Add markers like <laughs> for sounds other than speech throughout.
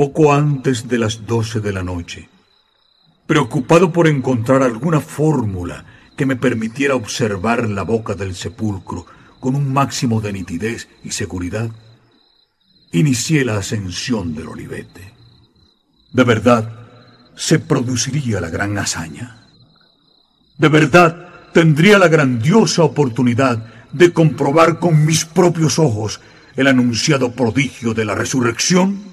poco antes de las doce de la noche, preocupado por encontrar alguna fórmula que me permitiera observar la boca del sepulcro con un máximo de nitidez y seguridad, inicié la ascensión del olivete. De verdad, se produciría la gran hazaña. De verdad, tendría la grandiosa oportunidad de comprobar con mis propios ojos el anunciado prodigio de la resurrección.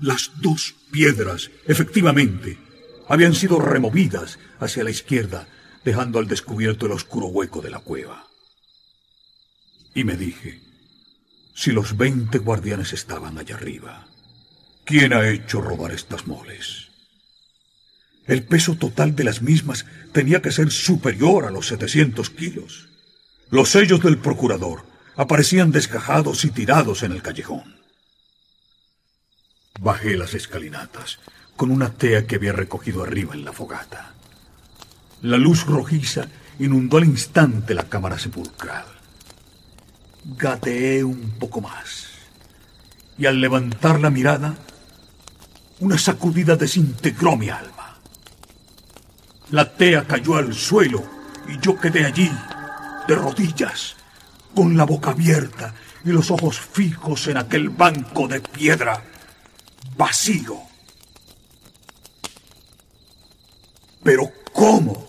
Las dos piedras, efectivamente, habían sido removidas hacia la izquierda, dejando al descubierto el oscuro hueco de la cueva. Y me dije, si los veinte guardianes estaban allá arriba, ¿quién ha hecho robar estas moles? El peso total de las mismas tenía que ser superior a los 700 kilos. Los sellos del procurador aparecían desgajados y tirados en el callejón. Bajé las escalinatas con una tea que había recogido arriba en la fogata. La luz rojiza inundó al instante la cámara sepulcral. Gateé un poco más. Y al levantar la mirada, una sacudida desintegró mi alma. La tea cayó al suelo y yo quedé allí, de rodillas, con la boca abierta y los ojos fijos en aquel banco de piedra vacío. Pero ¿cómo?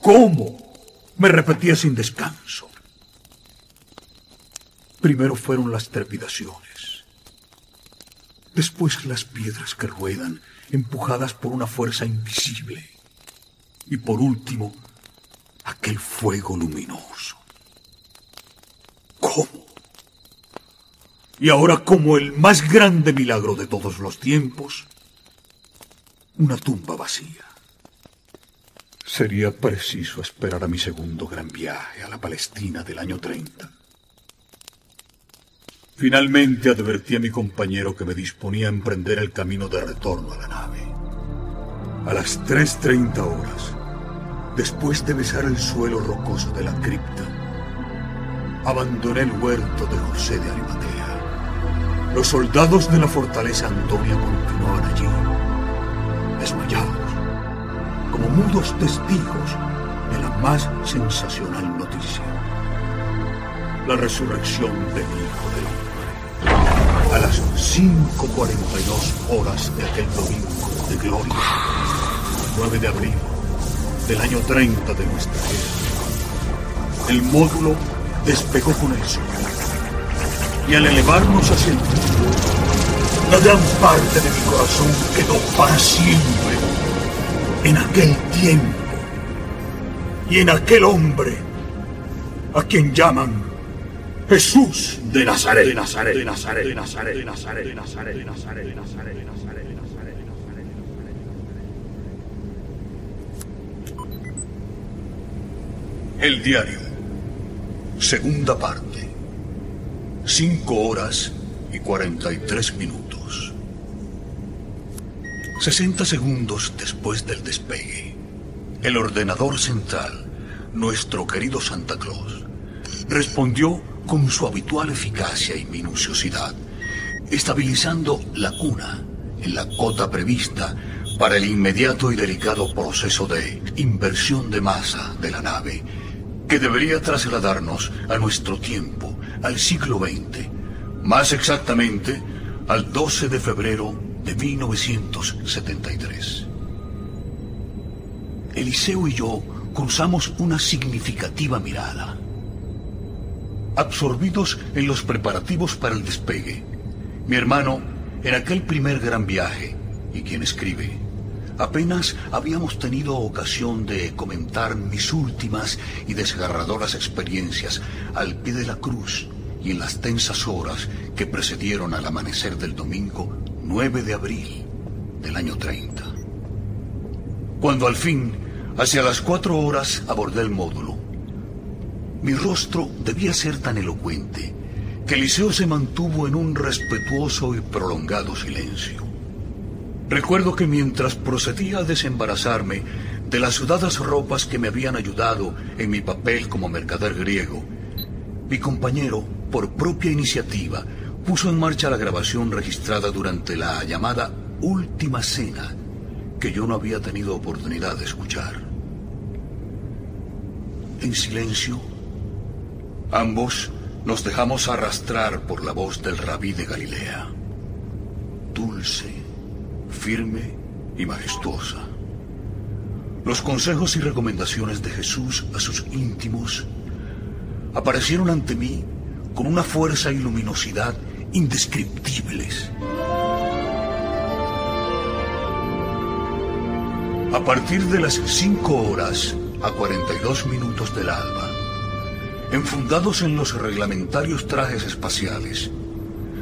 ¿Cómo? Me repetía sin descanso. Primero fueron las trepidaciones, después las piedras que ruedan, empujadas por una fuerza invisible, y por último, aquel fuego luminoso. ¿Cómo? Y ahora, como el más grande milagro de todos los tiempos, una tumba vacía. Sería preciso esperar a mi segundo gran viaje a la Palestina del año 30. Finalmente advertí a mi compañero que me disponía a emprender el camino de retorno a la nave. A las 3.30 horas, después de besar el suelo rocoso de la cripta, abandoné el huerto de José de Arimatea. Los soldados de la fortaleza Antonia continuaban allí, desmayados, como mudos testigos de la más sensacional noticia. La resurrección del Hijo del Hombre a las 5.42 horas de aquel domingo de gloria, 9 de abril del año 30 de nuestra era. El módulo despegó con el sol y al elevarnos hacia el cielo, la gran parte de mi corazón quedó para siempre en aquel tiempo y en aquel hombre a quien llaman Jesús de Nazaret, de Nazaret, de Nazaret, de Nazaret, de Nazaret, de Nazaret, de Nazaret, de Nazaret, de Nazaret, de Nazaret, de Nazaret. El diario. Segunda parte. Cinco horas y cuarenta y tres minutos. Sesenta segundos después del despegue, el ordenador central, nuestro querido Santa Claus, respondió con su habitual eficacia y minuciosidad, estabilizando la cuna en la cota prevista para el inmediato y delicado proceso de inversión de masa de la nave, que debería trasladarnos a nuestro tiempo, al siglo XX, más exactamente al 12 de febrero de 1973. Eliseo y yo cruzamos una significativa mirada absorbidos en los preparativos para el despegue. Mi hermano, en aquel primer gran viaje, y quien escribe, apenas habíamos tenido ocasión de comentar mis últimas y desgarradoras experiencias al pie de la cruz y en las tensas horas que precedieron al amanecer del domingo 9 de abril del año 30. Cuando al fin, hacia las cuatro horas, abordé el módulo, mi rostro debía ser tan elocuente que Eliseo se mantuvo en un respetuoso y prolongado silencio. Recuerdo que mientras procedía a desembarazarme de las sudadas ropas que me habían ayudado en mi papel como mercader griego, mi compañero, por propia iniciativa, puso en marcha la grabación registrada durante la llamada Última Cena, que yo no había tenido oportunidad de escuchar. En silencio, ambos nos dejamos arrastrar por la voz del rabí de Galilea, dulce, firme y majestuosa. Los consejos y recomendaciones de Jesús a sus íntimos aparecieron ante mí con una fuerza y luminosidad indescriptibles. A partir de las 5 horas a 42 minutos del alba, enfundados en los reglamentarios trajes espaciales,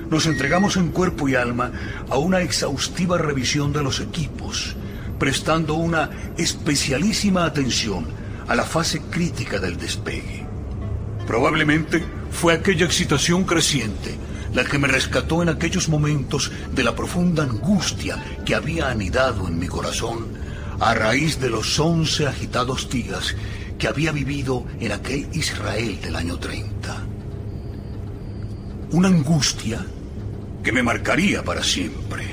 nos entregamos en cuerpo y alma a una exhaustiva revisión de los equipos, prestando una especialísima atención a la fase crítica del despegue. Probablemente fue aquella excitación creciente la que me rescató en aquellos momentos de la profunda angustia que había anidado en mi corazón a raíz de los once agitados días que había vivido en aquel Israel del año 30. Una angustia que me marcaría para siempre.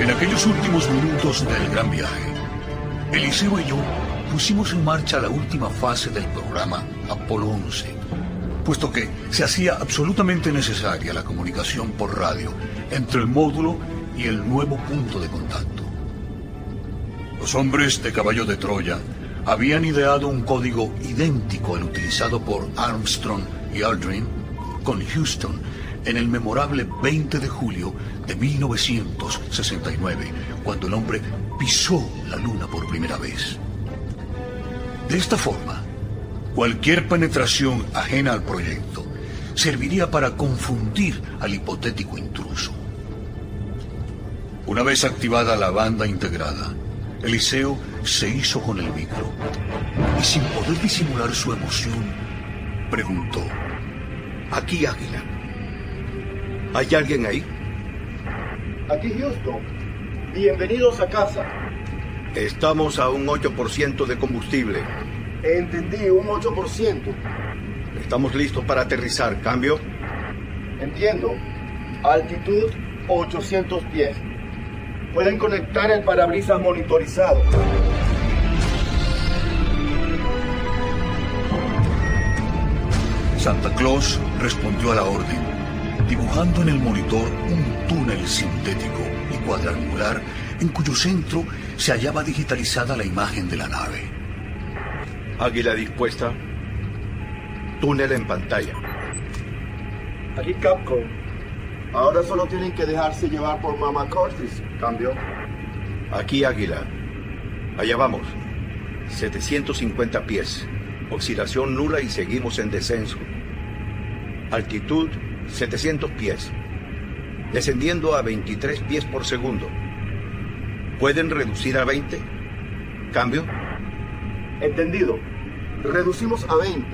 En aquellos últimos minutos del gran viaje, Eliseo y yo pusimos en marcha la última fase del programa Apolo 11, puesto que se hacía absolutamente necesaria la comunicación por radio entre el módulo y el nuevo punto de contacto. Los hombres de caballo de Troya habían ideado un código idéntico al utilizado por Armstrong y Aldrin con Houston en el memorable 20 de julio de 1969, cuando el hombre pisó la luna por primera vez. De esta forma, cualquier penetración ajena al proyecto serviría para confundir al hipotético intruso. Una vez activada la banda integrada, Eliseo se hizo con el micro y sin poder disimular su emoción, preguntó, Aquí Águila. ¿Hay alguien ahí? Aquí Houston. Bienvenidos a casa. Estamos a un 8% de combustible. Entendí, un 8%. Estamos listos para aterrizar. ¿Cambio? Entiendo. Altitud 800 pies. Pueden conectar el parabrisas monitorizado. Santa Claus respondió a la orden, dibujando en el monitor un túnel sintético cuadrangular en cuyo centro se hallaba digitalizada la imagen de la nave. Águila dispuesta. Túnel en pantalla. Aquí Capcom. Ahora solo tienen que dejarse llevar por Mama Curtis. Cambio. Aquí Águila. Allá vamos. 750 pies. Oscilación nula y seguimos en descenso. Altitud 700 pies. Descendiendo a 23 pies por segundo. ¿Pueden reducir a 20? ¿Cambio? Entendido. Reducimos a 20.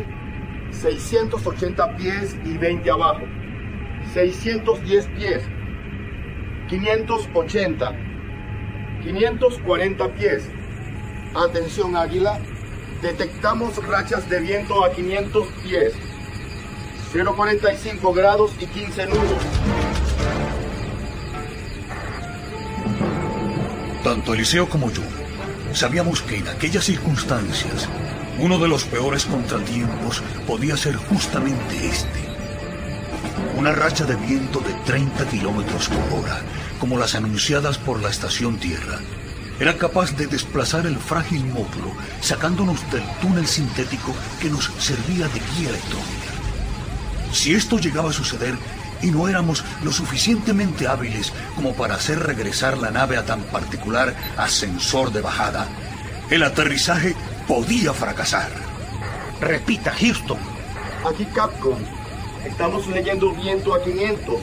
680 pies y 20 abajo. 610 pies. 580. 540 pies. Atención águila. Detectamos rachas de viento a 500 pies. 0.45 grados y 15 nudos. Tanto Eliseo como yo sabíamos que en aquellas circunstancias uno de los peores contratiempos podía ser justamente este. Una racha de viento de 30 kilómetros por hora, como las anunciadas por la estación Tierra, era capaz de desplazar el frágil módulo, sacándonos del túnel sintético que nos servía de guía electrónica. Si esto llegaba a suceder y no éramos lo suficientemente hábiles como para hacer regresar la nave a tan particular ascensor de bajada, el aterrizaje podía fracasar. Repita, Houston. Aquí Capcom. Estamos leyendo viento a 500.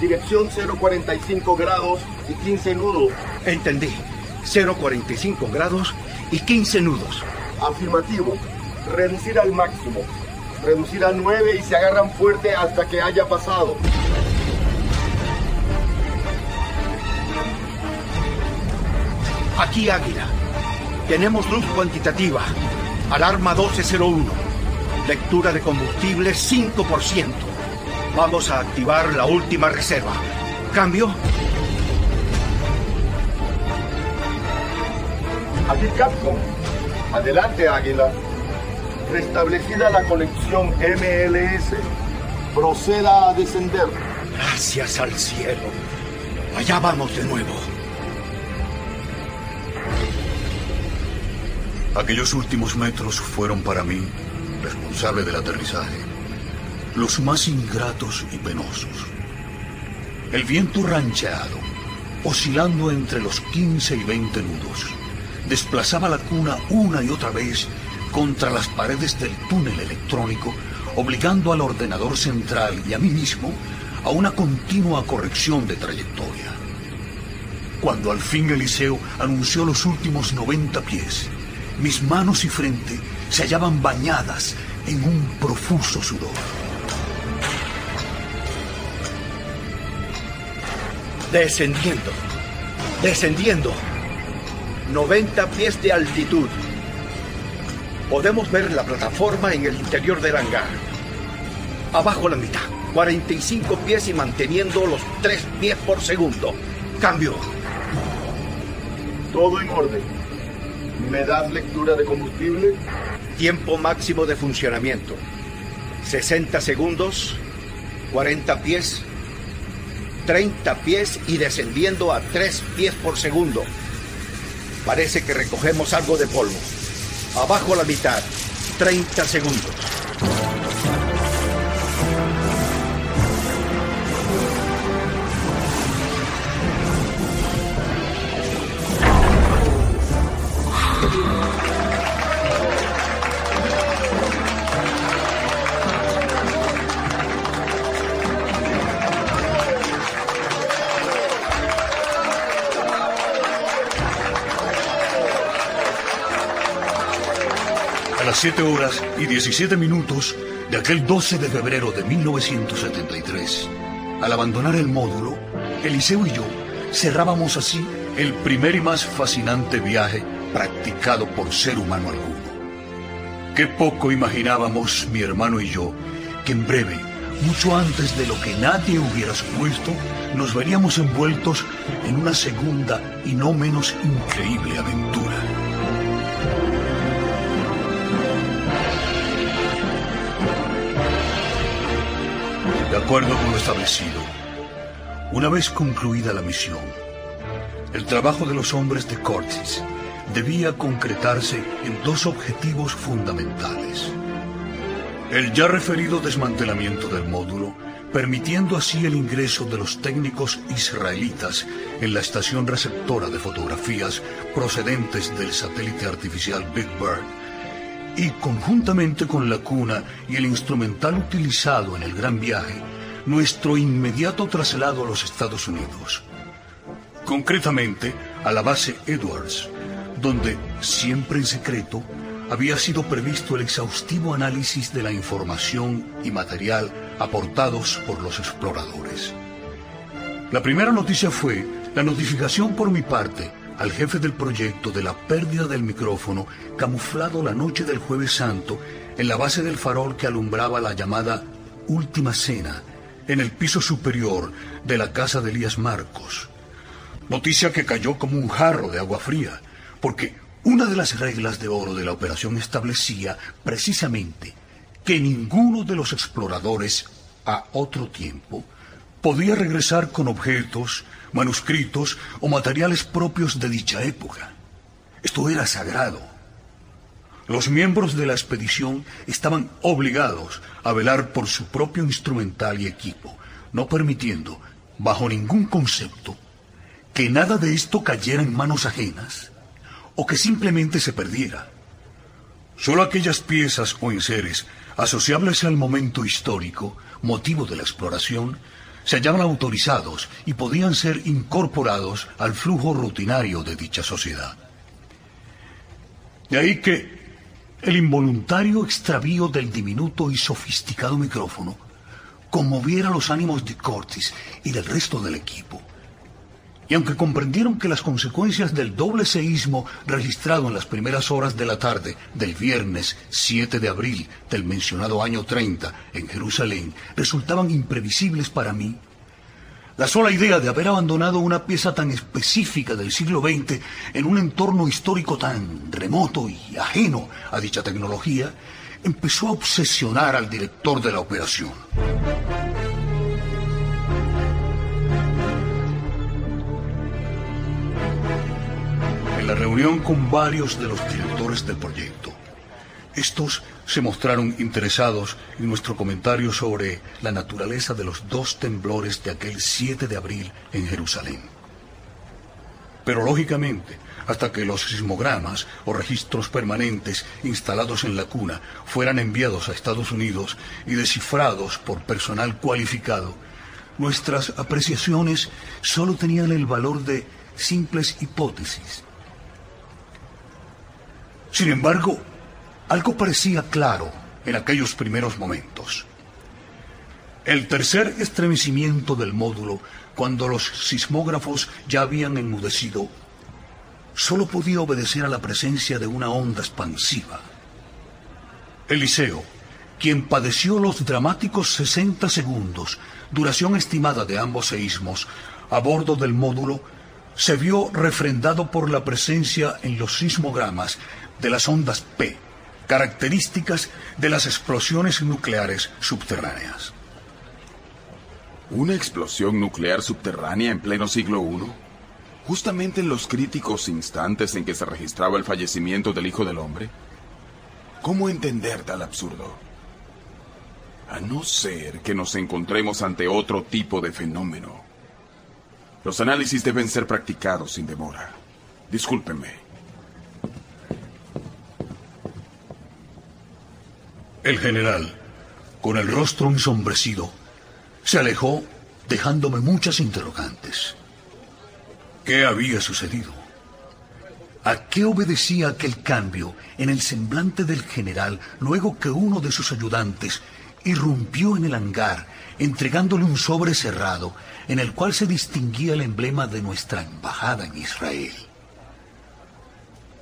Dirección 045 grados y 15 nudos. Entendí. 045 grados y 15 nudos. Afirmativo. Reducir al máximo. Reducir a 9 y se agarran fuerte hasta que haya pasado. Aquí Águila. Tenemos luz cuantitativa. Alarma 1201. Lectura de combustible 5%. Vamos a activar la última reserva. ¿Cambio? Aquí Capcom. Adelante, Águila. Restablecida la conexión MLS, proceda a descender. Gracias al cielo. Allá vamos de nuevo. Aquellos últimos metros fueron para mí, responsable del aterrizaje, los más ingratos y penosos. El viento rancheado, oscilando entre los 15 y 20 nudos, desplazaba la cuna una y otra vez contra las paredes del túnel electrónico, obligando al ordenador central y a mí mismo a una continua corrección de trayectoria. Cuando al fin Eliseo anunció los últimos 90 pies, mis manos y frente se hallaban bañadas en un profuso sudor. Descendiendo, descendiendo. 90 pies de altitud. Podemos ver la plataforma en el interior del hangar. Abajo la mitad. 45 pies y manteniendo los 3 pies por segundo. Cambio. Todo en orden. ¿Me das lectura de combustible? Tiempo máximo de funcionamiento. 60 segundos, 40 pies, 30 pies y descendiendo a 3 pies por segundo. Parece que recogemos algo de polvo. Abajo la mitad, 30 segundos. A las 7 horas y 17 minutos de aquel 12 de febrero de 1973, al abandonar el módulo, Eliseo y yo cerrábamos así el primer y más fascinante viaje practicado por ser humano alguno. Qué poco imaginábamos mi hermano y yo que en breve, mucho antes de lo que nadie hubiera supuesto, nos veríamos envueltos en una segunda y no menos increíble aventura. Acuerdo con lo establecido, una vez concluida la misión, el trabajo de los hombres de Cortis debía concretarse en dos objetivos fundamentales. El ya referido desmantelamiento del módulo, permitiendo así el ingreso de los técnicos israelitas en la estación receptora de fotografías procedentes del satélite artificial Big Bird, y conjuntamente con la cuna y el instrumental utilizado en el gran viaje, nuestro inmediato traslado a los Estados Unidos. Concretamente, a la base Edwards, donde, siempre en secreto, había sido previsto el exhaustivo análisis de la información y material aportados por los exploradores. La primera noticia fue la notificación por mi parte al jefe del proyecto de la pérdida del micrófono camuflado la noche del jueves santo en la base del farol que alumbraba la llamada Última Cena en el piso superior de la casa de Elías Marcos. Noticia que cayó como un jarro de agua fría, porque una de las reglas de oro de la operación establecía precisamente que ninguno de los exploradores a otro tiempo podía regresar con objetos, manuscritos o materiales propios de dicha época. Esto era sagrado. Los miembros de la expedición estaban obligados a velar por su propio instrumental y equipo, no permitiendo, bajo ningún concepto, que nada de esto cayera en manos ajenas o que simplemente se perdiera. Solo aquellas piezas o enseres asociables al momento histórico, motivo de la exploración, se hallaban autorizados y podían ser incorporados al flujo rutinario de dicha sociedad. De ahí que el involuntario extravío del diminuto y sofisticado micrófono conmoviera los ánimos de Cortis y del resto del equipo. Y aunque comprendieron que las consecuencias del doble seísmo registrado en las primeras horas de la tarde del viernes 7 de abril del mencionado año 30 en Jerusalén resultaban imprevisibles para mí, la sola idea de haber abandonado una pieza tan específica del siglo XX en un entorno histórico tan remoto y ajeno a dicha tecnología empezó a obsesionar al director de la operación. En la reunión con varios de los directores del proyecto, estos se mostraron interesados en nuestro comentario sobre la naturaleza de los dos temblores de aquel 7 de abril en Jerusalén. Pero lógicamente, hasta que los sismogramas o registros permanentes instalados en la cuna fueran enviados a Estados Unidos y descifrados por personal cualificado, nuestras apreciaciones solo tenían el valor de simples hipótesis. Sin embargo, algo parecía claro en aquellos primeros momentos. El tercer estremecimiento del módulo, cuando los sismógrafos ya habían enmudecido, solo podía obedecer a la presencia de una onda expansiva. Eliseo, quien padeció los dramáticos 60 segundos, duración estimada de ambos seísmos, a bordo del módulo, se vio refrendado por la presencia en los sismogramas de las ondas P, características de las explosiones nucleares subterráneas. ¿Una explosión nuclear subterránea en pleno siglo I? Justamente en los críticos instantes en que se registraba el fallecimiento del Hijo del Hombre. ¿Cómo entender tal absurdo? A no ser que nos encontremos ante otro tipo de fenómeno. Los análisis deben ser practicados sin demora. Discúlpenme. El general, con el rostro ensombrecido, se alejó dejándome muchas interrogantes. ¿Qué había sucedido? ¿A qué obedecía aquel cambio en el semblante del general luego que uno de sus ayudantes irrumpió en el hangar entregándole un sobre cerrado en el cual se distinguía el emblema de nuestra embajada en Israel?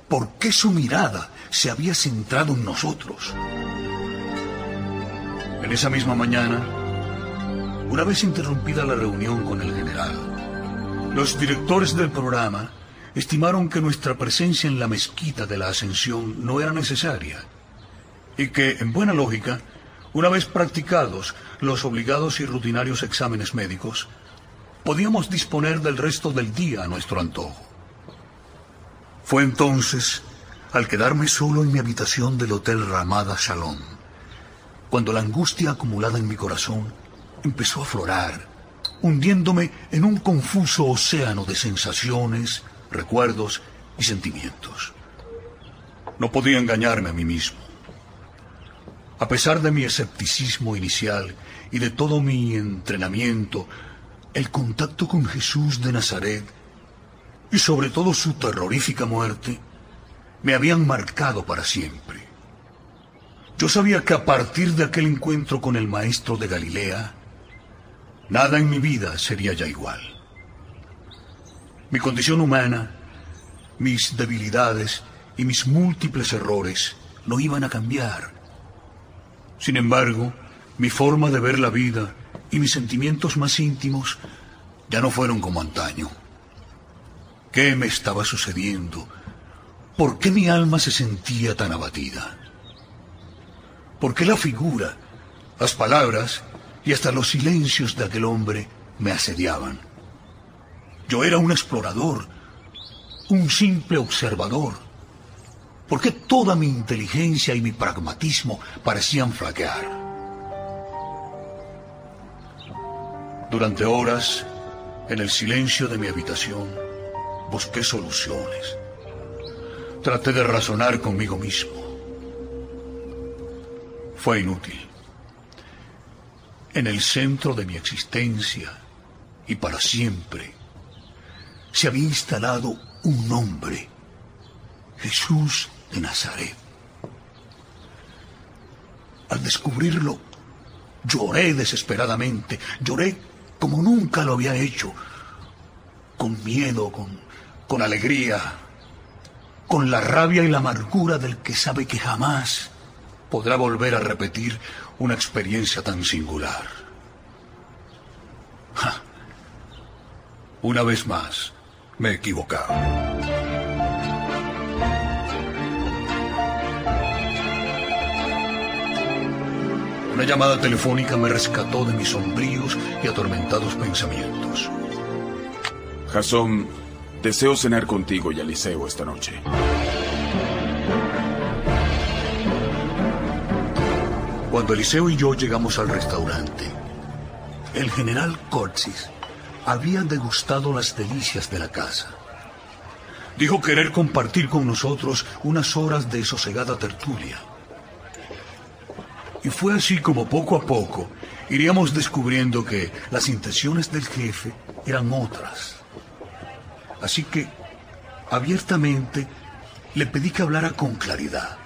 ¿Por qué su mirada se había centrado en nosotros? En esa misma mañana, una vez interrumpida la reunión con el general, los directores del programa estimaron que nuestra presencia en la mezquita de la Ascensión no era necesaria y que, en buena lógica, una vez practicados los obligados y rutinarios exámenes médicos, podíamos disponer del resto del día a nuestro antojo. Fue entonces, al quedarme solo en mi habitación del Hotel Ramada Shalom, cuando la angustia acumulada en mi corazón empezó a aflorar, hundiéndome en un confuso océano de sensaciones, recuerdos y sentimientos. No podía engañarme a mí mismo. A pesar de mi escepticismo inicial y de todo mi entrenamiento, el contacto con Jesús de Nazaret y sobre todo su terrorífica muerte me habían marcado para siempre. Yo sabía que a partir de aquel encuentro con el maestro de Galilea, nada en mi vida sería ya igual. Mi condición humana, mis debilidades y mis múltiples errores no iban a cambiar. Sin embargo, mi forma de ver la vida y mis sentimientos más íntimos ya no fueron como antaño. ¿Qué me estaba sucediendo? ¿Por qué mi alma se sentía tan abatida? Porque la figura, las palabras y hasta los silencios de aquel hombre me asediaban. Yo era un explorador, un simple observador. ¿Por qué toda mi inteligencia y mi pragmatismo parecían flaquear? Durante horas, en el silencio de mi habitación, busqué soluciones. Traté de razonar conmigo mismo fue inútil. En el centro de mi existencia y para siempre se había instalado un nombre, Jesús de Nazaret. Al descubrirlo, lloré desesperadamente, lloré como nunca lo había hecho, con miedo, con, con alegría, con la rabia y la amargura del que sabe que jamás podrá volver a repetir una experiencia tan singular. Una vez más, me he equivocado. Una llamada telefónica me rescató de mis sombríos y atormentados pensamientos. Jason, deseo cenar contigo y Eliseo esta noche. Cuando Eliseo y yo llegamos al restaurante, el general Cortsis había degustado las delicias de la casa. Dijo querer compartir con nosotros unas horas de sosegada tertulia. Y fue así como poco a poco iríamos descubriendo que las intenciones del jefe eran otras. Así que, abiertamente, le pedí que hablara con claridad.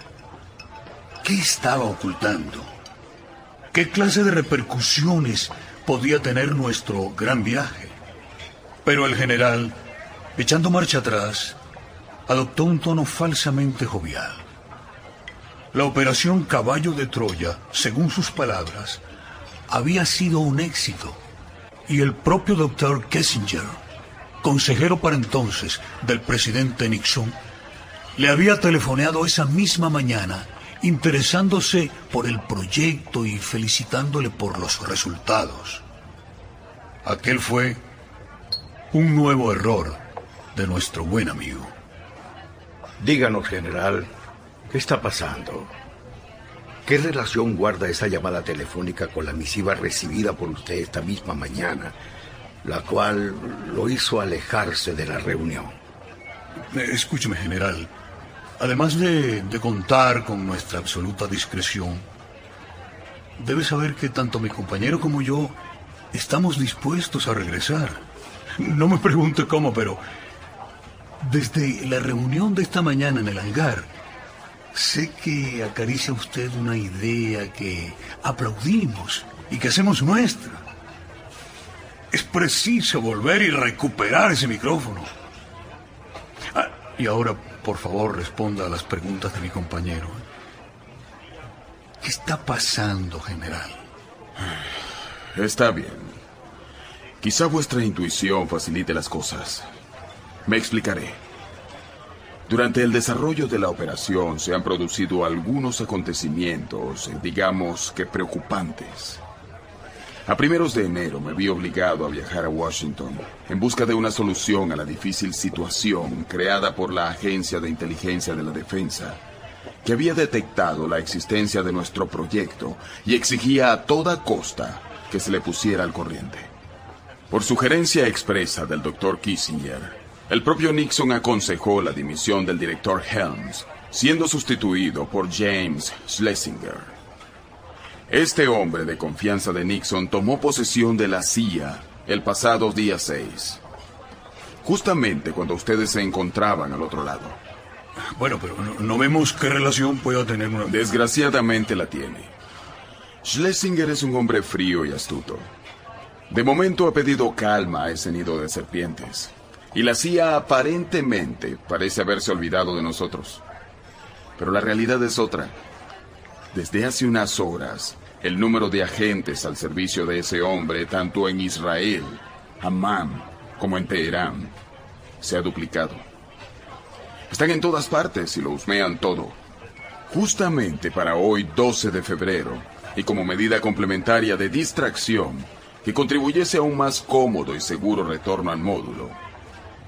¿Qué estaba ocultando? ¿Qué clase de repercusiones podía tener nuestro gran viaje? Pero el general, echando marcha atrás, adoptó un tono falsamente jovial. La operación Caballo de Troya, según sus palabras, había sido un éxito y el propio doctor Kessinger, consejero para entonces del presidente Nixon, le había telefoneado esa misma mañana interesándose por el proyecto y felicitándole por los resultados. Aquel fue un nuevo error de nuestro buen amigo. Díganos, general, ¿qué está pasando? ¿Qué relación guarda esa llamada telefónica con la misiva recibida por usted esta misma mañana, la cual lo hizo alejarse de la reunión? Eh, escúcheme, general. Además de, contar con nuestra absoluta discreción, debe saber que tanto mi compañero como yo estamos dispuestos a regresar. No me pregunte cómo, pero desde la reunión de esta mañana en el hangar, sé que acaricia usted una idea que aplaudimos y que hacemos nuestra. Es preciso volver y recuperar ese micrófono. Ah, y ahora, por favor, responda a las preguntas de mi compañero. ¿Qué está pasando, general? Está bien. Quizá vuestra intuición facilite las cosas. Me explicaré. Durante el desarrollo de la operación se han producido algunos acontecimientos, digamos que preocupantes. A primeros de enero me vi obligado a viajar a Washington en busca de una solución a la difícil situación creada por la Agencia de Inteligencia de la Defensa, que había detectado la existencia de nuestro proyecto y exigía a toda costa que se le pusiera al corriente. Por sugerencia expresa del doctor Kissinger, el propio Nixon aconsejó la dimisión del director Helms, siendo sustituido por James Schlesinger. Este hombre de confianza de Nixon tomó posesión de la CIA el pasado día 6, justamente cuando ustedes se encontraban al otro lado. Bueno, pero no, vemos qué relación pueda tener una... Desgraciadamente la tiene. Schlesinger es un hombre frío y astuto. De momento ha pedido calma a ese nido de serpientes. Y la CIA aparentemente parece haberse olvidado de nosotros. Pero la realidad es otra. Desde hace unas horas, el número de agentes al servicio de ese hombre, tanto en Israel, Amman, como en Teherán, se ha duplicado. Están en todas partes y lo husmean todo. Justamente para hoy, 12 de febrero, y como medida complementaria de distracción que contribuyese a un más cómodo y seguro retorno al módulo,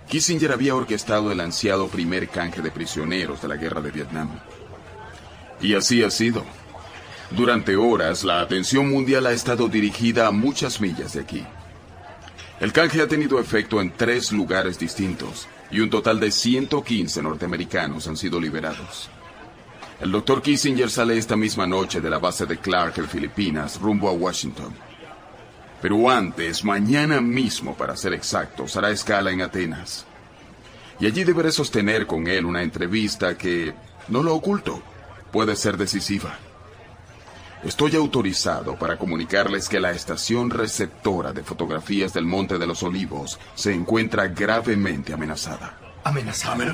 Kissinger había orquestado el ansiado primer canje de prisioneros de la guerra de Vietnam. Y así ha sido. Durante horas, la atención mundial ha estado dirigida a muchas millas de aquí. El canje ha tenido efecto en tres lugares distintos y un total de 115 norteamericanos han sido liberados. El doctor Kissinger sale esta misma noche de la base de Clark en Filipinas rumbo a Washington. Pero antes, mañana mismo, para ser exactos, hará escala en Atenas. Y allí deberé sostener con él una entrevista que, no lo oculto, puede ser decisiva. Estoy autorizado para comunicarles que la estación receptora de fotografías del Monte de los Olivos se encuentra gravemente amenazada. ¿Amenazada?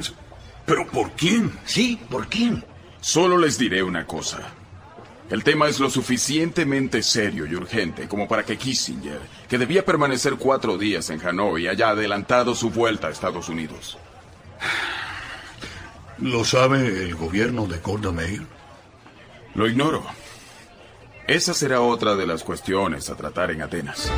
¿Pero por quién? Sí, ¿por quién? Solo les diré una cosa. El tema es lo suficientemente serio y urgente como para que Kissinger, que debía permanecer cuatro días en Hanoi, haya adelantado su vuelta a Estados Unidos. ¿Lo sabe el gobierno de Golda Meir? Lo ignoro. Esa será otra de las cuestiones a tratar en Atenas.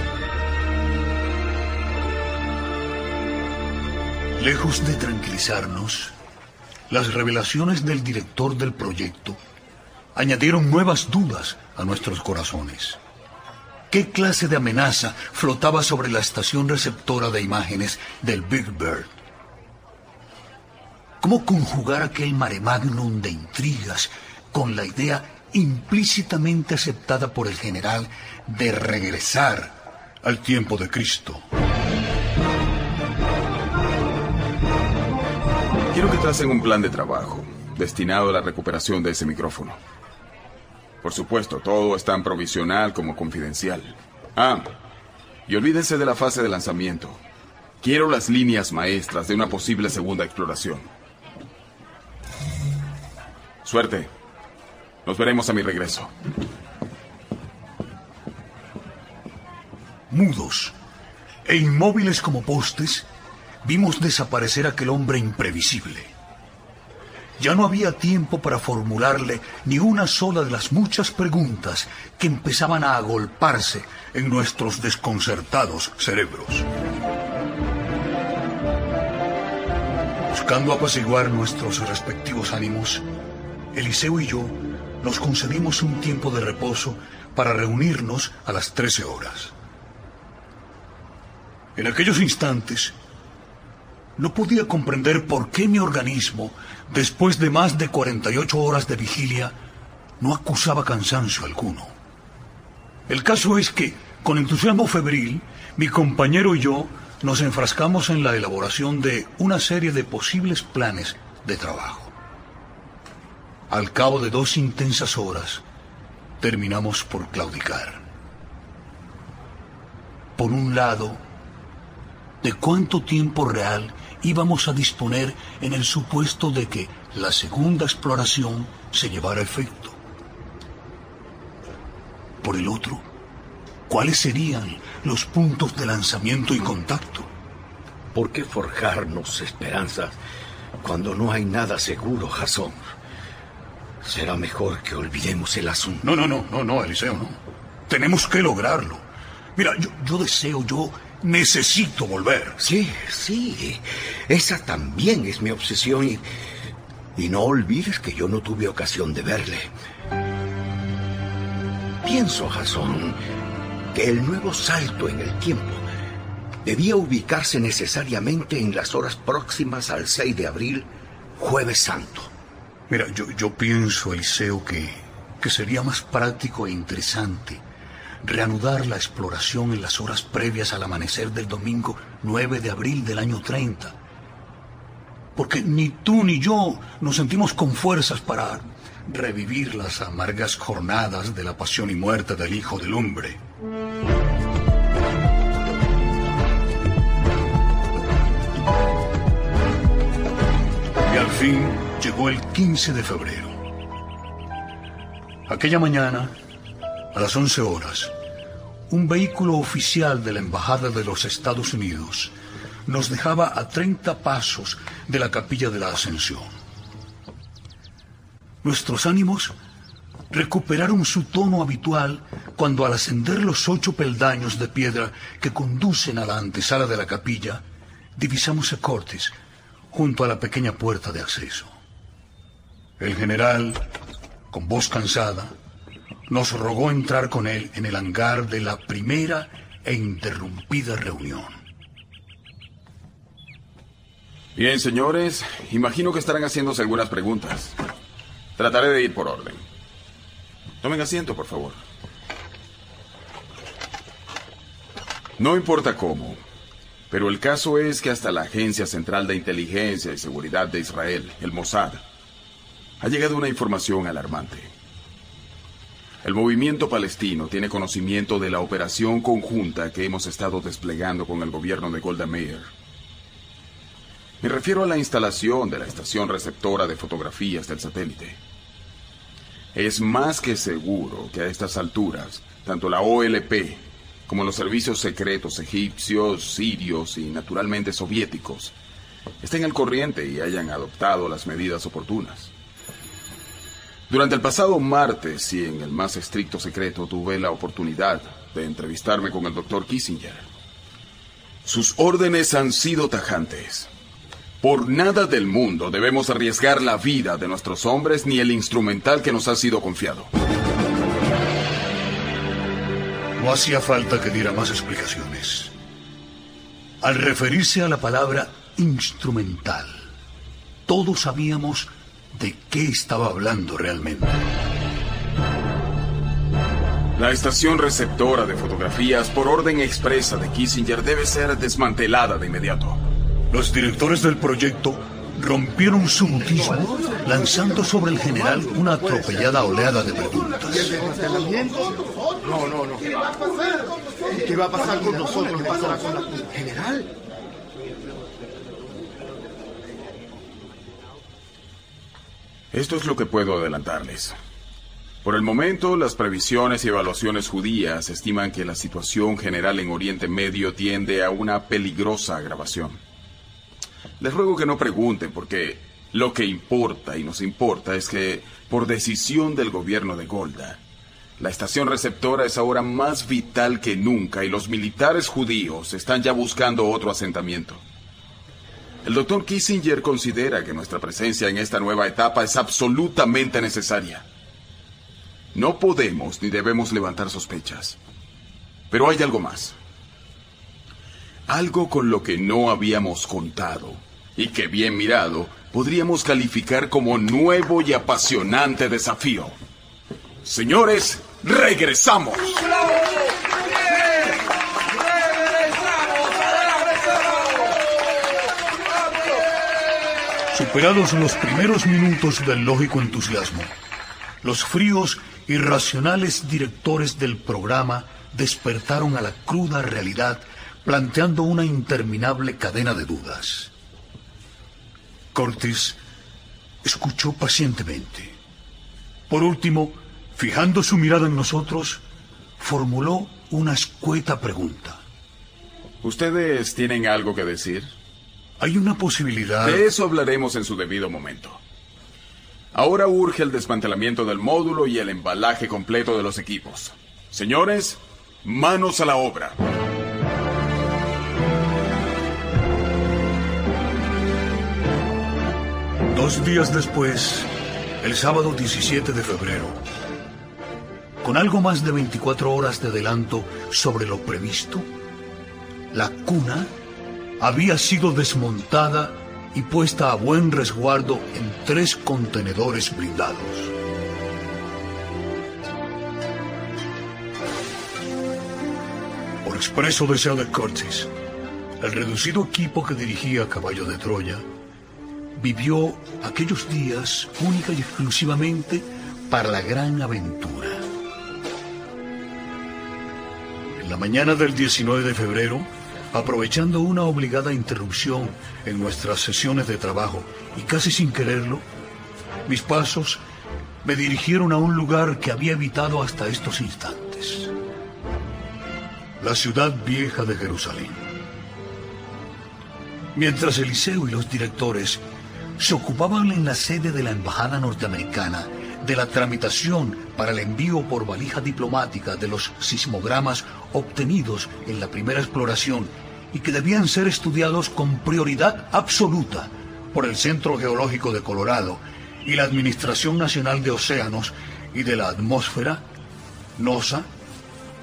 Lejos de tranquilizarnos, las revelaciones del director del proyecto añadieron nuevas dudas a nuestros corazones. ¿Qué clase de amenaza flotaba sobre la estación receptora de imágenes del Big Bird? ¿Cómo conjugar aquel mare magnum de intrigas con la idea implícitamente aceptada por el general de regresar al tiempo de Cristo. Quiero que tracen un plan de trabajo destinado a la recuperación de ese micrófono. Por supuesto, todo es tan provisional como confidencial. Ah, y olvídense de la fase de lanzamiento. Quiero las líneas maestras de una posible segunda exploración. Suerte. Nos veremos a mi regreso. Mudos e inmóviles como postes, vimos desaparecer aquel hombre imprevisible. Ya no había tiempo para formularle ni una sola de las muchas preguntas que empezaban a agolparse en nuestros desconcertados cerebros. Buscando apaciguar nuestros respectivos ánimos, Eliseo y yo nos concedimos un tiempo de reposo para reunirnos a las 13 horas. En aquellos instantes, no podía comprender por qué mi organismo, después de más de 48 horas de vigilia, no acusaba cansancio alguno. El caso es que, con entusiasmo febril, mi compañero y yo nos enfrascamos en la elaboración de una serie de posibles planes de trabajo. Al cabo de dos intensas horas, terminamos por claudicar. Por un lado, ¿de cuánto tiempo real íbamos a disponer en el supuesto de que la segunda exploración se llevara a efecto? Por el otro, ¿cuáles serían los puntos de lanzamiento y contacto? ¿Por qué forjarnos esperanzas cuando no hay nada seguro, Jason? Será mejor que olvidemos el asunto. No, no, no, no, no, Eliseo, no. Tenemos que lograrlo. Mira, yo, yo deseo, yo necesito volver. Sí, sí. Esa también es mi obsesión y, y no olvides que yo no tuve ocasión de verle. Pienso, Jason, que el nuevo salto en el tiempo debía ubicarse necesariamente en las horas próximas al 6 de abril, jueves santo. Mira, yo, yo pienso, Eliseo, que, que sería más práctico e interesante reanudar la exploración en las horas previas al amanecer del domingo 9 de abril del año 30. Porque ni tú ni yo nos sentimos con fuerzas para revivir las amargas jornadas de la pasión y muerte del Hijo del Hombre. Y al fin llegó el 15 de febrero. Aquella mañana, a las 11 horas, un vehículo oficial de la Embajada de los Estados Unidos nos dejaba a 30 pasos de la capilla de la Ascensión. Nuestros ánimos recuperaron su tono habitual cuando al ascender los ocho peldaños de piedra que conducen a la antesala de la capilla, divisamos a Cortes junto a la pequeña puerta de acceso. El general, con voz cansada, nos rogó entrar con él en el hangar de la primera e interrumpida reunión. Bien, señores, imagino que estarán haciéndose algunas preguntas. Trataré de ir por orden. Tomen asiento, por favor. No importa cómo, pero el caso es que hasta la Agencia Central de Inteligencia y Seguridad de Israel, el Mossad, ha llegado una información alarmante. El movimiento palestino tiene conocimiento de la operación conjunta que hemos estado desplegando con el gobierno de Golda Meir. Me refiero a la instalación de la estación receptora de fotografías del satélite. Es más que seguro que a estas alturas, tanto la OLP como los servicios secretos egipcios, sirios y naturalmente soviéticos estén al corriente y hayan adoptado las medidas oportunas. Durante el pasado martes y en el más estricto secreto tuve la oportunidad de entrevistarme con el doctor Kissinger. Sus órdenes han sido tajantes. Por nada del mundo debemos arriesgar la vida de nuestros hombres ni el instrumental que nos ha sido confiado. No hacía falta que diera más explicaciones. Al referirse a la palabra instrumental, todos sabíamos de qué estaba hablando realmente. La estación receptora de fotografías por orden expresa de Kissinger debe ser desmantelada de inmediato. Los directores del proyecto rompieron su mutismo lanzando sobre el general una atropellada oleada de preguntas. No, no, no. ¿Qué va a pasar? ¿Qué va a pasar con nosotros? ¿Qué pasará con la general? Esto es lo que puedo adelantarles. Por el momento, las previsiones y evaluaciones judías estiman que la situación general en Oriente Medio tiende a una peligrosa agravación. Les ruego que no pregunten porque lo que importa y nos importa es que, por decisión del gobierno de Golda, la estación receptora es ahora más vital que nunca y los militares judíos están ya buscando otro asentamiento. El doctor Kissinger considera que nuestra presencia en esta nueva etapa es absolutamente necesaria. No podemos ni debemos levantar sospechas. Pero hay algo más. Algo con lo que no habíamos contado y que bien mirado podríamos calificar como nuevo y apasionante desafío. Señores, regresamos. Superados los primeros minutos del lógico entusiasmo, los fríos y racionales directores del programa despertaron a la cruda realidad planteando una interminable cadena de dudas. Cortés escuchó pacientemente. Por último, fijando su mirada en nosotros, formuló una escueta pregunta. ¿Ustedes tienen algo que decir? Hay una posibilidad... De eso hablaremos en su debido momento. Ahora urge el desmantelamiento del módulo y el embalaje completo de los equipos. Señores, manos a la obra. Dos días después, el sábado 17 de febrero, con algo más de 24 horas de adelanto sobre lo previsto, la cuna había sido desmontada y puesta a buen resguardo en tres contenedores blindados. Por expreso deseo de Curtis, el reducido equipo que dirigía Caballo de Troya vivió aquellos días única y exclusivamente para la gran aventura. En la mañana del 19 de febrero, aprovechando una obligada interrupción en nuestras sesiones de trabajo y casi sin quererlo, mis pasos me dirigieron a un lugar que había evitado hasta estos instantes. La ciudad vieja de Jerusalén. Mientras Eliseo y los directores se ocupaban en la sede de la Embajada norteamericana de la tramitación para el envío por valija diplomática de los sismogramas obtenidos en la primera exploración y que debían ser estudiados con prioridad absoluta por el Centro Geológico de Colorado y la Administración Nacional de Océanos y de la Atmósfera, NOSA,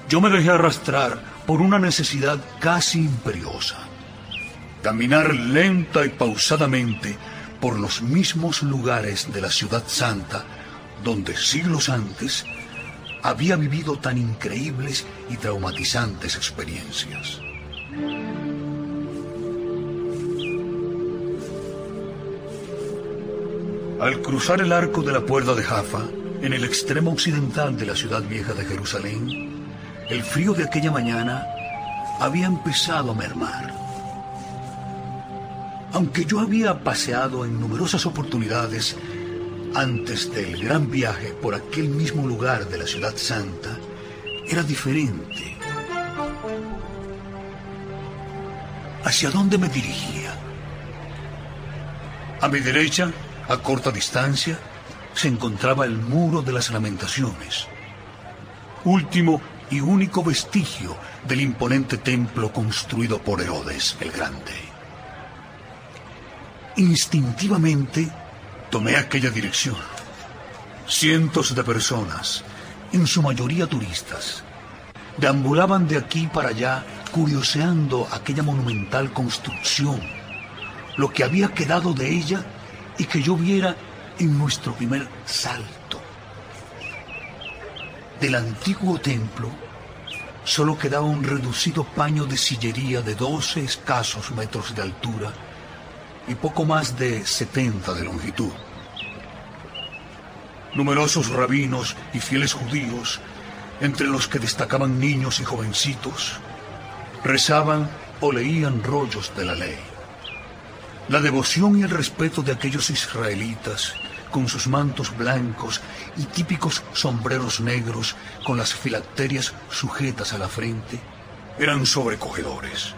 yo me dejé arrastrar por una necesidad casi imperiosa. Caminar lenta y pausadamente por los mismos lugares de la ciudad santa donde siglos antes había vivido tan increíbles y traumatizantes experiencias. Al cruzar el arco de la puerta de Jaffa, En el extremo occidental de la ciudad vieja de Jerusalén, el frío de aquella mañana había empezado a mermar. Aunque yo había paseado en numerosas oportunidades antes del gran viaje por aquel mismo lugar de la ciudad santa, era diferente. ¿Hacia dónde me dirigía? A mi derecha, a corta distancia, se encontraba el muro de las lamentaciones, último y único vestigio del imponente templo construido por Herodes el Grande. Instintivamente tomé aquella dirección. Cientos de personas, en su mayoría turistas, deambulaban de aquí para allá curioseando aquella monumental construcción, lo que había quedado de ella y que yo viera en nuestro primer salto. Del antiguo templo solo quedaba un reducido paño de sillería de 12 escasos metros de altura y poco más de 70 de longitud. Numerosos rabinos y fieles judíos, entre los que destacaban niños y jovencitos, rezaban o leían rollos de la ley. La devoción y el respeto de aquellos israelitas, con sus mantos blancos y típicos sombreros negros con las filacterias sujetas a la frente, eran sobrecogedores.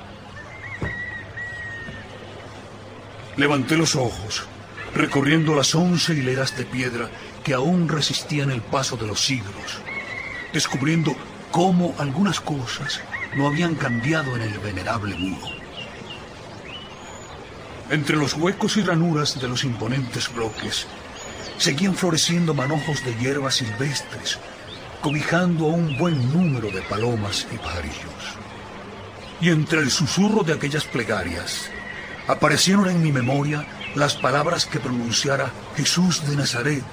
Levanté los ojos, recorriendo las once hileras de piedra que aún resistían el paso de los siglos, descubriendo cómo algunas cosas no habían cambiado en el venerable muro. Entre los huecos y ranuras de los imponentes bloques seguían floreciendo manojos de hierbas silvestres, cobijando a un buen número de palomas y pajarillos. Y entre el susurro de aquellas plegarias aparecieron en mi memoria las palabras que pronunciara Jesús de Nazaret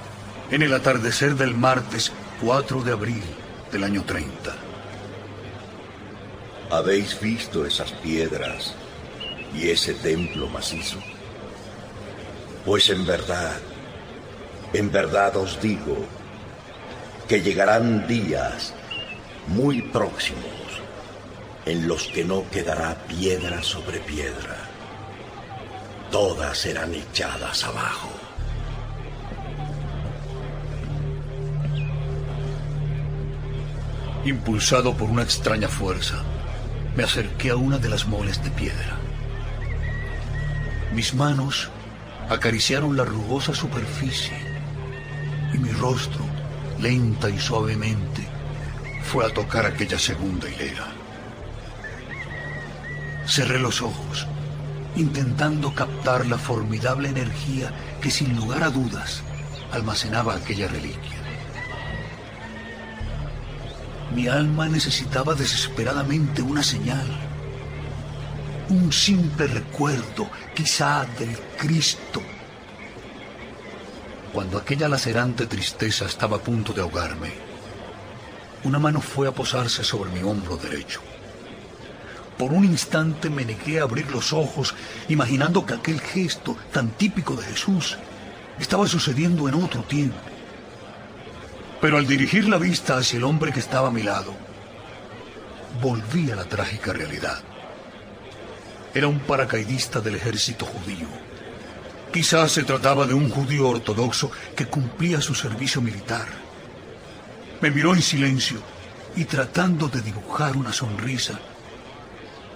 en el atardecer del martes 4 de abril del año 30. ¿Habéis visto esas piedras y ese templo macizo? Pues en verdad, en verdad os digo que llegarán días muy próximos en los que no quedará piedra sobre piedra. Todas serán echadas abajo. Impulsado por una extraña fuerza, me acerqué a una de las moles de piedra. Mis manos acariciaron la rugosa superficie y mi rostro, lenta y suavemente, fue a tocar aquella segunda hilera. Cerré los ojos, intentando captar la formidable energía que sin lugar a dudas almacenaba aquella reliquia. Mi alma necesitaba desesperadamente una señal un simple recuerdo, quizá del Cristo. Cuando aquella lacerante tristeza estaba a punto de ahogarme, una mano fue a posarse sobre mi hombro derecho. Por un instante me negué a abrir los ojos, imaginando que aquel gesto tan típico de Jesús estaba sucediendo en otro tiempo. Pero al dirigir la vista hacia el hombre que estaba a mi lado, volví a la trágica realidad. Era un paracaidista del ejército judío. Quizás se trataba de un judío ortodoxo que cumplía su servicio militar. Me miró en silencio y tratando de dibujar una sonrisa,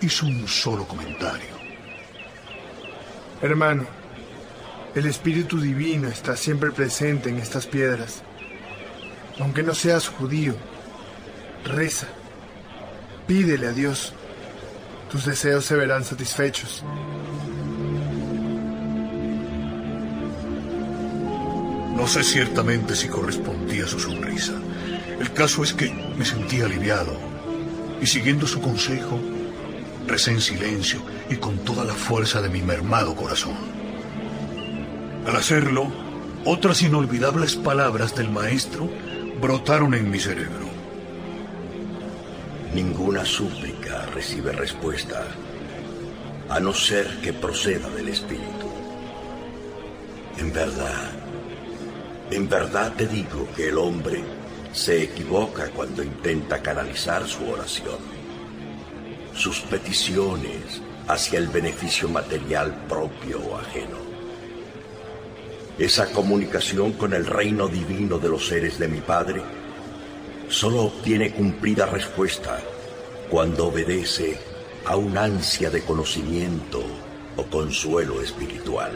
hizo un solo comentario. Hermano, el Espíritu Divino está siempre presente en estas piedras. Aunque no seas judío, reza, pídele a Dios tus deseos se verán satisfechos. No sé ciertamente si correspondía a su sonrisa. El caso es que me sentí aliviado y siguiendo su consejo, recé en silencio y con toda la fuerza de mi mermado corazón. Al hacerlo, otras inolvidables palabras del maestro brotaron en mi cerebro. Ninguna súplica recibe respuesta, a no ser que proceda del Espíritu. En verdad, En verdad te digo que el hombre se equivoca cuando intenta canalizar su oración, sus peticiones hacia el beneficio material propio o ajeno. Esa comunicación con el reino divino de los seres de mi Padre solo obtiene cumplida respuesta cuando obedece a un ansia de conocimiento o consuelo espiritual.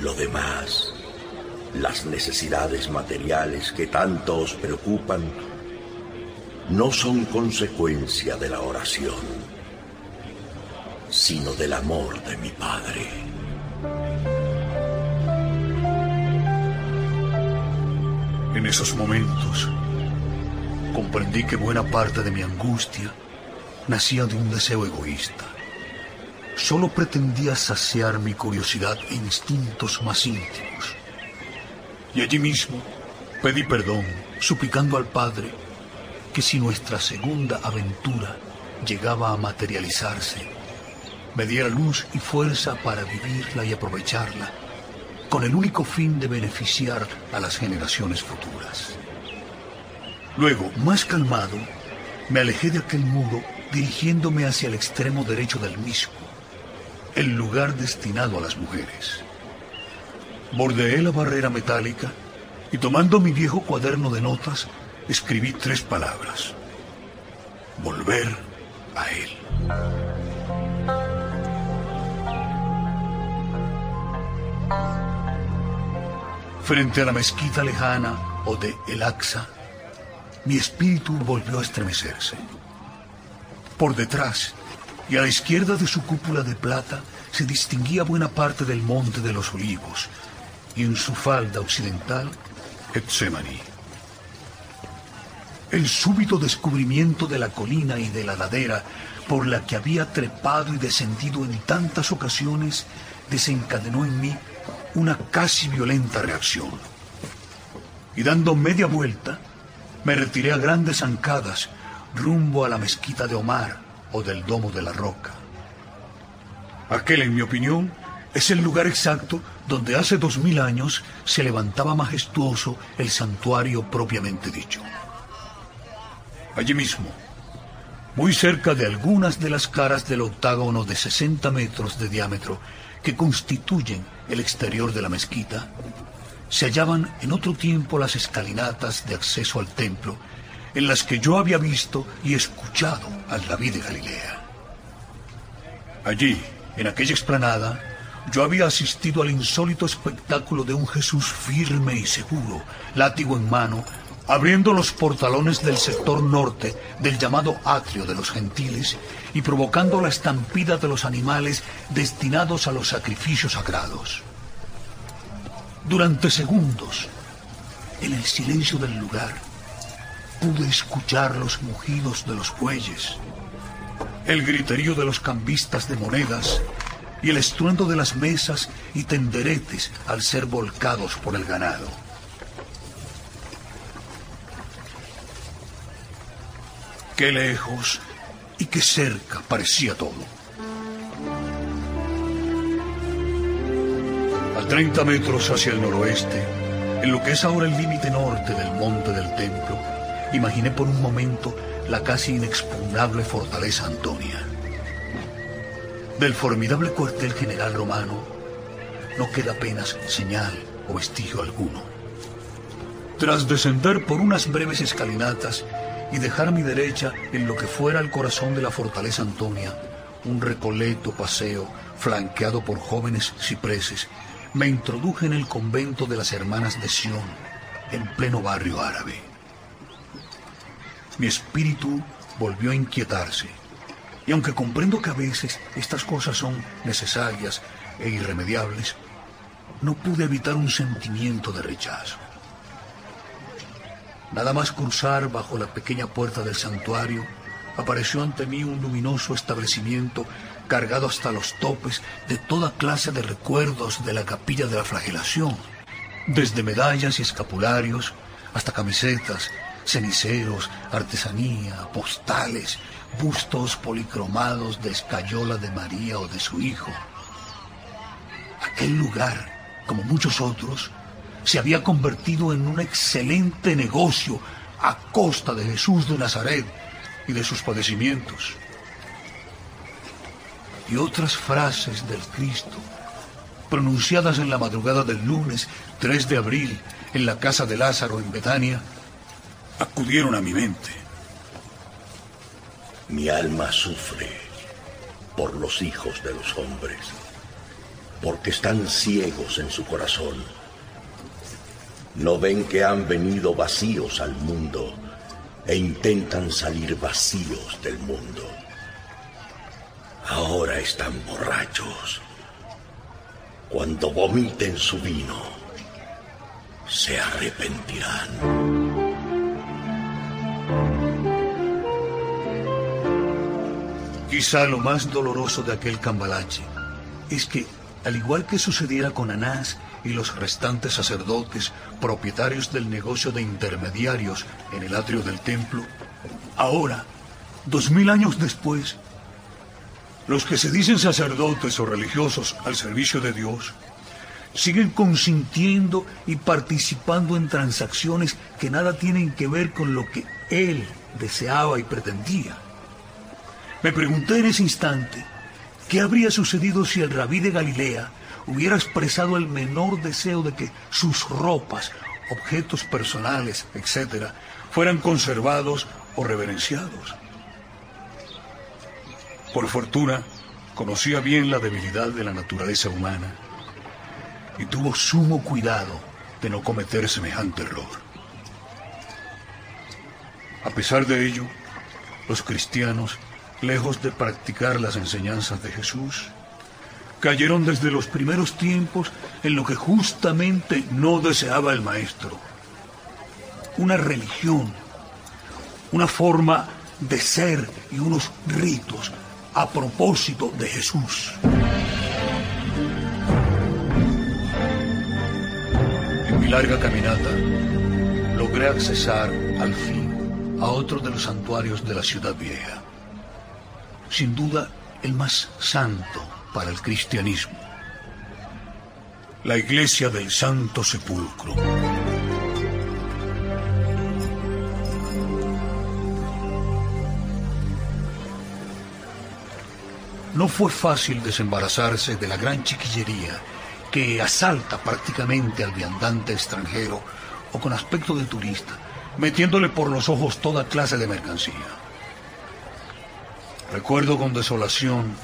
Lo demás, las necesidades materiales que tanto os preocupan, no son consecuencia de la oración, sino del amor de mi Padre. En esos momentos comprendí que buena parte de mi angustia nacía de un deseo egoísta. Solo pretendía saciar mi curiosidad e instintos más íntimos. Y allí mismo pedí perdón, suplicando al Padre que si nuestra segunda aventura llegaba a materializarse, me diera luz y fuerza para vivirla y aprovecharla, con el único fin de beneficiar a las generaciones futuras. Luego, más calmado, me alejé de aquel muro dirigiéndome hacia el extremo derecho del mismo, el lugar destinado a las mujeres. Bordeé la barrera metálica y tomando mi viejo cuaderno de notas, escribí tres palabras. Volver a él. Frente a la mezquita lejana o de El Aqsa, mi espíritu volvió a estremecerse. Por detrás y a la izquierda de su cúpula de plata se distinguía buena parte del Monte de los Olivos y en su falda occidental, Getsemaní. El súbito descubrimiento de la colina y de la ladera por la que había trepado y descendido en tantas ocasiones desencadenó en mí una casi violenta reacción. Y dando media vuelta, me retiré a grandes zancadas rumbo a la mezquita de Omar o del Domo de la Roca. Aquel, en mi opinión, es el lugar exacto donde hace dos mil años se levantaba majestuoso el santuario propiamente dicho. Allí mismo, muy cerca de algunas de las caras del octágono de 60 metros de diámetro que constituyen el exterior de la mezquita, se hallaban en otro tiempo las escalinatas de acceso al templo en las que yo había visto y escuchado al David de Galilea. Allí, en aquella explanada, yo había asistido al insólito espectáculo de un Jesús firme y seguro, látigo en mano, abriendo los portalones del sector norte del llamado atrio de los gentiles y provocando la estampida de los animales destinados a los sacrificios sagrados. Durante segundos, en el silencio del lugar, pude escuchar los mugidos de los bueyes, el griterío de los cambistas de monedas y el estruendo de las mesas y tenderetes al ser volcados por el ganado. Qué lejos y qué cerca parecía todo. A 30 metros hacia el noroeste, en lo que es ahora el límite norte del monte del templo, imaginé por un momento la casi inexpugnable fortaleza Antonia. Del formidable cuartel general romano no queda apenas señal o vestigio alguno. Tras descender por unas breves escalinatas y dejar a mi derecha en lo que fuera el corazón de la fortaleza Antonia, un recoleto paseo flanqueado por jóvenes cipreses, me introduje en el convento de las hermanas de Sion, en pleno barrio árabe. Mi espíritu volvió a inquietarse, y aunque comprendo que a veces estas cosas son necesarias e irremediables, no pude evitar un sentimiento de rechazo. Nada más cruzar bajo la pequeña puerta del santuario, apareció ante mí un luminoso establecimiento cargado hasta los topes de toda clase de recuerdos de la capilla de la flagelación, desde medallas y escapularios hasta camisetas, ceniceros, artesanía, postales, bustos policromados de escayola de María o de su hijo. Aquel lugar, como muchos otros, se había convertido en un excelente negocio a costa de Jesús de Nazaret y de sus padecimientos. Y otras frases del Cristo, pronunciadas en la madrugada del lunes 3 de abril en la casa de Lázaro en Betania, acudieron a mi mente. Mi alma sufre por los hijos de los hombres, porque están ciegos en su corazón. No ven que han venido vacíos al mundo e intentan salir vacíos del mundo. Ahora están borrachos. Cuando vomiten su vino, se arrepentirán. Quizá lo más doloroso de aquel cambalache es que, al igual que sucediera con Anás y los restantes sacerdotes propietarios del negocio de intermediarios en el atrio del templo, ahora, dos mil años después, los que se dicen sacerdotes o religiosos al servicio de Dios siguen consintiendo y participando en transacciones que nada tienen que ver con lo que Él deseaba y pretendía. Me pregunté en ese instante, ¿qué habría sucedido si el rabí de Galilea hubiera expresado el menor deseo de que sus ropas, objetos personales, etcétera, fueran conservados o reverenciados? Por fortuna, conocía bien la debilidad de la naturaleza humana y tuvo sumo cuidado de no cometer semejante error. A pesar de ello, los cristianos lejos de practicar las enseñanzas de Jesús, cayeron desde los primeros tiempos en lo que justamente no deseaba el Maestro. Una religión, una forma de ser y unos ritos a propósito de Jesús. En mi larga caminata logré accesar al fin a otro de los santuarios de la ciudad vieja sin duda el más santo para el cristianismo, la iglesia del Santo Sepulcro. No fue fácil desembarazarse de la gran chiquillería que asalta prácticamente al viandante extranjero o con aspecto de turista, metiéndole por los ojos toda clase de mercancía. Recuerdo con desolación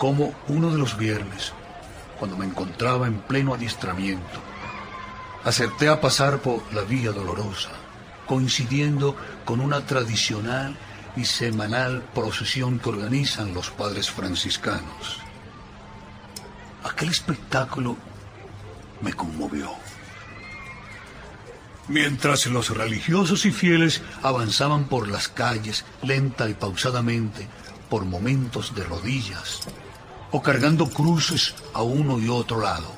cómo uno de los viernes, cuando me encontraba en pleno adiestramiento, acerté a pasar por la Vía Dolorosa, coincidiendo con una tradicional y semanal procesión que organizan los padres franciscanos. Aquel espectáculo me conmovió. Mientras los religiosos y fieles avanzaban por las calles lenta y pausadamente, por momentos de rodillas, o cargando cruces a uno y otro lado,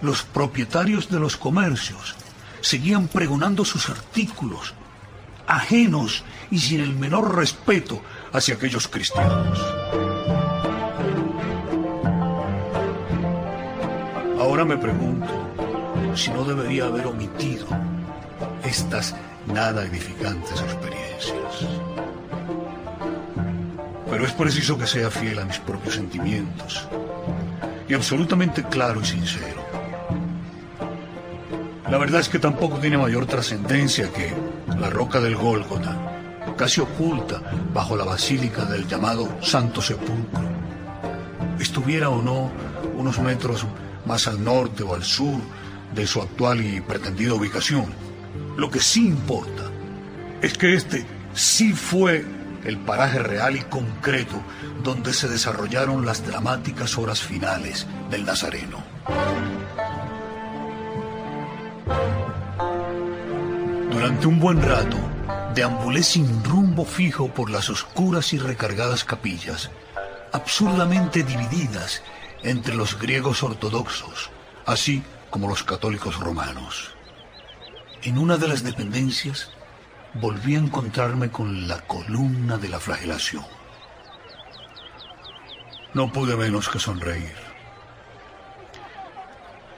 los propietarios de los comercios seguían pregonando sus artículos, ajenos y sin el menor respeto hacia aquellos cristianos. Ahora me pregunto, si no debería haber omitido estas nada edificantes experiencias. Pero es preciso que sea fiel a mis propios sentimientos y absolutamente claro y sincero. La verdad es que tampoco tiene mayor trascendencia que la roca del Gólgota, casi oculta bajo la basílica del llamado Santo Sepulcro, estuviera o no unos metros más al norte o al sur de su actual y pretendida ubicación. Lo que sí importa es que este sí fue el paraje real y concreto donde se desarrollaron las dramáticas horas finales del Nazareno. Durante un buen rato, deambulé sin rumbo fijo por las oscuras y recargadas capillas, absurdamente divididas entre los griegos ortodoxos, así como los católicos romanos. En una de las dependencias volví a encontrarme con la columna de la flagelación. No pude menos que sonreír.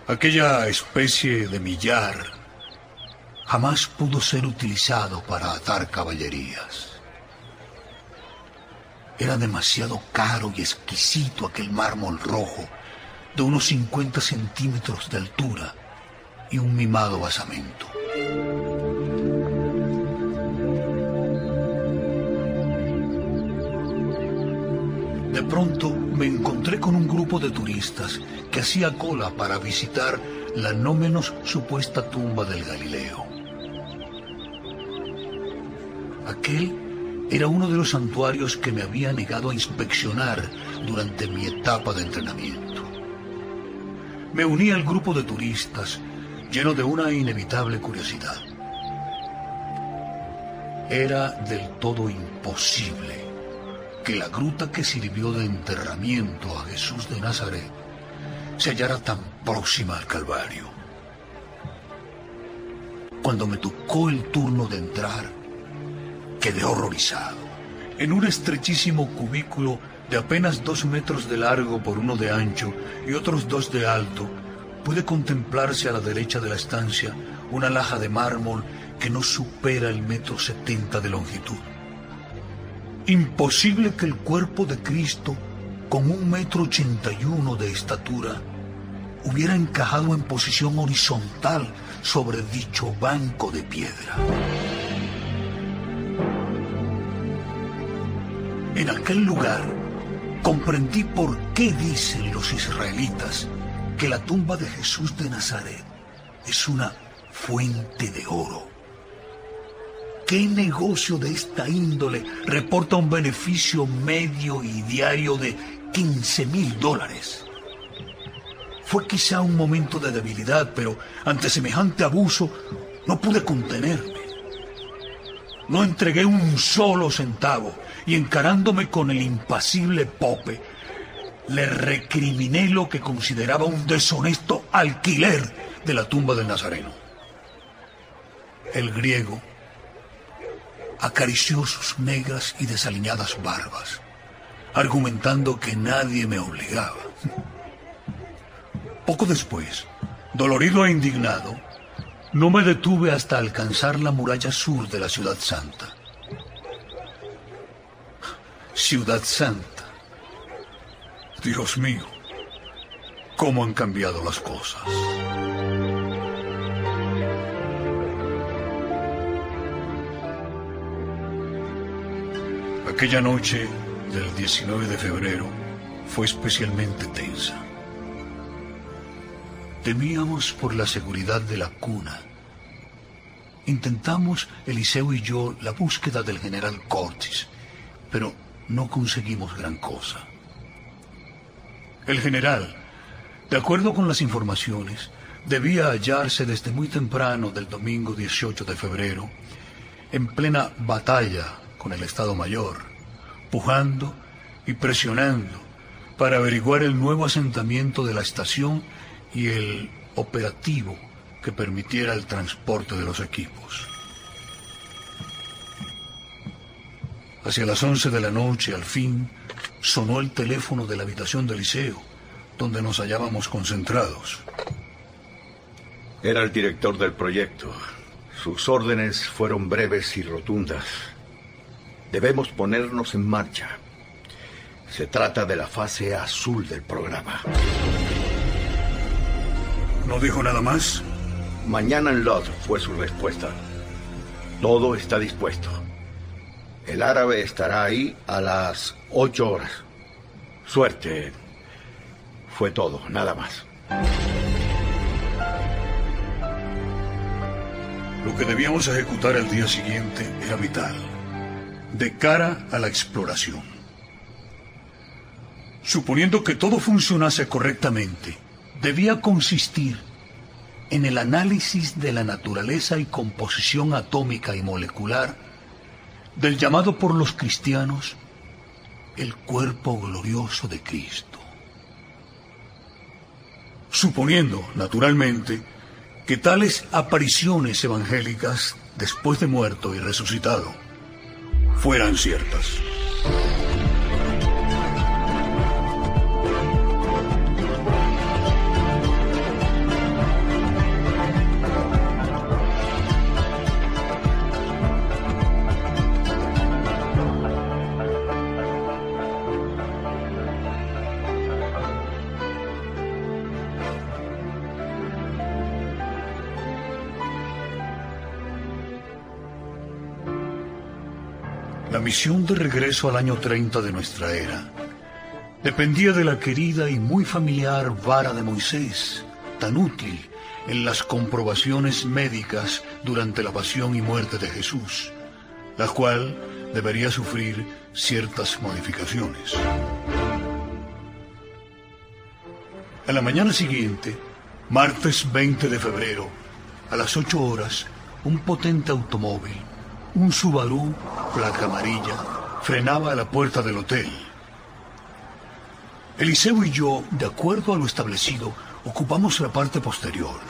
Aquella especie de millar jamás pudo ser utilizado para atar caballerías. Era demasiado caro y exquisito aquel mármol rojo de unos 50 centímetros de altura y un mimado basamento. De pronto me encontré con un grupo de turistas que hacía cola para visitar la no menos supuesta tumba del Galileo. Aquel era uno de los santuarios que me había negado a inspeccionar durante mi etapa de entrenamiento. Me uní al grupo de turistas lleno de una inevitable curiosidad. Era del todo imposible que la gruta que sirvió de enterramiento a Jesús de Nazaret se hallara tan próxima al Calvario. Cuando me tocó el turno de entrar, quedé horrorizado. En un estrechísimo cubículo de apenas dos metros de largo por uno de ancho y otros dos de alto, pude contemplarse a la derecha de la estancia una laja de mármol que no supera el metro setenta de longitud. Imposible que el cuerpo de Cristo, con un metro ochenta y uno de estatura, hubiera encajado en posición horizontal sobre dicho banco de piedra. En aquel lugar comprendí por qué dicen los israelitas que la tumba de Jesús de Nazaret es una fuente de oro. ¿Qué negocio de esta índole reporta un beneficio medio y diario de 15 mil dólares? Fue quizá un momento de debilidad, pero ante semejante abuso no pude contenerme. No entregué un solo centavo y encarándome con el impasible Pope, le recriminé lo que consideraba un deshonesto alquiler de la tumba del Nazareno. El griego acarició sus negras y desaliñadas barbas, argumentando que nadie me obligaba. Poco después, dolorido e indignado, no me detuve hasta alcanzar la muralla sur de la ciudad santa. Ciudad Santa. Dios mío, cómo han cambiado las cosas. Aquella noche del 19 de febrero fue especialmente tensa. Temíamos por la seguridad de la cuna. Intentamos, Eliseo y yo, la búsqueda del general Cortis, pero no conseguimos gran cosa. El general, de acuerdo con las informaciones, debía hallarse desde muy temprano del domingo 18 de febrero en plena batalla con el Estado Mayor, pujando y presionando para averiguar el nuevo asentamiento de la estación y el operativo que permitiera el transporte de los equipos. Hacia las once de la noche, al fin, sonó el teléfono de la habitación del liceo, donde nos hallábamos concentrados. Era el director del proyecto. Sus órdenes fueron breves y rotundas. Debemos ponernos en marcha. Se trata de la fase azul del programa. ¿No dijo nada más? Mañana en Lot fue su respuesta. Todo está dispuesto. El árabe estará ahí a las ocho horas. Suerte. Fue todo, nada más. Lo que debíamos ejecutar el día siguiente era vital, de cara a la exploración. Suponiendo que todo funcionase correctamente, debía consistir en el análisis de la naturaleza y composición atómica y molecular del llamado por los cristianos el cuerpo glorioso de Cristo. Suponiendo, naturalmente, que tales apariciones evangélicas, después de muerto y resucitado, fueran ciertas. Misión de regreso al año 30 de nuestra era dependía de la querida y muy familiar vara de Moisés, tan útil en las comprobaciones médicas durante la pasión y muerte de Jesús, la cual debería sufrir ciertas modificaciones. A la mañana siguiente, martes 20 de febrero, a las 8 horas, un potente automóvil, un Subaru placa amarilla, frenaba a la puerta del hotel. Eliseo y yo, de acuerdo a lo establecido, ocupamos la parte posterior.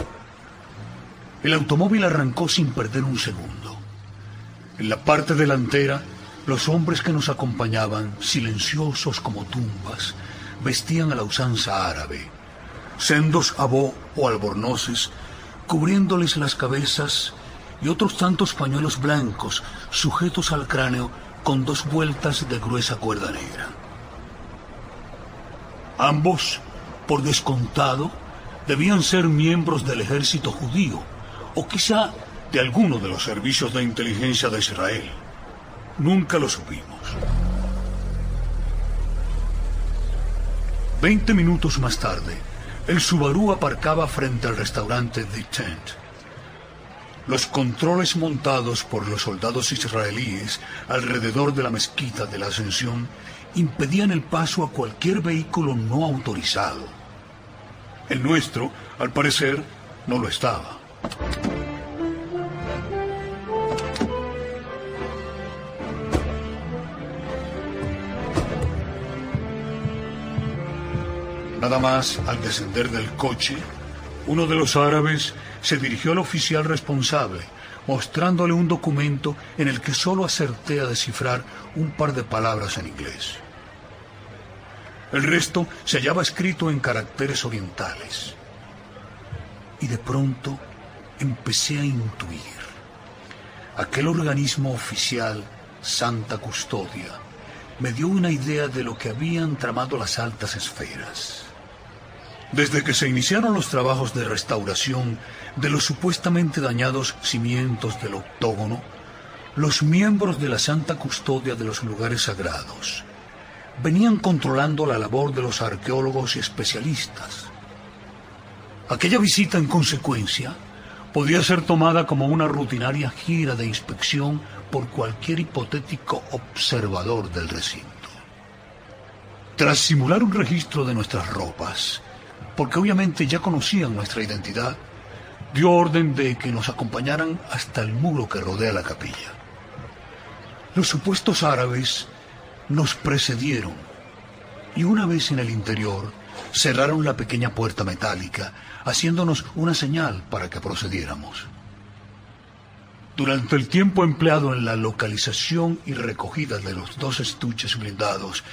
El automóvil arrancó sin perder un segundo. En la parte delantera, los hombres que nos acompañaban, silenciosos como tumbas, vestían a la usanza árabe, sendos abó o albornoces, cubriéndoles las cabezas y otros tantos pañuelos blancos sujetos al cráneo con dos vueltas de gruesa cuerda negra. Ambos, por descontado, debían ser miembros del ejército judío o quizá de alguno de los servicios de inteligencia de Israel. Nunca lo supimos. Veinte minutos más tarde, el Subaru aparcaba frente al restaurante The Tent. Los controles montados por los soldados israelíes alrededor de la mezquita de la Ascensión impedían el paso a cualquier vehículo no autorizado. El nuestro, al parecer, no lo estaba. Nada más al descender del coche, uno de los árabes se dirigió al oficial responsable, mostrándole un documento en el que solo acerté a descifrar un par de palabras en inglés. El resto se hallaba escrito en caracteres orientales. Y de pronto empecé a intuir. Aquel organismo oficial, Santa Custodia, me dio una idea de lo que habían tramado las altas esferas. Desde que se iniciaron los trabajos de restauración de los supuestamente dañados cimientos del octógono, los miembros de la Santa Custodia de los lugares sagrados venían controlando la labor de los arqueólogos y especialistas. Aquella visita, en consecuencia, podía ser tomada como una rutinaria gira de inspección por cualquier hipotético observador del recinto. Tras simular un registro de nuestras ropas, porque obviamente ya conocían nuestra identidad, dio orden de que nos acompañaran hasta el muro que rodea la capilla. Los supuestos árabes nos precedieron y una vez en el interior cerraron la pequeña puerta metálica, haciéndonos una señal para que procediéramos. Durante el tiempo empleado en la localización y recogida de los dos estuches blindados,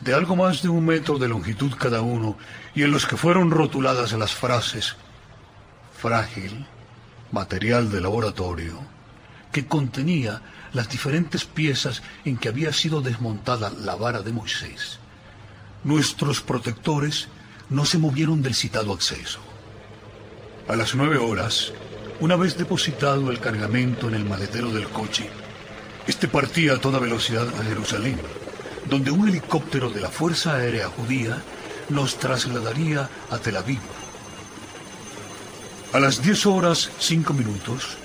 de algo más de un metro de longitud cada uno, y en los que fueron rotuladas las frases frágil, material de laboratorio, que contenía las diferentes piezas en que había sido desmontada la vara de Moisés. Nuestros protectores no se movieron del citado acceso. A las nueve horas, una vez depositado el cargamento en el maletero del coche, este partía a toda velocidad a Jerusalén, donde un helicóptero de la Fuerza Aérea Judía nos trasladaría a Tel Aviv. A las diez horas cinco minutos,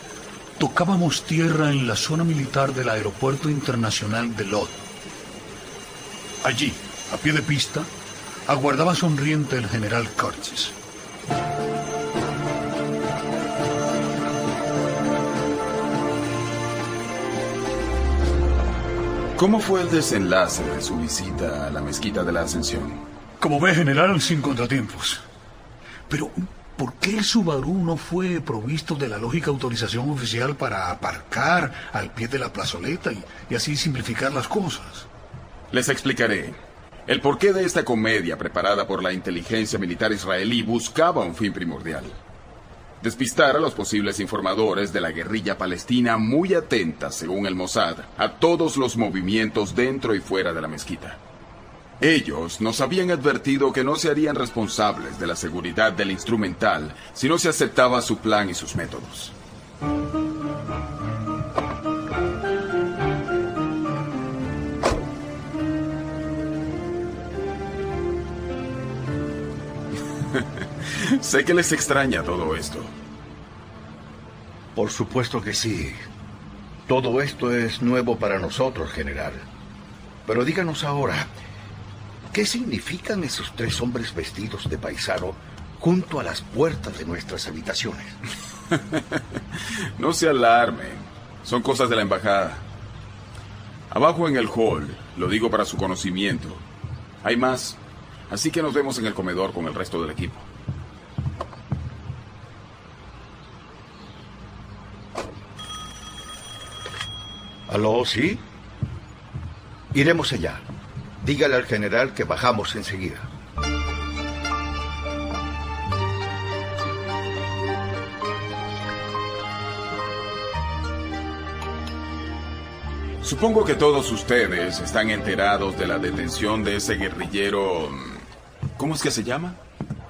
tocábamos tierra en la zona militar del Aeropuerto Internacional de Lod. Allí, a pie de pista, aguardaba sonriente el general Curtis. ¿Cómo fue el desenlace de su visita a la mezquita de la Ascensión? Como ve, general, sin contratiempos. Pero ¿Por qué el Subaru no fue provisto de la lógica autorización oficial para aparcar al pie de la plazoleta y, así simplificar las cosas? Les explicaré. El porqué de esta comedia preparada por la inteligencia militar israelí buscaba un fin primordial. Despistar a los posibles informadores de la guerrilla palestina muy atentas, según el Mossad, a todos los movimientos dentro y fuera de la mezquita. Ellos nos habían advertido que no se harían responsables de la seguridad del instrumental si no se aceptaba su plan y sus métodos. <laughs> sé que les extraña todo esto. Por supuesto que sí. Todo esto es nuevo para nosotros, general. Pero díganos ahora, ¿qué significan esos tres hombres vestidos de paisano junto a las puertas de nuestras habitaciones? <laughs> no se alarmen. Son cosas de la embajada. Abajo en el hall, lo digo para su conocimiento, hay más. Así que nos vemos en el comedor con el resto del equipo. ¿Aló, sí? Iremos allá. Dígale al general que bajamos enseguida. Supongo que todos ustedes están enterados de la detención de ese guerrillero... ¿Cómo es que se llama?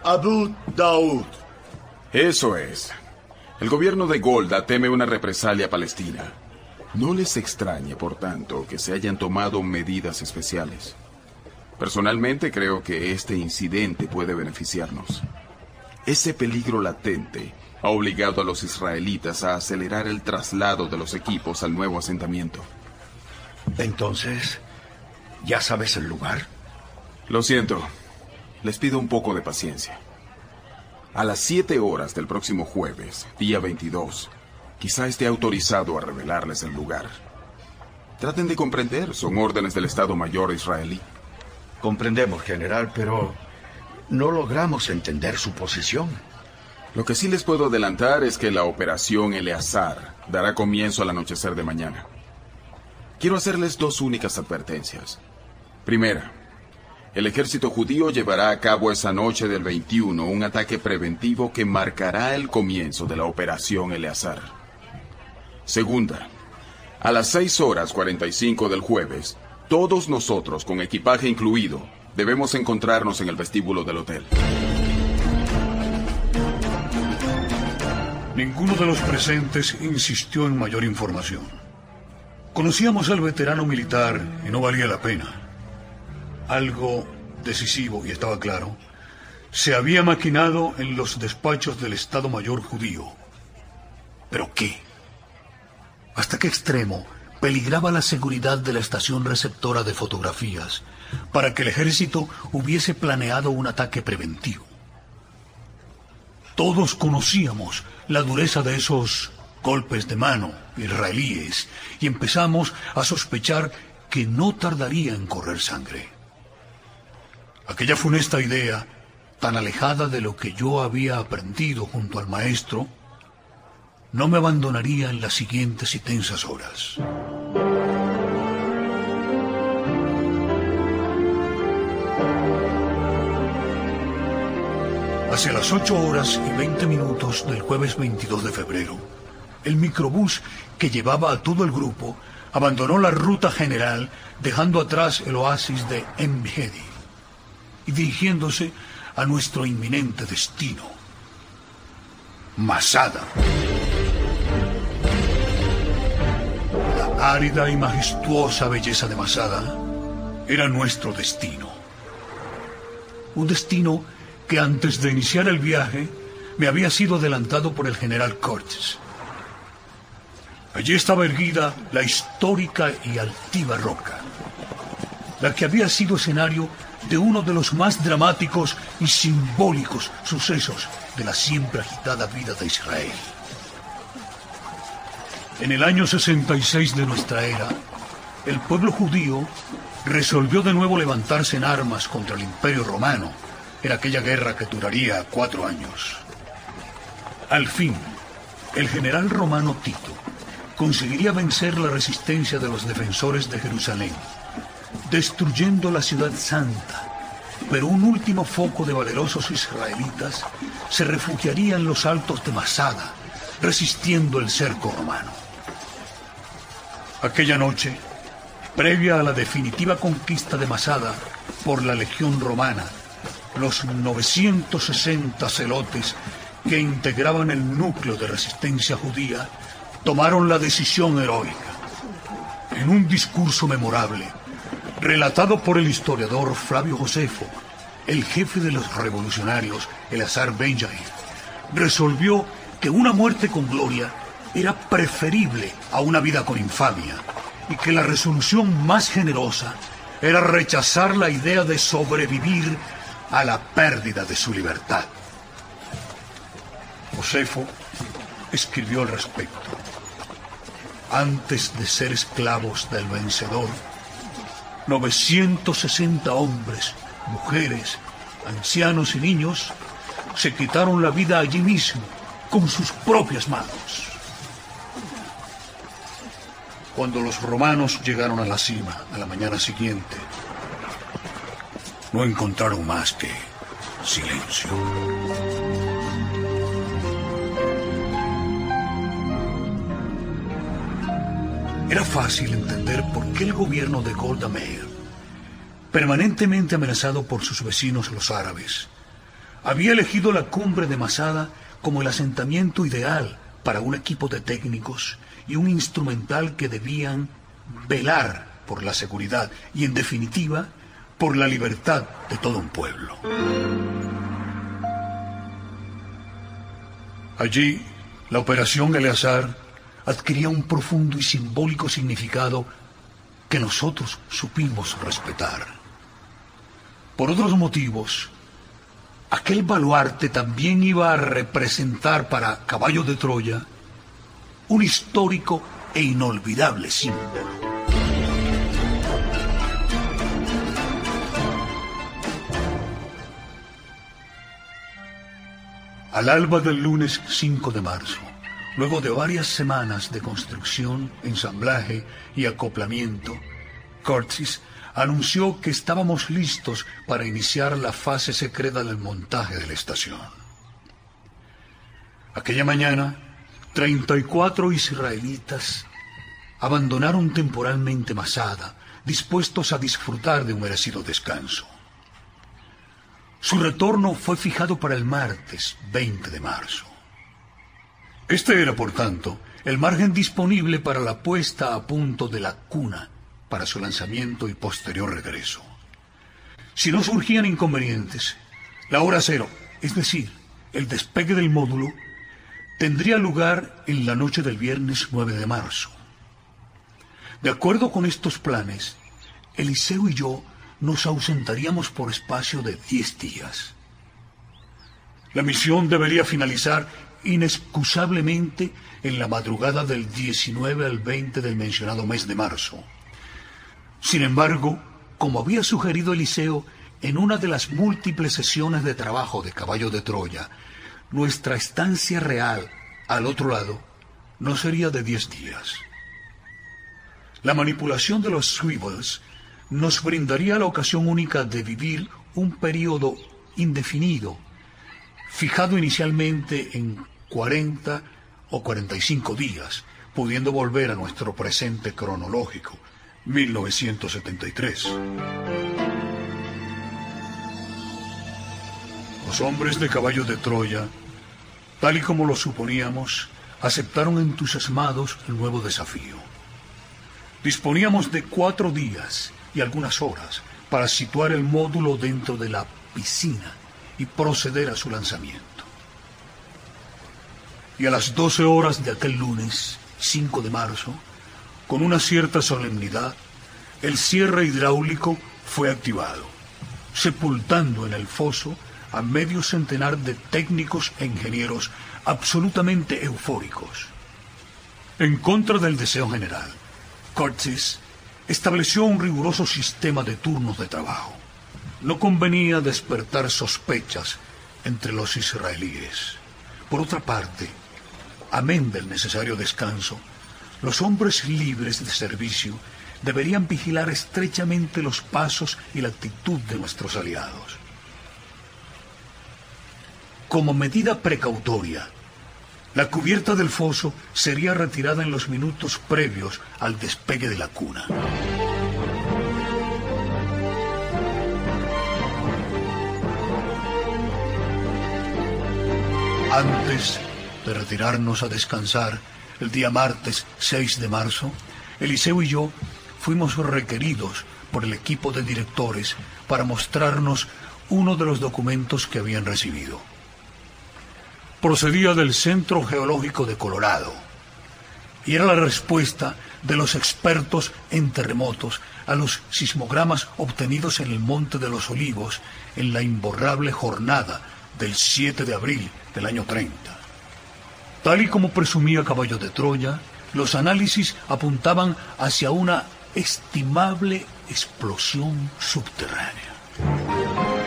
Abu Daud. Eso es. El gobierno de Golda teme una represalia palestina. No les extrañe, por tanto, que se hayan tomado medidas especiales. Personalmente creo que este incidente puede beneficiarnos. Ese peligro latente ha obligado a los israelitas a acelerar el traslado de los equipos al nuevo asentamiento. Entonces, ¿ya sabes el lugar? Lo siento. Les pido un poco de paciencia. A las 7 horas del próximo jueves, día 22, quizá esté autorizado a revelarles el lugar. Traten de comprender, son órdenes del Estado Mayor israelí. Comprendemos, general, pero no logramos entender su posición. Lo que sí les puedo adelantar es que la operación Eleazar dará comienzo al anochecer de mañana. Quiero hacerles dos únicas advertencias. Primera, el ejército judío llevará a cabo esa noche del 21 un ataque preventivo que marcará el comienzo de la operación Eleazar. Segunda, a las 6 horas 45 del jueves, todos nosotros, con equipaje incluido, debemos encontrarnos en el vestíbulo del hotel. Ninguno de los presentes insistió en mayor información. Conocíamos al veterano militar y no valía la pena. Algo decisivo, y estaba claro, se había maquinado en los despachos del Estado Mayor judío. ¿Pero qué? ¿Hasta qué extremo peligraba la seguridad de la estación receptora de fotografías para que el ejército hubiese planeado un ataque preventivo? Todos conocíamos la dureza de esos golpes de mano israelíes y empezamos a sospechar que no tardaría en correr sangre. Aquella funesta idea, tan alejada de lo que yo había aprendido junto al maestro, no me abandonaría en las siguientes y tensas horas. Hacia las ocho horas y veinte minutos del jueves 22 de febrero, el microbús que llevaba a todo el grupo abandonó la ruta general dejando atrás el oasis de Enhedi y dirigiéndose a nuestro inminente destino, Masada. Árida y majestuosa belleza de Masada era nuestro destino. Un destino que antes de iniciar el viaje me había sido adelantado por el general Cortes Allí estaba erguida la histórica y altiva roca, la que había sido escenario de uno de los más dramáticos y simbólicos sucesos de la siempre agitada vida de Israel. En el año 66 de nuestra era, el pueblo judío resolvió de nuevo levantarse en armas contra el imperio romano en aquella guerra que duraría cuatro años. Al fin, el general romano Tito conseguiría vencer la resistencia de los defensores de Jerusalén, destruyendo la ciudad santa. Pero un último foco de valerosos israelitas se refugiaría en los altos de Masada, resistiendo el cerco romano. Aquella noche, previa a la definitiva conquista de Masada por la legión romana, los 960 celotes que integraban el núcleo de resistencia judía tomaron la decisión heroica. En un discurso memorable, relatado por el historiador Flavio Josefo, el jefe de los revolucionarios, Eleazar Benjamin, resolvió que una muerte con gloria era preferible a una vida con infamia y que la resolución más generosa era rechazar la idea de sobrevivir a la pérdida de su libertad. Josefo escribió al respecto. Antes de ser esclavos del vencedor, 960 hombres, mujeres, ancianos y niños se quitaron la vida allí mismo, con sus propias manos. Cuando los romanos llegaron a la cima a la mañana siguiente, no encontraron más que silencio. Era fácil entender por qué el gobierno de Golda Meir, permanentemente amenazado por sus vecinos los árabes, había elegido la cumbre de Masada como el asentamiento ideal para un equipo de técnicos y un instrumental que debían velar por la seguridad y, en definitiva, por la libertad de todo un pueblo. Allí, la operación Eleazar adquiría un profundo y simbólico significado que nosotros supimos respetar. Por otros motivos, aquel baluarte también iba a representar para Caballo de Troya un histórico e inolvidable símbolo. Al alba del lunes 5 de marzo, Luego de varias semanas de construcción, ensamblaje y acoplamiento, Curtis anunció que estábamos listos para iniciar la fase secreta del montaje de la estación. Aquella mañana, 34 israelitas abandonaron temporalmente Masada, dispuestos a disfrutar de un merecido descanso. Su retorno fue fijado para el martes 20 de marzo. Este era, por tanto, el margen disponible para la puesta a punto de la cuna para su lanzamiento y posterior regreso. Si no surgían inconvenientes, la hora cero, es decir, el despegue del módulo, tendría lugar en la noche del viernes 9 de marzo. De acuerdo con estos planes, Eliseo y yo nos ausentaríamos por espacio de 10 días. La misión debería finalizar inexcusablemente en la madrugada del 19 al 20 del mencionado mes de marzo. Sin embargo, como había sugerido Eliseo en una de las múltiples sesiones de trabajo de Caballo de Troya, nuestra estancia real al otro lado no sería de diez días. La manipulación de los swivels nos brindaría la ocasión única de vivir un periodo indefinido fijado inicialmente en 40 o 45 días, pudiendo volver a nuestro presente cronológico, 1973. Los hombres de caballo de Troya, tal y como lo suponíamos, aceptaron entusiasmados el nuevo desafío. Disponíamos de cuatro días y algunas horas para situar el módulo dentro de la piscina y proceder a su lanzamiento. Y a las 12 horas de aquel lunes, 5 de marzo, con una cierta solemnidad, el cierre hidráulico fue activado, sepultando en el foso a medio centenar de técnicos e ingenieros absolutamente eufóricos. En contra del deseo general, Curtis estableció un riguroso sistema de turnos de trabajo no convenía despertar sospechas entre los israelíes. Por otra parte, amén del necesario descanso, los hombres libres de servicio deberían vigilar estrechamente los pasos y la actitud de nuestros aliados. Como medida precautoria, la cubierta del foso sería retirada en los minutos previos al despegue de la cuna. Antes de retirarnos a descansar el día martes 6 de marzo, Eliseo y yo fuimos requeridos por el equipo de directores para mostrarnos uno de los documentos que habían recibido. Procedía del Centro Geológico de Colorado y era la respuesta de los expertos en terremotos a los sismogramas obtenidos en el Monte de los Olivos en la imborrable jornada del 7 de abril del año 30. Tal y como presumía Caballo de Troya, los análisis apuntaban hacia una estimable explosión subterránea.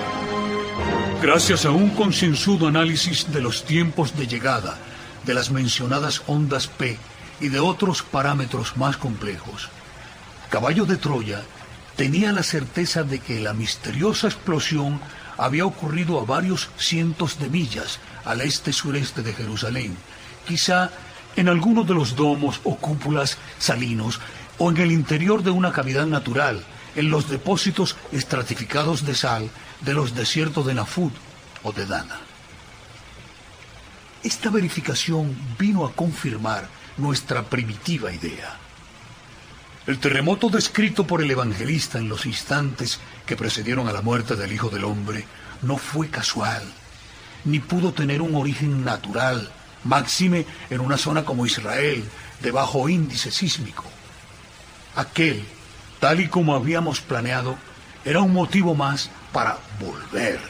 Gracias a un concienzudo análisis de los tiempos de llegada de las mencionadas ondas P y de otros parámetros más complejos, Caballo de Troya tenía la certeza de que la misteriosa explosión había ocurrido a varios cientos de millas al este-sureste de Jerusalén, quizá en alguno de los domos o cúpulas salinos o en el interior de una cavidad natural, en los depósitos estratificados de sal de los desiertos de Nafut o de Dana. Esta verificación vino a confirmar nuestra primitiva idea. El terremoto descrito por el evangelista en los instantes que precedieron a la muerte del Hijo del Hombre no fue casual, ni pudo tener un origen natural, máxime en una zona como Israel, de bajo índice sísmico. Aquel, tal y como habíamos planeado, era un motivo más para volver.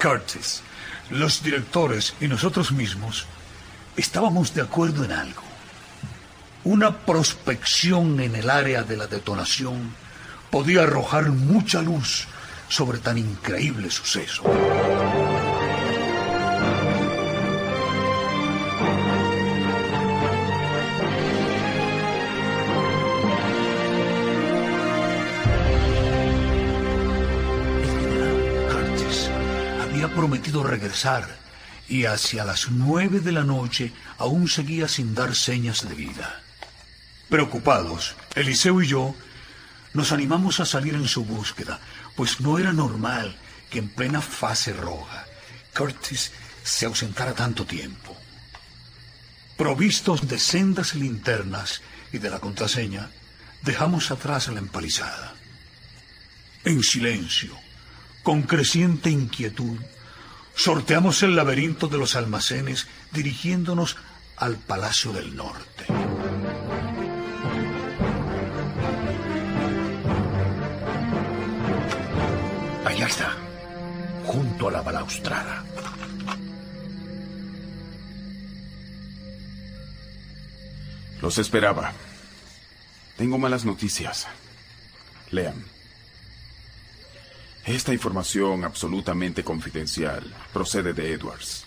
Curtis, los directores y nosotros mismos estábamos de acuerdo en algo. Una prospección en el área de la detonación podía arrojar mucha luz sobre tan increíble suceso. Regresar y hacia las nueve de la noche aún seguía sin dar señas de vida. Preocupados, Eliseo y yo nos animamos a salir en su búsqueda, pues no era normal que en plena fase roja Curtis se ausentara tanto tiempo. Provistos de sendas linternas y de la contraseña, dejamos atrás la empalizada. En silencio, con creciente inquietud, sorteamos el laberinto de los almacenes dirigiéndonos al Palacio del Norte. Allá está, junto a la balaustrada. Los esperaba. Tengo malas noticias. Lean. Esta información absolutamente confidencial procede de Edwards.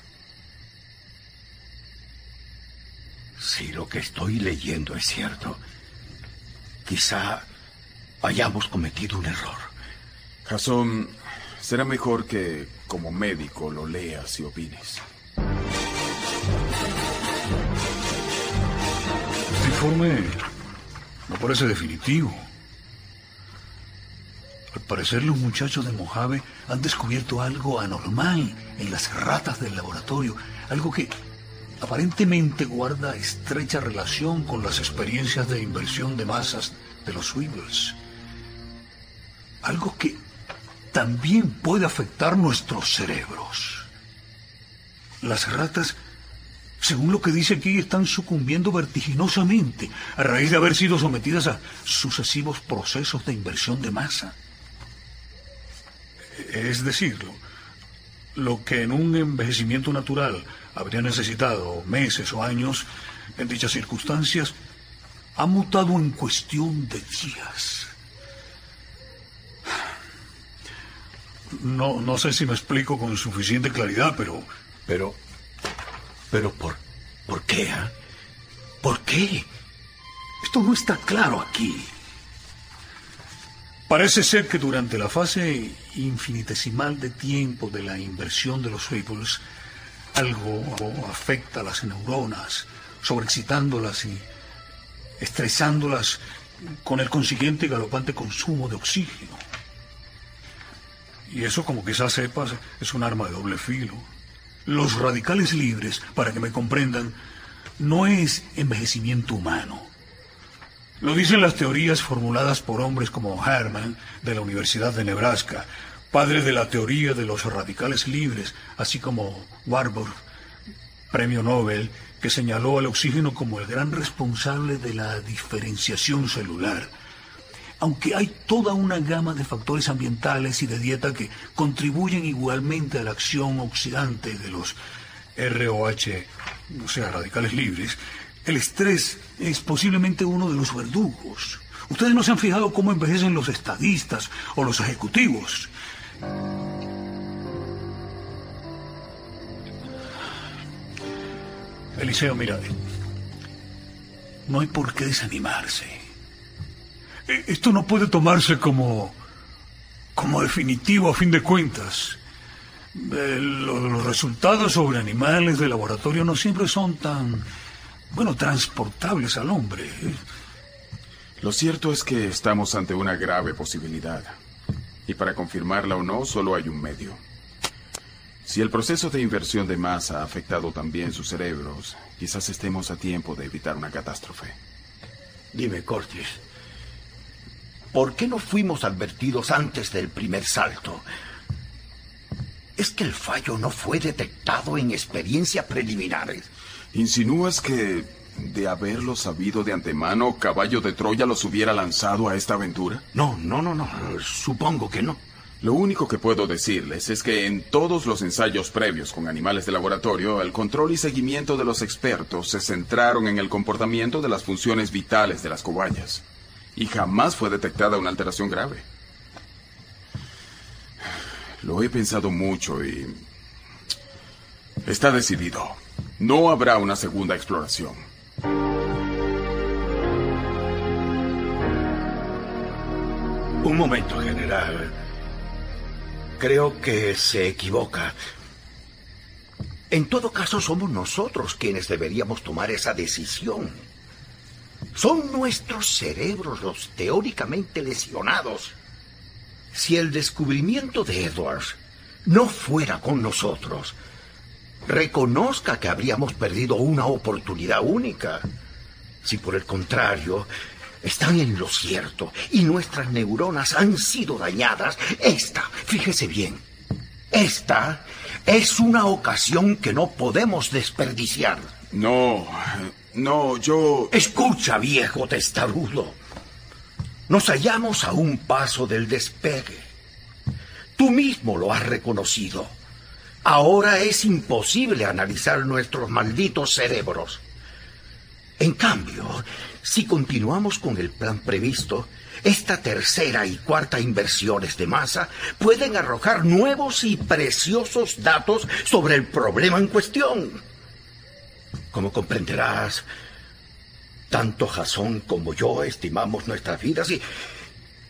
Si lo que estoy leyendo es cierto, quizá hayamos cometido un error. Jason, será mejor que como médico lo leas y opines. Este informe no parece definitivo. Al parecer los muchachos de Mojave han descubierto algo anormal en las ratas del laboratorio, algo que aparentemente guarda estrecha relación con las experiencias de inversión de masas de los Weevils. Algo que también puede afectar nuestros cerebros. Las ratas, según lo que dice aquí, están sucumbiendo vertiginosamente a raíz de haber sido sometidas a sucesivos procesos de inversión de masa. Es decir, lo que en un envejecimiento natural habría necesitado meses o años, en dichas circunstancias, ha mutado en cuestión de días. No, no sé si me explico con suficiente claridad, pero... Pero... Pero ¿por, ¿por qué? Ah? ¿Por qué? Esto no está claro aquí. Parece ser que durante la fase infinitesimal de tiempo de la inversión de los Fables, algo afecta a las neuronas, sobreexcitándolas y estresándolas con el consiguiente galopante consumo de oxígeno. Y eso, como quizás sepas, es un arma de doble filo. Los radicales libres, para que me comprendan, no es envejecimiento humano lo dicen las teorías formuladas por hombres como Herman de la Universidad de Nebraska, padre de la teoría de los radicales libres, así como Warburg, premio Nobel, que señaló al oxígeno como el gran responsable de la diferenciación celular. Aunque hay toda una gama de factores ambientales y de dieta que contribuyen igualmente a la acción oxidante de los ROH, o sea, radicales libres, el estrés es posiblemente uno de los verdugos. Ustedes no se han fijado cómo envejecen los estadistas o los ejecutivos. Eliseo, mira, no hay por qué desanimarse. E, esto no puede tomarse como, como definitivo a fin de cuentas. Eh, los resultados sobre animales de laboratorio no siempre son tan, bueno, transportables al hombre. Lo cierto es que estamos ante una grave posibilidad. Y para confirmarla o no, solo hay un medio. Si el proceso de inversión de masa ha afectado también sus cerebros, quizás estemos a tiempo de evitar una catástrofe. Dime, Cortis, ¿por qué no fuimos advertidos antes del primer salto? ¿Es que el fallo no fue detectado en experiencias preliminares? ¿Insinúas que, de haberlo sabido de antemano, Caballo de Troya los hubiera lanzado a esta aventura? No, no, no, no. Supongo que no. Lo único que puedo decirles es que en todos los ensayos previos con animales de laboratorio, el control y seguimiento de los expertos se centraron en el comportamiento de las funciones vitales de las cobayas. Y jamás fue detectada una alteración grave. Lo he pensado mucho y... Está decidido. No habrá una segunda exploración. Un momento, general. Creo que se equivoca. En todo caso, somos nosotros quienes deberíamos tomar esa decisión. Son nuestros cerebros los teóricamente lesionados. Si el descubrimiento de Edwards no fuera con nosotros, reconozca que habríamos perdido una oportunidad única. Si por el contrario, están en lo cierto y nuestras neuronas han sido dañadas, esta, fíjese bien, esta es una ocasión que no podemos desperdiciar. No, no, yo... Escucha, viejo testarudo. Nos hallamos a un paso del despegue. Tú mismo lo has reconocido. Ahora es imposible analizar nuestros malditos cerebros. En cambio, si continuamos con el plan previsto, esta tercera y cuarta inversiones de masa pueden arrojar nuevos y preciosos datos sobre el problema en cuestión. Como comprenderás, tanto Jasón como yo estimamos nuestras vidas y,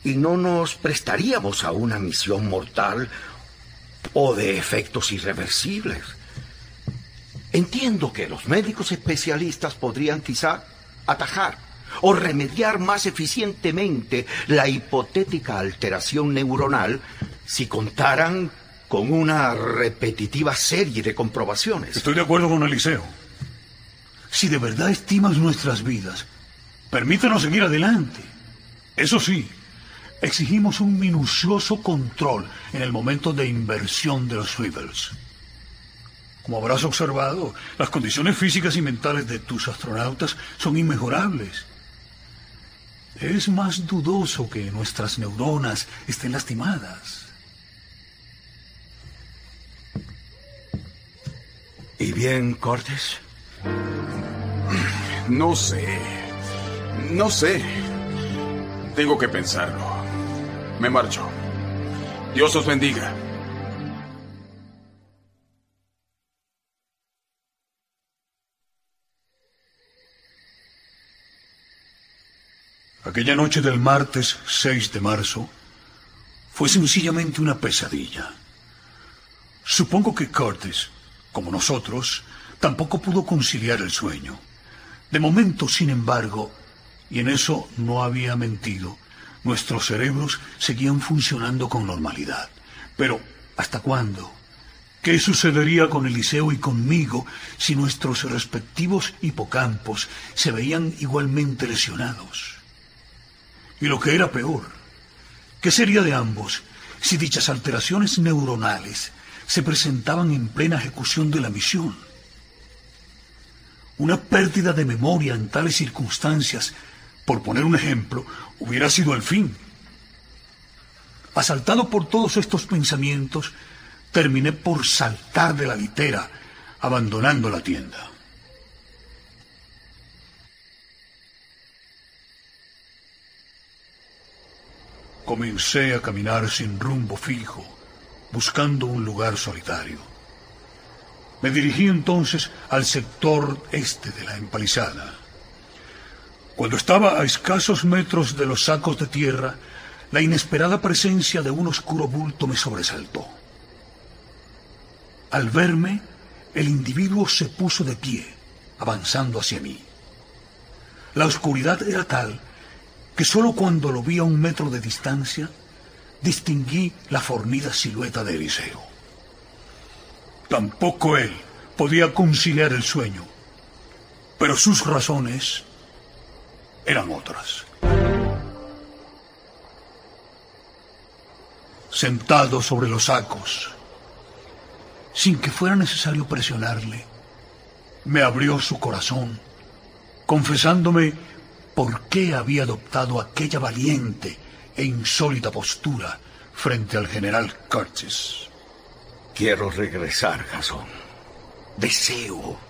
y no nos prestaríamos a una misión mortal o de efectos irreversibles. Entiendo que los médicos especialistas podrían quizá atajar o remediar más eficientemente la hipotética alteración neuronal si contaran con una repetitiva serie de comprobaciones. Estoy de acuerdo con Eliseo. Si de verdad estimas nuestras vidas, permítenos seguir adelante. Eso sí, exigimos un minucioso control en el momento de inversión de los Swivels. Como habrás observado, las condiciones físicas y mentales de tus astronautas son inmejorables. Es más dudoso que nuestras neuronas estén lastimadas. ¿Y bien, Cortes? No sé. No sé. Tengo que pensarlo. Me marcho. Dios os bendiga. Aquella noche del martes 6 de marzo fue sencillamente una pesadilla. Supongo que Curtis, como nosotros, tampoco pudo conciliar el sueño. De momento, sin embargo, y en eso no había mentido, nuestros cerebros seguían funcionando con normalidad. Pero, ¿hasta cuándo? ¿Qué sucedería con Eliseo y conmigo si nuestros respectivos hipocampos se veían igualmente lesionados? Y lo que era peor, ¿qué sería de ambos si dichas alteraciones neuronales se presentaban en plena ejecución de la misión. Una pérdida de memoria en tales circunstancias, por poner un ejemplo, hubiera sido el fin. Asaltado por todos estos pensamientos, terminé por saltar de la litera, abandonando la tienda. Comencé a caminar sin rumbo fijo, buscando un lugar solitario. Me dirigí entonces al sector este de la empalizada. Cuando estaba a escasos metros de los sacos de tierra, la inesperada presencia de un oscuro bulto me sobresaltó. Al verme, el individuo se puso de pie, avanzando hacia mí. La oscuridad era tal que sólo cuando lo vi a un metro de distancia distinguí la fornida silueta de Eliseo. Tampoco él podía conciliar el sueño, pero sus razones eran otras. Sentado sobre los sacos, sin que fuera necesario presionarle, me abrió su corazón, confesándome por qué había adoptado aquella valiente e insólita postura frente al general Curtis. Quiero regresar, Jason. Deseo.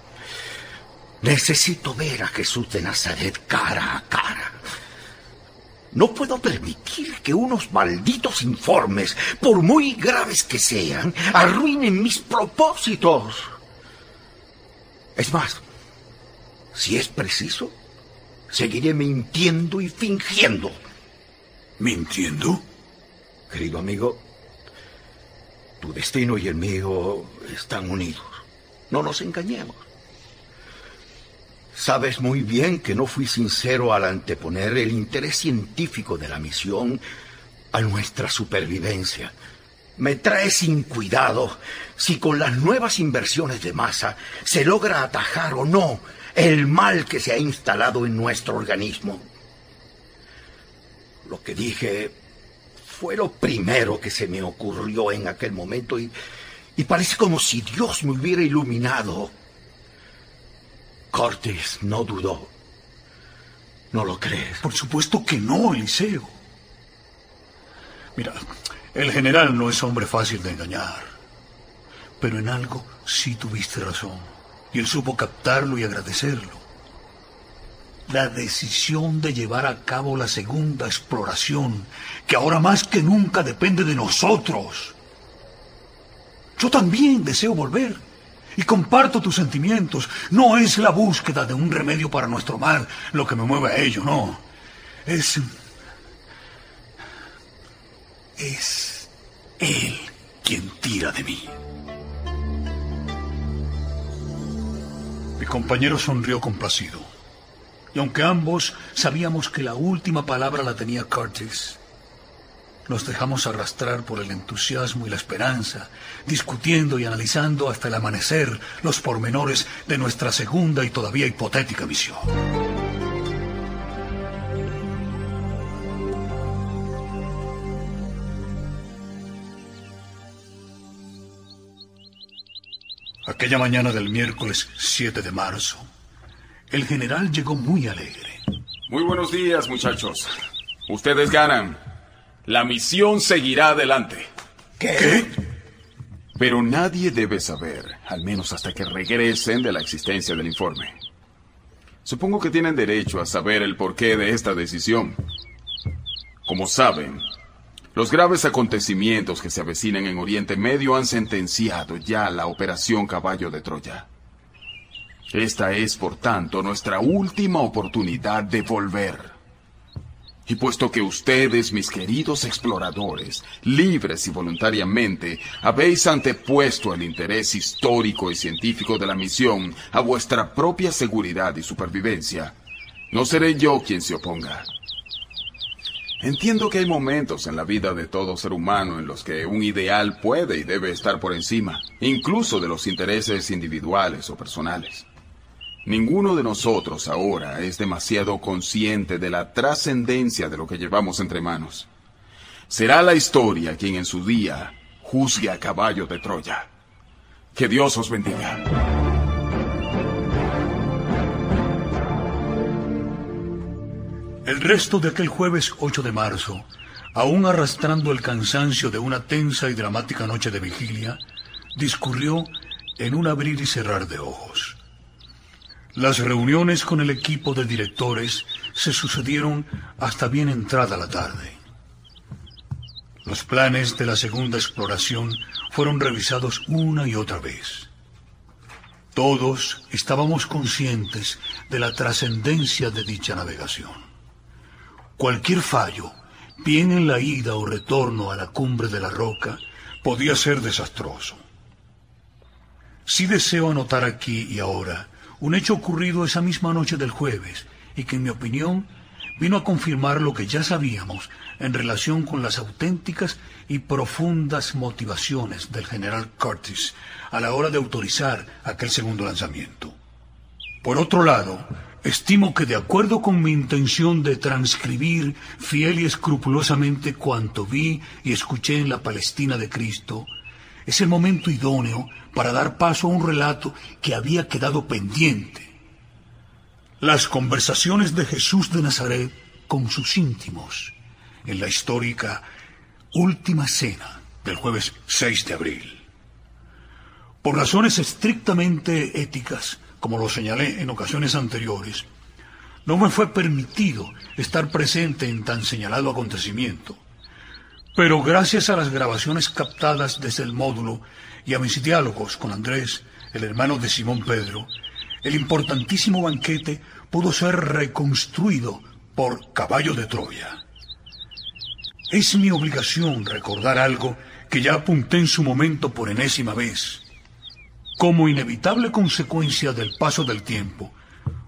Necesito ver a Jesús de Nazaret cara a cara. No puedo permitir que unos malditos informes, por muy graves que sean, arruinen mis propósitos. Es más, si es preciso, seguiré mintiendo y fingiendo. ¿Mintiendo? Querido amigo, tu destino y el mío están unidos. No nos engañemos. Sabes muy bien que no fui sincero al anteponer el interés científico de la misión a nuestra supervivencia. Me trae sin cuidado si con las nuevas inversiones de masa se logra atajar o no el mal que se ha instalado en nuestro organismo. Lo que dije fue lo primero que se me ocurrió en aquel momento y, y parece como si Dios me hubiera iluminado. Cortés no dudó. ¿No lo crees? Por supuesto que no, Eliseo. Mira, el general no es hombre fácil de engañar. Pero en algo sí tuviste razón y él supo captarlo y agradecerlo. La decisión de llevar a cabo la segunda exploración, que ahora más que nunca depende de nosotros. Yo también deseo volver y comparto tus sentimientos. No es la búsqueda de un remedio para nuestro mal lo que me mueve a ello, no. Es... Es Él quien tira de mí. Mi compañero sonrió complacido. Y aunque ambos sabíamos que la última palabra la tenía Curtis, nos dejamos arrastrar por el entusiasmo y la esperanza, discutiendo y analizando hasta el amanecer los pormenores de nuestra segunda y todavía hipotética misión. Aquella mañana del miércoles 7 de marzo, el general llegó muy alegre. Muy buenos días, muchachos. Ustedes ganan. La misión seguirá adelante. ¿Qué? Pero nadie debe saber, al menos hasta que regresen de la existencia del informe. Supongo que tienen derecho a saber el porqué de esta decisión. Como saben, los graves acontecimientos que se avecinan en Oriente Medio han sentenciado ya la Operación Caballo de Troya. Esta es, por tanto, nuestra última oportunidad de volver. Y puesto que ustedes, mis queridos exploradores, libres y voluntariamente, habéis antepuesto el interés histórico y científico de la misión a vuestra propia seguridad y supervivencia, no seré yo quien se oponga. Entiendo que hay momentos en la vida de todo ser humano en los que un ideal puede y debe estar por encima, incluso de los intereses individuales o personales. Ninguno de nosotros ahora es demasiado consciente de la trascendencia de lo que llevamos entre manos. será la historia quien en su día juzgue a caballo de Troya. Que Dios os bendiga. El resto de aquel jueves 8 de marzo, aún arrastrando el cansancio de una tensa y dramática noche de vigilia, discurrió en un abrir y cerrar de ojos. Las reuniones con el equipo de directores se sucedieron hasta bien entrada la tarde. Los planes de la segunda exploración fueron revisados una y otra vez. Todos estábamos conscientes de la trascendencia de dicha navegación. Cualquier fallo, bien en la ida o retorno a la cumbre de la roca, podía ser desastroso. Sí deseo anotar aquí y ahora un hecho ocurrido esa misma noche del jueves y que en mi opinión vino a confirmar lo que ya sabíamos en relación con las auténticas y profundas motivaciones del general Curtis a la hora de autorizar aquel segundo lanzamiento. Por otro lado, estimo que de acuerdo con mi intención de transcribir fiel y escrupulosamente cuanto vi y escuché en la Palestina de Cristo, es el momento idóneo para dar paso a un relato que había quedado pendiente. Las conversaciones de Jesús de Nazaret con sus íntimos en la histórica Última Cena del jueves 6 de abril. Por razones estrictamente éticas, como lo señalé en ocasiones anteriores, no me fue permitido estar presente en tan señalado acontecimiento. Pero gracias a las grabaciones captadas desde el módulo y a mis diálogos con Andrés, el hermano de Simón Pedro, el importantísimo banquete pudo ser reconstruido por Caballo de Troya. Es mi obligación recordar algo que ya apunté en su momento por enésima vez. Como inevitable consecuencia del paso del tiempo,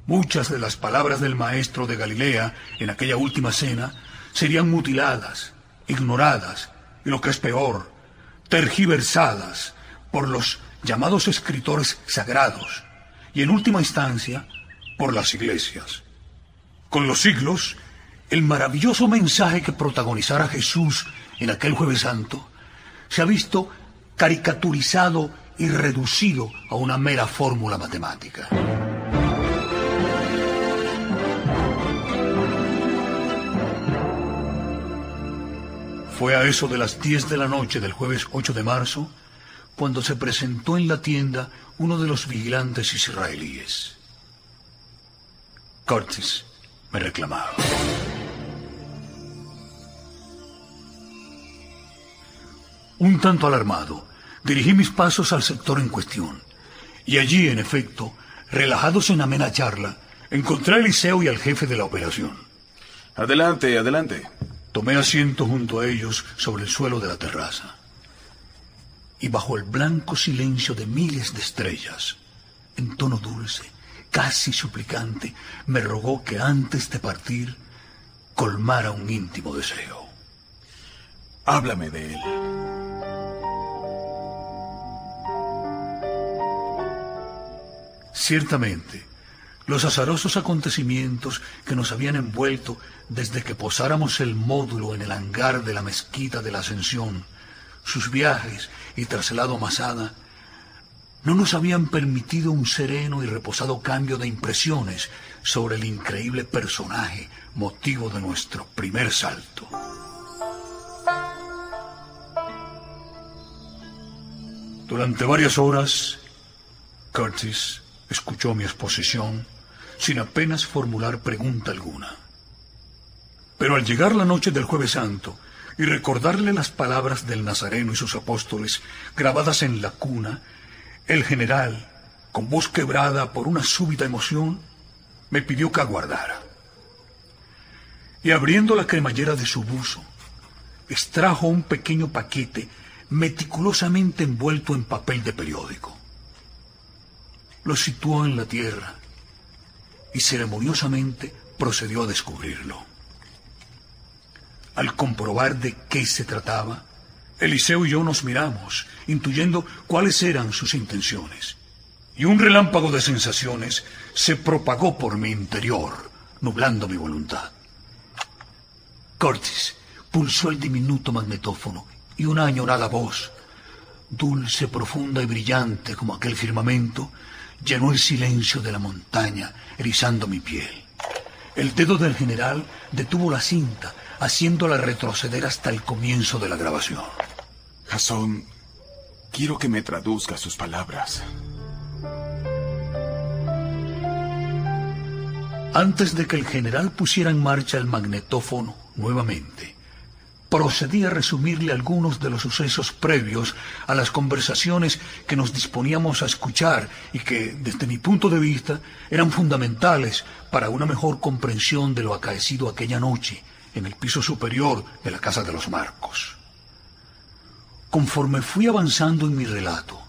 muchas de las palabras del maestro de Galilea en aquella última cena serían mutiladas, ignoradas y lo que es peor, tergiversadas por los llamados escritores sagrados y en última instancia por las iglesias. Con los siglos, el maravilloso mensaje que protagonizara Jesús en aquel jueves santo se ha visto caricaturizado y reducido a una mera fórmula matemática. Fue a eso de las 10 de la noche del jueves 8 de marzo cuando se presentó en la tienda uno de los vigilantes israelíes. Curtis me reclamaba. Un tanto alarmado, dirigí mis pasos al sector en cuestión. Y allí, en efecto, relajados en amena charla, encontré a Eliseo y al jefe de la operación. Adelante, adelante. Tomé asiento junto a ellos sobre el suelo de la terraza. Y bajo el blanco silencio de miles de estrellas, en tono dulce, casi suplicante, me rogó que antes de partir colmara un íntimo deseo. Háblame de él. Ciertamente, los azarosos acontecimientos que nos habían envuelto desde que posáramos el módulo en el hangar de la mezquita de la Ascensión, sus viajes y traslado a Masada, no nos habían permitido un sereno y reposado cambio de impresiones sobre el increíble personaje motivo de nuestro primer salto. Durante varias horas, Curtis escuchó mi exposición sin apenas formular pregunta alguna. Pero al llegar la noche del jueves santo y recordarle las palabras del Nazareno y sus apóstoles grabadas en la cuna, el general, con voz quebrada por una súbita emoción, me pidió que aguardara. Y abriendo la cremallera de su buzo, extrajo un pequeño paquete meticulosamente envuelto en papel de periódico lo situó en la tierra y ceremoniosamente procedió a descubrirlo. Al comprobar de qué se trataba, Eliseo y yo nos miramos, intuyendo cuáles eran sus intenciones. Y un relámpago de sensaciones se propagó por mi interior, nublando mi voluntad. Cortis, pulsó el diminuto magnetófono y una añorada voz, dulce, profunda y brillante como aquel firmamento, llenó el silencio de la montaña, erizando mi piel. El dedo del general detuvo la cinta, haciéndola retroceder hasta el comienzo de la grabación. Jason, quiero que me traduzca sus palabras. Antes de que el general pusiera en marcha el magnetófono nuevamente, procedí a resumirle algunos de los sucesos previos a las conversaciones que nos disponíamos a escuchar y que, desde mi punto de vista, eran fundamentales para una mejor comprensión de lo acaecido aquella noche en el piso superior de la casa de los Marcos. Conforme fui avanzando en mi relato,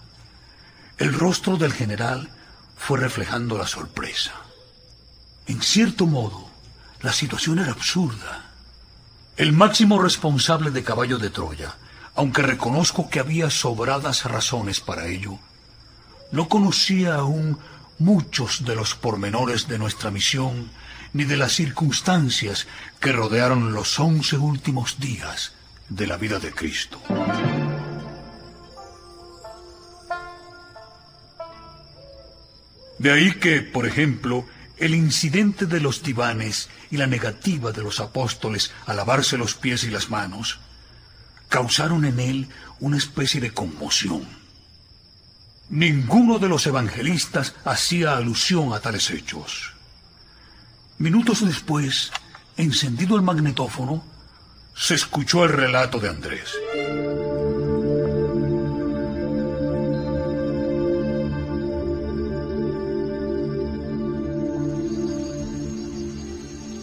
el rostro del general fue reflejando la sorpresa. En cierto modo, la situación era absurda. El máximo responsable de Caballo de Troya, aunque reconozco que había sobradas razones para ello, no conocía aún muchos de los pormenores de nuestra misión ni de las circunstancias que rodearon los once últimos días de la vida de Cristo. De ahí que, por ejemplo, el incidente de los divanes y la negativa de los apóstoles a lavarse los pies y las manos causaron en él una especie de conmoción. Ninguno de los evangelistas hacía alusión a tales hechos. Minutos después, encendido el magnetófono, se escuchó el relato de Andrés.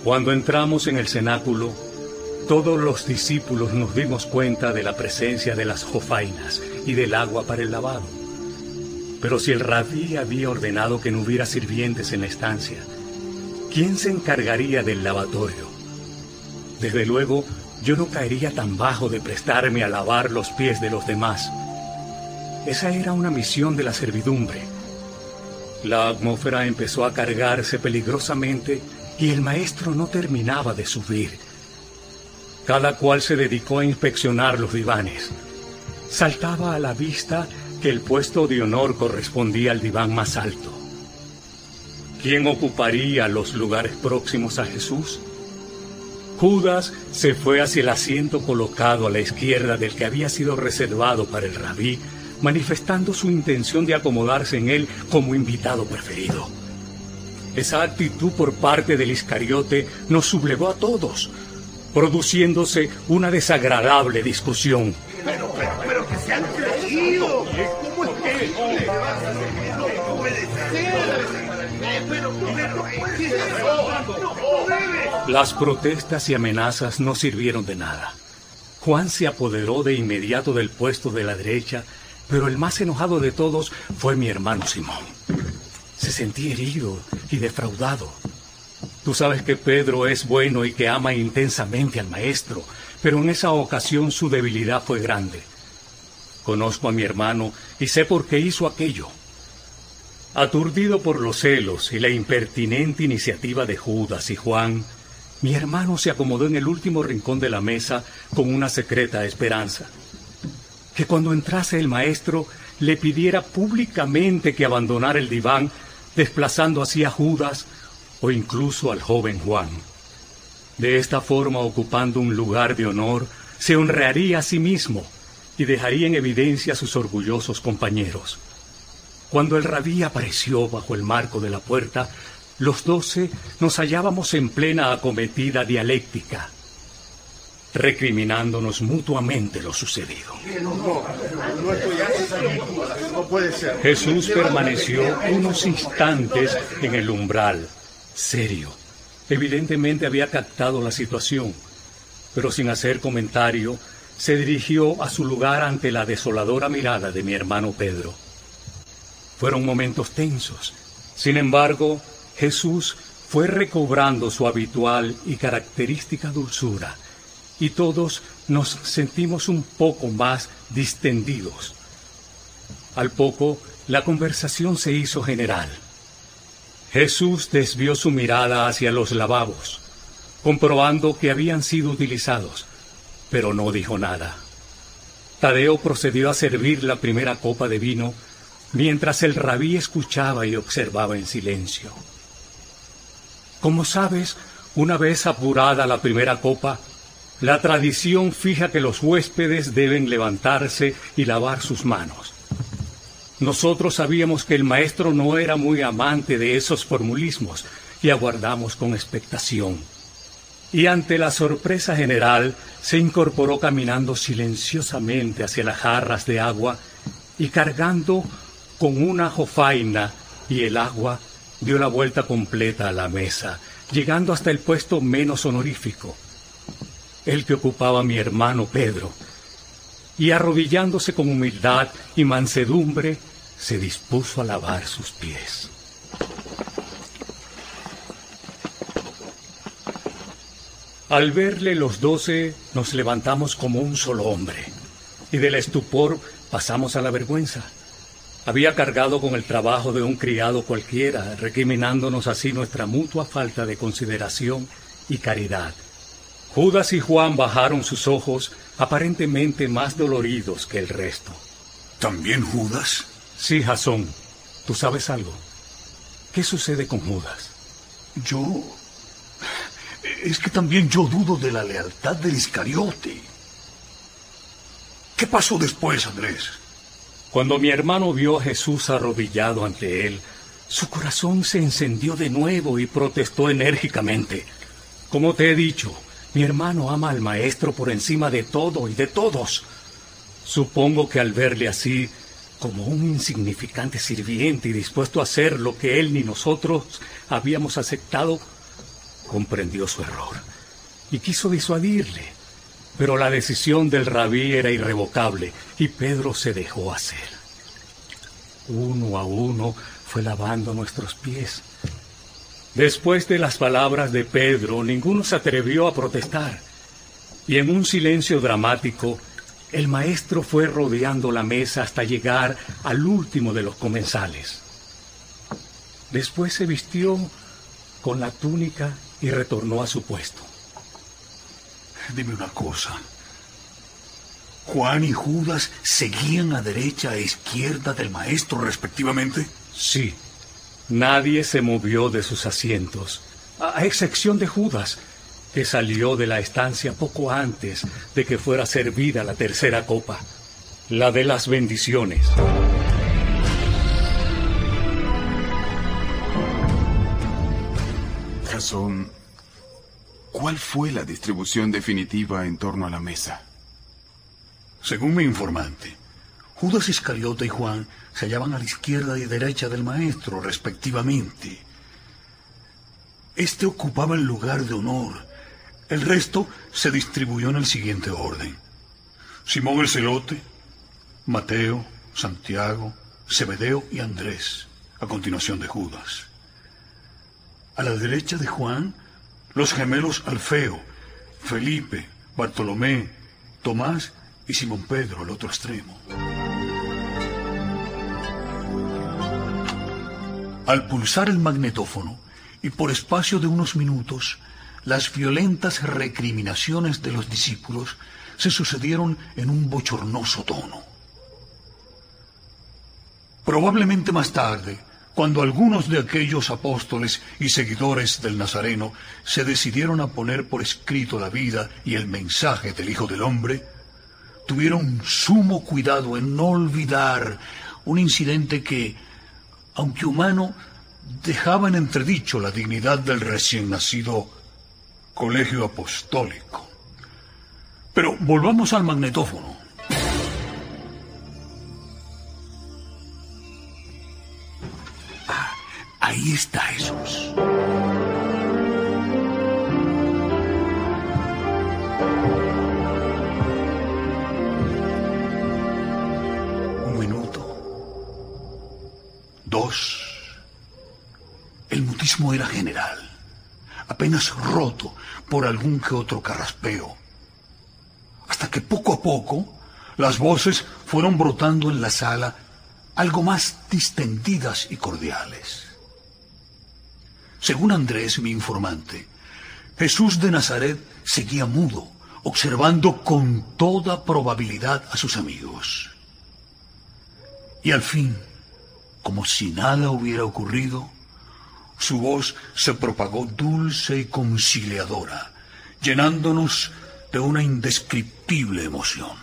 Cuando entramos en el cenáculo, todos los discípulos nos dimos cuenta de la presencia de las jofainas y del agua para el lavado. Pero si el rabí había ordenado que no hubiera sirvientes en la estancia, ¿quién se encargaría del lavatorio? Desde luego, yo no caería tan bajo de prestarme a lavar los pies de los demás. Esa era una misión de la servidumbre. La atmósfera empezó a cargarse peligrosamente y el maestro no terminaba de subir. Cada cual se dedicó a inspeccionar los divanes. Saltaba a la vista que el puesto de honor correspondía al diván más alto. ¿Quién ocuparía los lugares próximos a Jesús? Judas se fue hacia el asiento colocado a la izquierda del que había sido reservado para el rabí, manifestando su intención de acomodarse en él como invitado preferido. Esa actitud por parte del Iscariote nos sublevó a todos, produciéndose una desagradable discusión. Pero, pero, pero que se han creído. ¿Cómo es que? Las protestas y amenazas no sirvieron de nada. Juan se apoderó de inmediato del puesto de la derecha, pero el más enojado de todos fue mi hermano Simón. Se sentía herido y defraudado. Tú sabes que Pedro es bueno y que ama intensamente al maestro, pero en esa ocasión su debilidad fue grande. Conozco a mi hermano y sé por qué hizo aquello. Aturdido por los celos y la impertinente iniciativa de Judas y Juan, mi hermano se acomodó en el último rincón de la mesa con una secreta esperanza. Que cuando entrase el maestro le pidiera públicamente que abandonara el diván desplazando así a Judas o incluso al joven Juan. De esta forma, ocupando un lugar de honor, se honraría a sí mismo y dejaría en evidencia a sus orgullosos compañeros. Cuando el rabí apareció bajo el marco de la puerta, los doce nos hallábamos en plena acometida dialéctica recriminándonos mutuamente lo sucedido. Jesús permaneció unos instantes en el umbral, serio. Evidentemente había captado la situación, pero sin hacer comentario, se dirigió a su lugar ante la desoladora mirada de mi hermano Pedro. Fueron momentos tensos. Sin embargo, Jesús fue recobrando su habitual y característica dulzura y todos nos sentimos un poco más distendidos. Al poco, la conversación se hizo general. Jesús desvió su mirada hacia los lavabos, comprobando que habían sido utilizados, pero no dijo nada. Tadeo procedió a servir la primera copa de vino mientras el rabí escuchaba y observaba en silencio. Como sabes, una vez apurada la primera copa, la tradición fija que los huéspedes deben levantarse y lavar sus manos. Nosotros sabíamos que el maestro no era muy amante de esos formulismos y aguardamos con expectación. Y ante la sorpresa general, se incorporó caminando silenciosamente hacia las jarras de agua y cargando con una jofaina y el agua dio la vuelta completa a la mesa, llegando hasta el puesto menos honorífico, el que ocupaba mi hermano Pedro, y arrodillándose con humildad y mansedumbre, se dispuso a lavar sus pies. Al verle los doce, nos levantamos como un solo hombre, y del estupor pasamos a la vergüenza. Había cargado con el trabajo de un criado cualquiera, recriminándonos así nuestra mutua falta de consideración y caridad. Judas y Juan bajaron sus ojos, aparentemente más doloridos que el resto. ¿También Judas? Sí, Jasón. ¿Tú sabes algo? ¿Qué sucede con Judas? Yo... Es que también yo dudo de la lealtad del Iscariote. ¿Qué pasó después, Andrés? Cuando mi hermano vio a Jesús arrodillado ante él, su corazón se encendió de nuevo y protestó enérgicamente. Como te he dicho, mi hermano ama al Maestro por encima de todo y de todos. Supongo que al verle así, como un insignificante sirviente y dispuesto a hacer lo que él ni nosotros habíamos aceptado, comprendió su error y quiso disuadirle. Pero la decisión del rabí era irrevocable y Pedro se dejó hacer. Uno a uno fue lavando nuestros pies. Después de las palabras de Pedro, ninguno se atrevió a protestar. Y en un silencio dramático, el maestro fue rodeando la mesa hasta llegar al último de los comensales. Después se vistió con la túnica y retornó a su puesto. Dime una cosa. ¿Juan y Judas seguían a derecha e izquierda del maestro respectivamente? Sí. Nadie se movió de sus asientos, a excepción de Judas, que salió de la estancia poco antes de que fuera servida la tercera copa, la de las bendiciones. Jasón ¿Cuál fue la distribución definitiva en torno a la mesa? Según mi informante, Judas Iscariote y Juan se hallaban a la izquierda y derecha del maestro, respectivamente. Este ocupaba el lugar de honor. El resto se distribuyó en el siguiente orden. Simón el Celote, Mateo, Santiago, Zebedeo y Andrés, a continuación de Judas. A la derecha de Juan, los gemelos Alfeo, Felipe, Bartolomé, Tomás y Simón Pedro al otro extremo. Al pulsar el magnetófono, y por espacio de unos minutos, las violentas recriminaciones de los discípulos se sucedieron en un bochornoso tono. Probablemente más tarde, cuando algunos de aquellos apóstoles y seguidores del Nazareno se decidieron a poner por escrito la vida y el mensaje del Hijo del Hombre, tuvieron sumo cuidado en no olvidar un incidente que, aunque humano, dejaba en entredicho la dignidad del recién nacido colegio apostólico. Pero volvamos al magnetófono. Ahí está Jesús. Era general, apenas roto por algún que otro carraspeo. Hasta que poco a poco las voces fueron brotando en la sala algo más distendidas y cordiales. Según Andrés, mi informante, Jesús de Nazaret seguía mudo, observando con toda probabilidad a sus amigos. Y al fin, como si nada hubiera ocurrido, su voz se propagó dulce y conciliadora, llenándonos de una indescriptible emoción.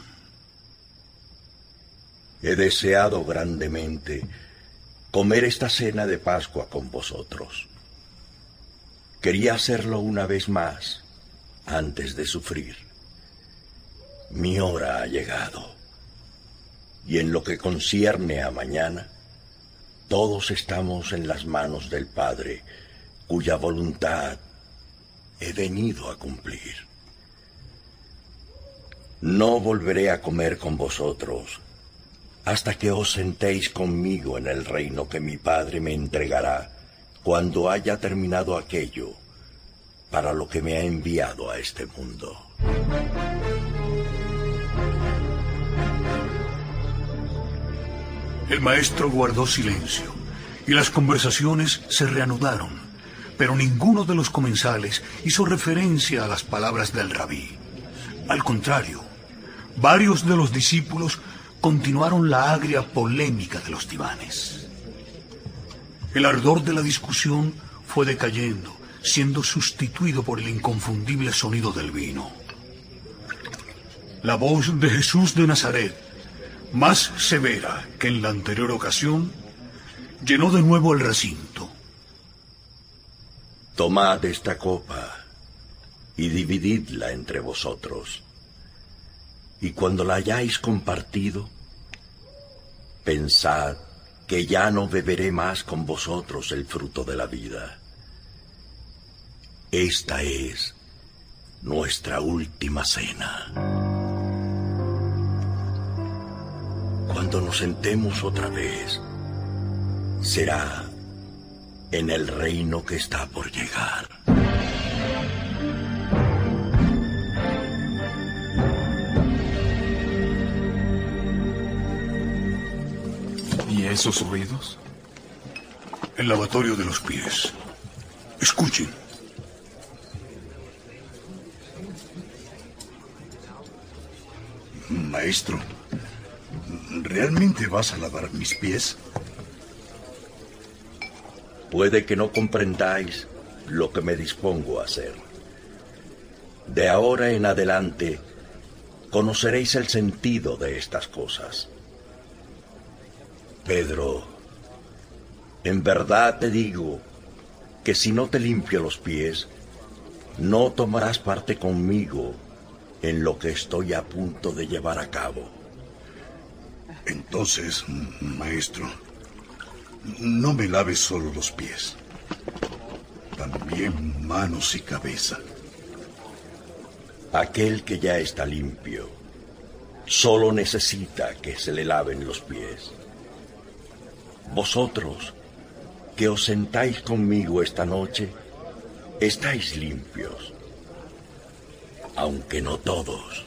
He deseado grandemente comer esta cena de Pascua con vosotros. Quería hacerlo una vez más antes de sufrir. Mi hora ha llegado. Y en lo que concierne a mañana, todos estamos en las manos del Padre, cuya voluntad he venido a cumplir. No volveré a comer con vosotros hasta que os sentéis conmigo en el reino que mi Padre me entregará cuando haya terminado aquello para lo que me ha enviado a este mundo. El maestro guardó silencio y las conversaciones se reanudaron, pero ninguno de los comensales hizo referencia a las palabras del rabí. Al contrario, varios de los discípulos continuaron la agria polémica de los divanes. El ardor de la discusión fue decayendo, siendo sustituido por el inconfundible sonido del vino. La voz de Jesús de Nazaret, más severa que en la anterior ocasión, llenó de nuevo el recinto. Tomad esta copa y divididla entre vosotros y cuando la hayáis compartido, pensad que ya no beberé más con vosotros el fruto de la vida. Esta es nuestra última cena. Cuando nos sentemos otra vez, será en el reino que está por llegar. ¿Y esos ruidos? El lavatorio de los pies. Escuchen. Maestro, ¿realmente vas a lavar mis pies? Puede que no comprendáis lo que me dispongo a hacer. De ahora en adelante, conoceréis el sentido de estas cosas. Pedro, en verdad te digo que si no te limpio los pies, no tomarás parte conmigo en lo que estoy a punto de llevar a cabo. Entonces, maestro, no me laves solo los pies, también manos y cabeza. Aquel que ya está limpio solo necesita que se le laven los pies. Vosotros, que os sentáis conmigo esta noche, estáis limpios, aunque no todos.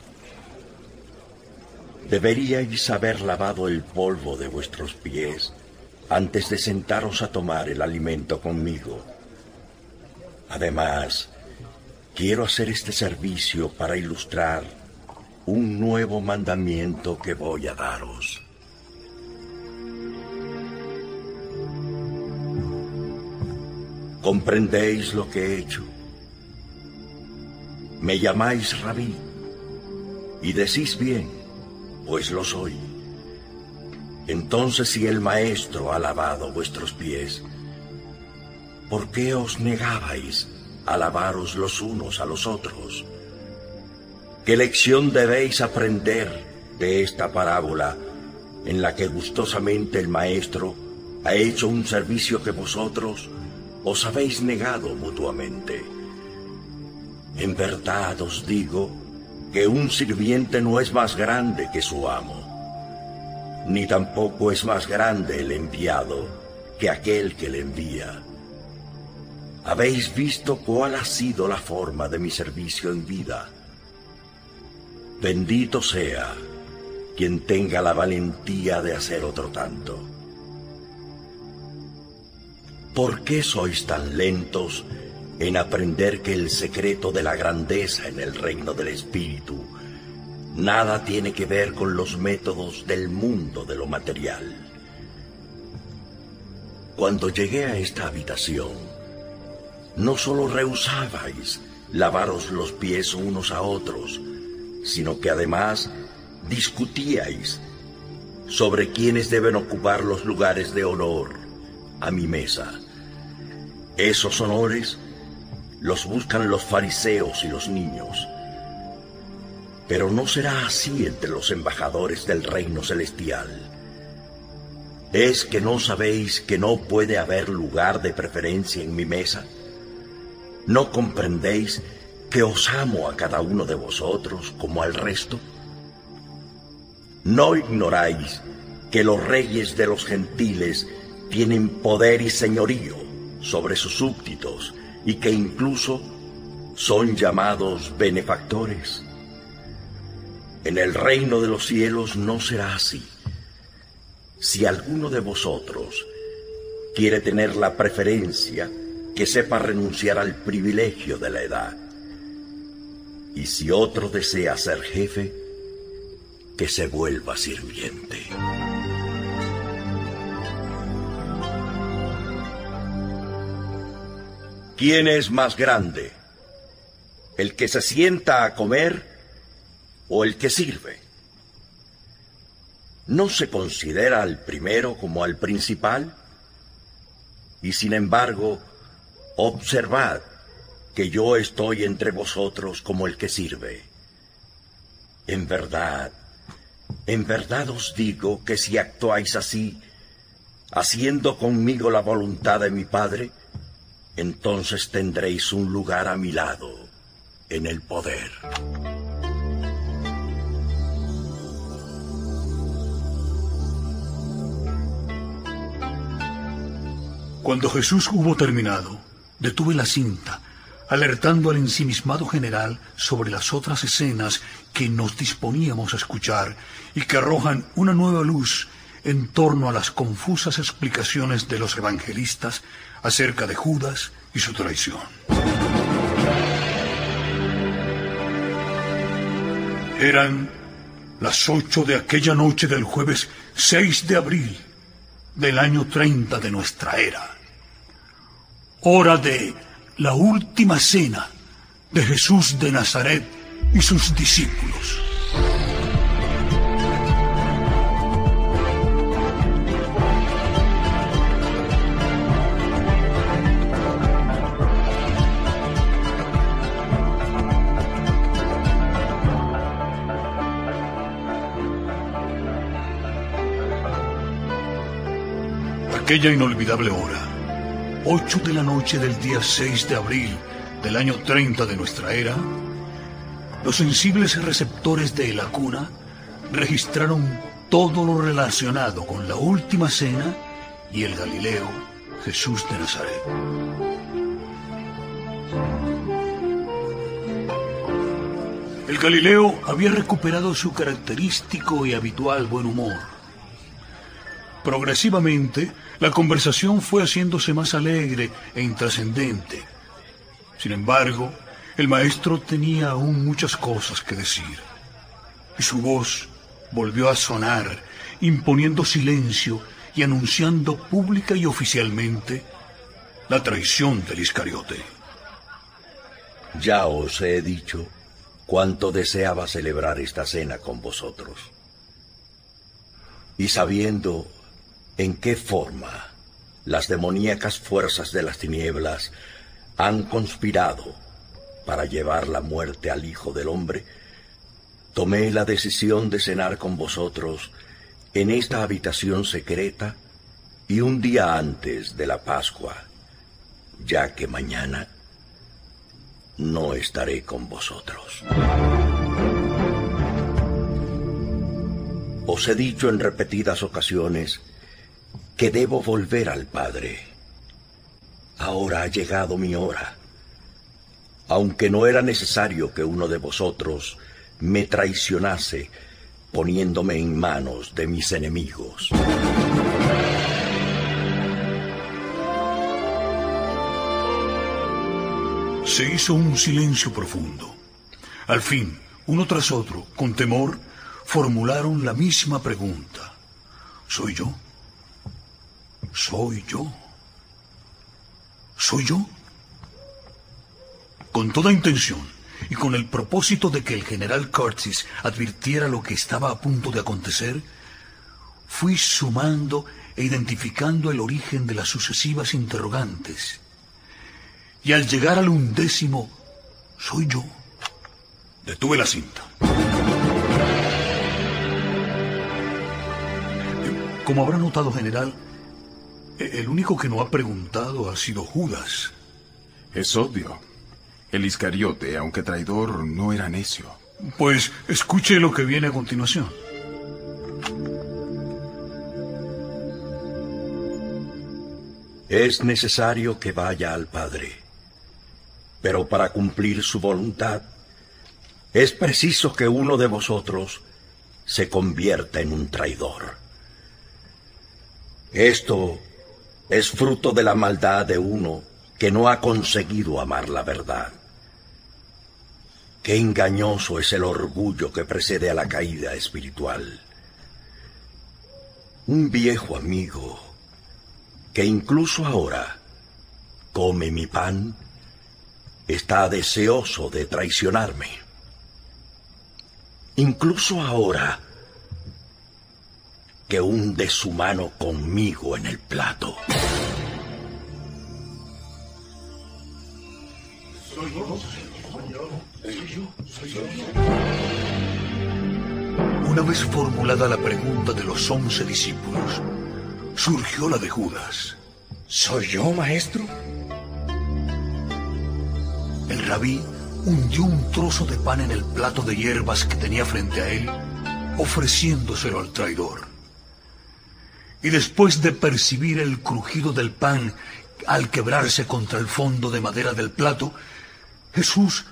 Deberíais haber lavado el polvo de vuestros pies antes de sentaros a tomar el alimento conmigo. Además, quiero hacer este servicio para ilustrar un nuevo mandamiento que voy a daros. ¿Comprendéis lo que he hecho? Me llamáis rabí y decís bien, pues lo soy. Entonces si el Maestro ha lavado vuestros pies, ¿por qué os negabais a lavaros los unos a los otros? ¿Qué lección debéis aprender de esta parábola en la que gustosamente el Maestro ha hecho un servicio que vosotros os habéis negado mutuamente. En verdad os digo que un sirviente no es más grande que su amo, ni tampoco es más grande el enviado que aquel que le envía. Habéis visto cuál ha sido la forma de mi servicio en vida. Bendito sea quien tenga la valentía de hacer otro tanto. ¿Por qué sois tan lentos en aprender que el secreto de la grandeza en el reino del Espíritu nada tiene que ver con los métodos del mundo de lo material. Cuando llegué a esta habitación, no solo rehusabais lavaros los pies unos a otros, sino que además discutíais sobre quiénes deben ocupar los lugares de honor a mi mesa. Esos honores los buscan los fariseos y los niños. Pero no será así entre los embajadores del reino celestial. ¿Es que no sabéis que no puede haber lugar de preferencia en mi mesa? ¿No comprendéis que os amo a cada uno de vosotros como al resto? ¿No ignoráis que los reyes de los gentiles tienen poder y señorío sobre sus súbditos y que incluso son llamados benefactores. En el reino de los cielos no será así. Si alguno de vosotros quiere tener la preferencia, que sepa renunciar al privilegio de la edad. Y si otro desea ser jefe, que se vuelva sirviente. ¿Quién es más grande? ¿El que se sienta a comer o el que sirve? ¿No se considera al primero como al principal? Y sin embargo, observad que yo estoy entre vosotros como el que sirve. En verdad, en verdad os digo que si actuáis así, haciendo conmigo la voluntad de mi Padre, entonces tendréis un lugar a mi lado en el poder. Cuando Jesús hubo terminado, detuve la cinta, alertando al ensimismado general sobre las otras escenas que nos disponíamos a escuchar y que arrojan una nueva luz en torno a las confusas explicaciones de los evangelistas acerca de Judas y su traición. Eran las ocho de aquella noche del jueves 6 de abril del año 30 de nuestra era. Hora de la última cena de Jesús de Nazaret y sus discípulos. Aquella inolvidable hora, ocho de la noche del día 6 de abril del año 30 de nuestra era, los sensibles receptores de la cuna registraron todo lo relacionado con la última cena y el Galileo Jesús de Nazaret. El Galileo había recuperado su característico y habitual buen humor Progresivamente, la conversación fue haciéndose más alegre e intrascendente. Sin embargo, el maestro tenía aún muchas cosas que decir. Y su voz volvió a sonar, imponiendo silencio y anunciando pública y oficialmente la traición del Iscariote. Ya os he dicho cuánto deseaba celebrar esta cena con vosotros. Y sabiendo en qué forma las demoníacas fuerzas de las tinieblas han conspirado para llevar la muerte al Hijo del Hombre, tomé la decisión de cenar con vosotros en esta habitación secreta y un día antes de la Pascua, ya que mañana no estaré con vosotros. Os he dicho en repetidas ocasiones que debo volver al Padre. Ahora ha llegado mi hora. Aunque no era necesario que uno de vosotros me traicionase poniéndome en manos de mis enemigos. Se hizo un silencio profundo. Al fin, uno tras otro, con temor, formularon la misma pregunta. ¿Soy yo? ¿Soy yo? ¿Soy yo? Con toda intención y con el propósito de que el general Curtis advirtiera lo que estaba a punto de acontecer, fui sumando e identificando el origen de las sucesivas interrogantes. Y al llegar al undécimo, soy yo, detuve la cinta. Como habrá notado, general, el único que no ha preguntado ha sido Judas. Es obvio. El Iscariote, aunque traidor, no era necio. Pues escuche lo que viene a continuación. Es necesario que vaya al Padre, pero para cumplir su voluntad es preciso que uno de vosotros se convierta en un traidor. Esto es fruto de la maldad de uno que no ha conseguido amar la verdad. Qué engañoso es el orgullo que precede a la caída espiritual. Un viejo amigo que incluso ahora come mi pan, está deseoso de traicionarme. Incluso ahora que hunde su mano conmigo en el plato. Una vez formulada la pregunta de los once discípulos, surgió la de Judas. ¿Soy yo, maestro? El rabí hundió un trozo de pan en el plato de hierbas que tenía frente a él, ofreciéndoselo al traidor. Y después de percibir el crujido del pan al quebrarse contra el fondo de madera del plato, Jesús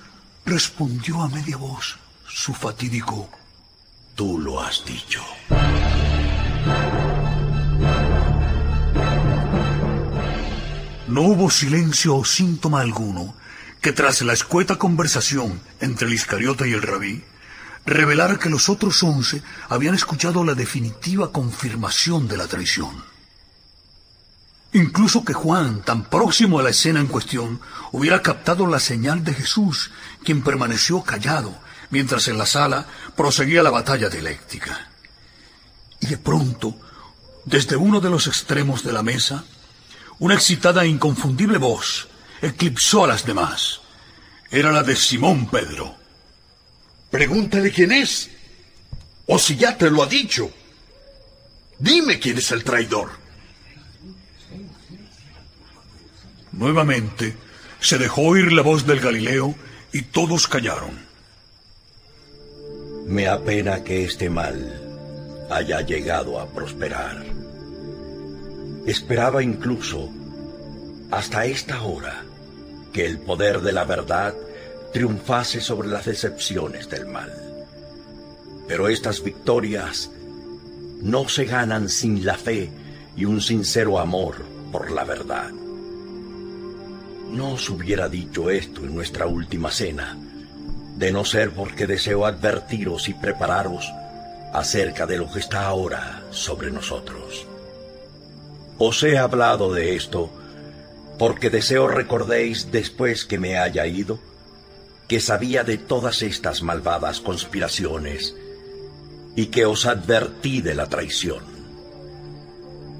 respondió a media voz su fatídico, Tú lo has dicho. No hubo silencio o síntoma alguno que tras la escueta conversación entre el Iscariote y el rabí, revelara que los otros once habían escuchado la definitiva confirmación de la traición. Incluso que Juan, tan próximo a la escena en cuestión, hubiera captado la señal de Jesús, quien permaneció callado mientras en la sala proseguía la batalla dialéctica. Y de pronto, desde uno de los extremos de la mesa, una excitada e inconfundible voz eclipsó a las demás. Era la de Simón Pedro. Pregúntale quién es. O si ya te lo ha dicho. Dime quién es el traidor. Nuevamente se dejó oír la voz del Galileo y todos callaron. Me apena que este mal haya llegado a prosperar. Esperaba incluso, hasta esta hora, que el poder de la verdad triunfase sobre las decepciones del mal. Pero estas victorias no se ganan sin la fe y un sincero amor por la verdad. No os hubiera dicho esto en nuestra última cena, de no ser porque deseo advertiros y prepararos acerca de lo que está ahora sobre nosotros. Os he hablado de esto porque deseo recordéis después que me haya ido que sabía de todas estas malvadas conspiraciones y que os advertí de la traición.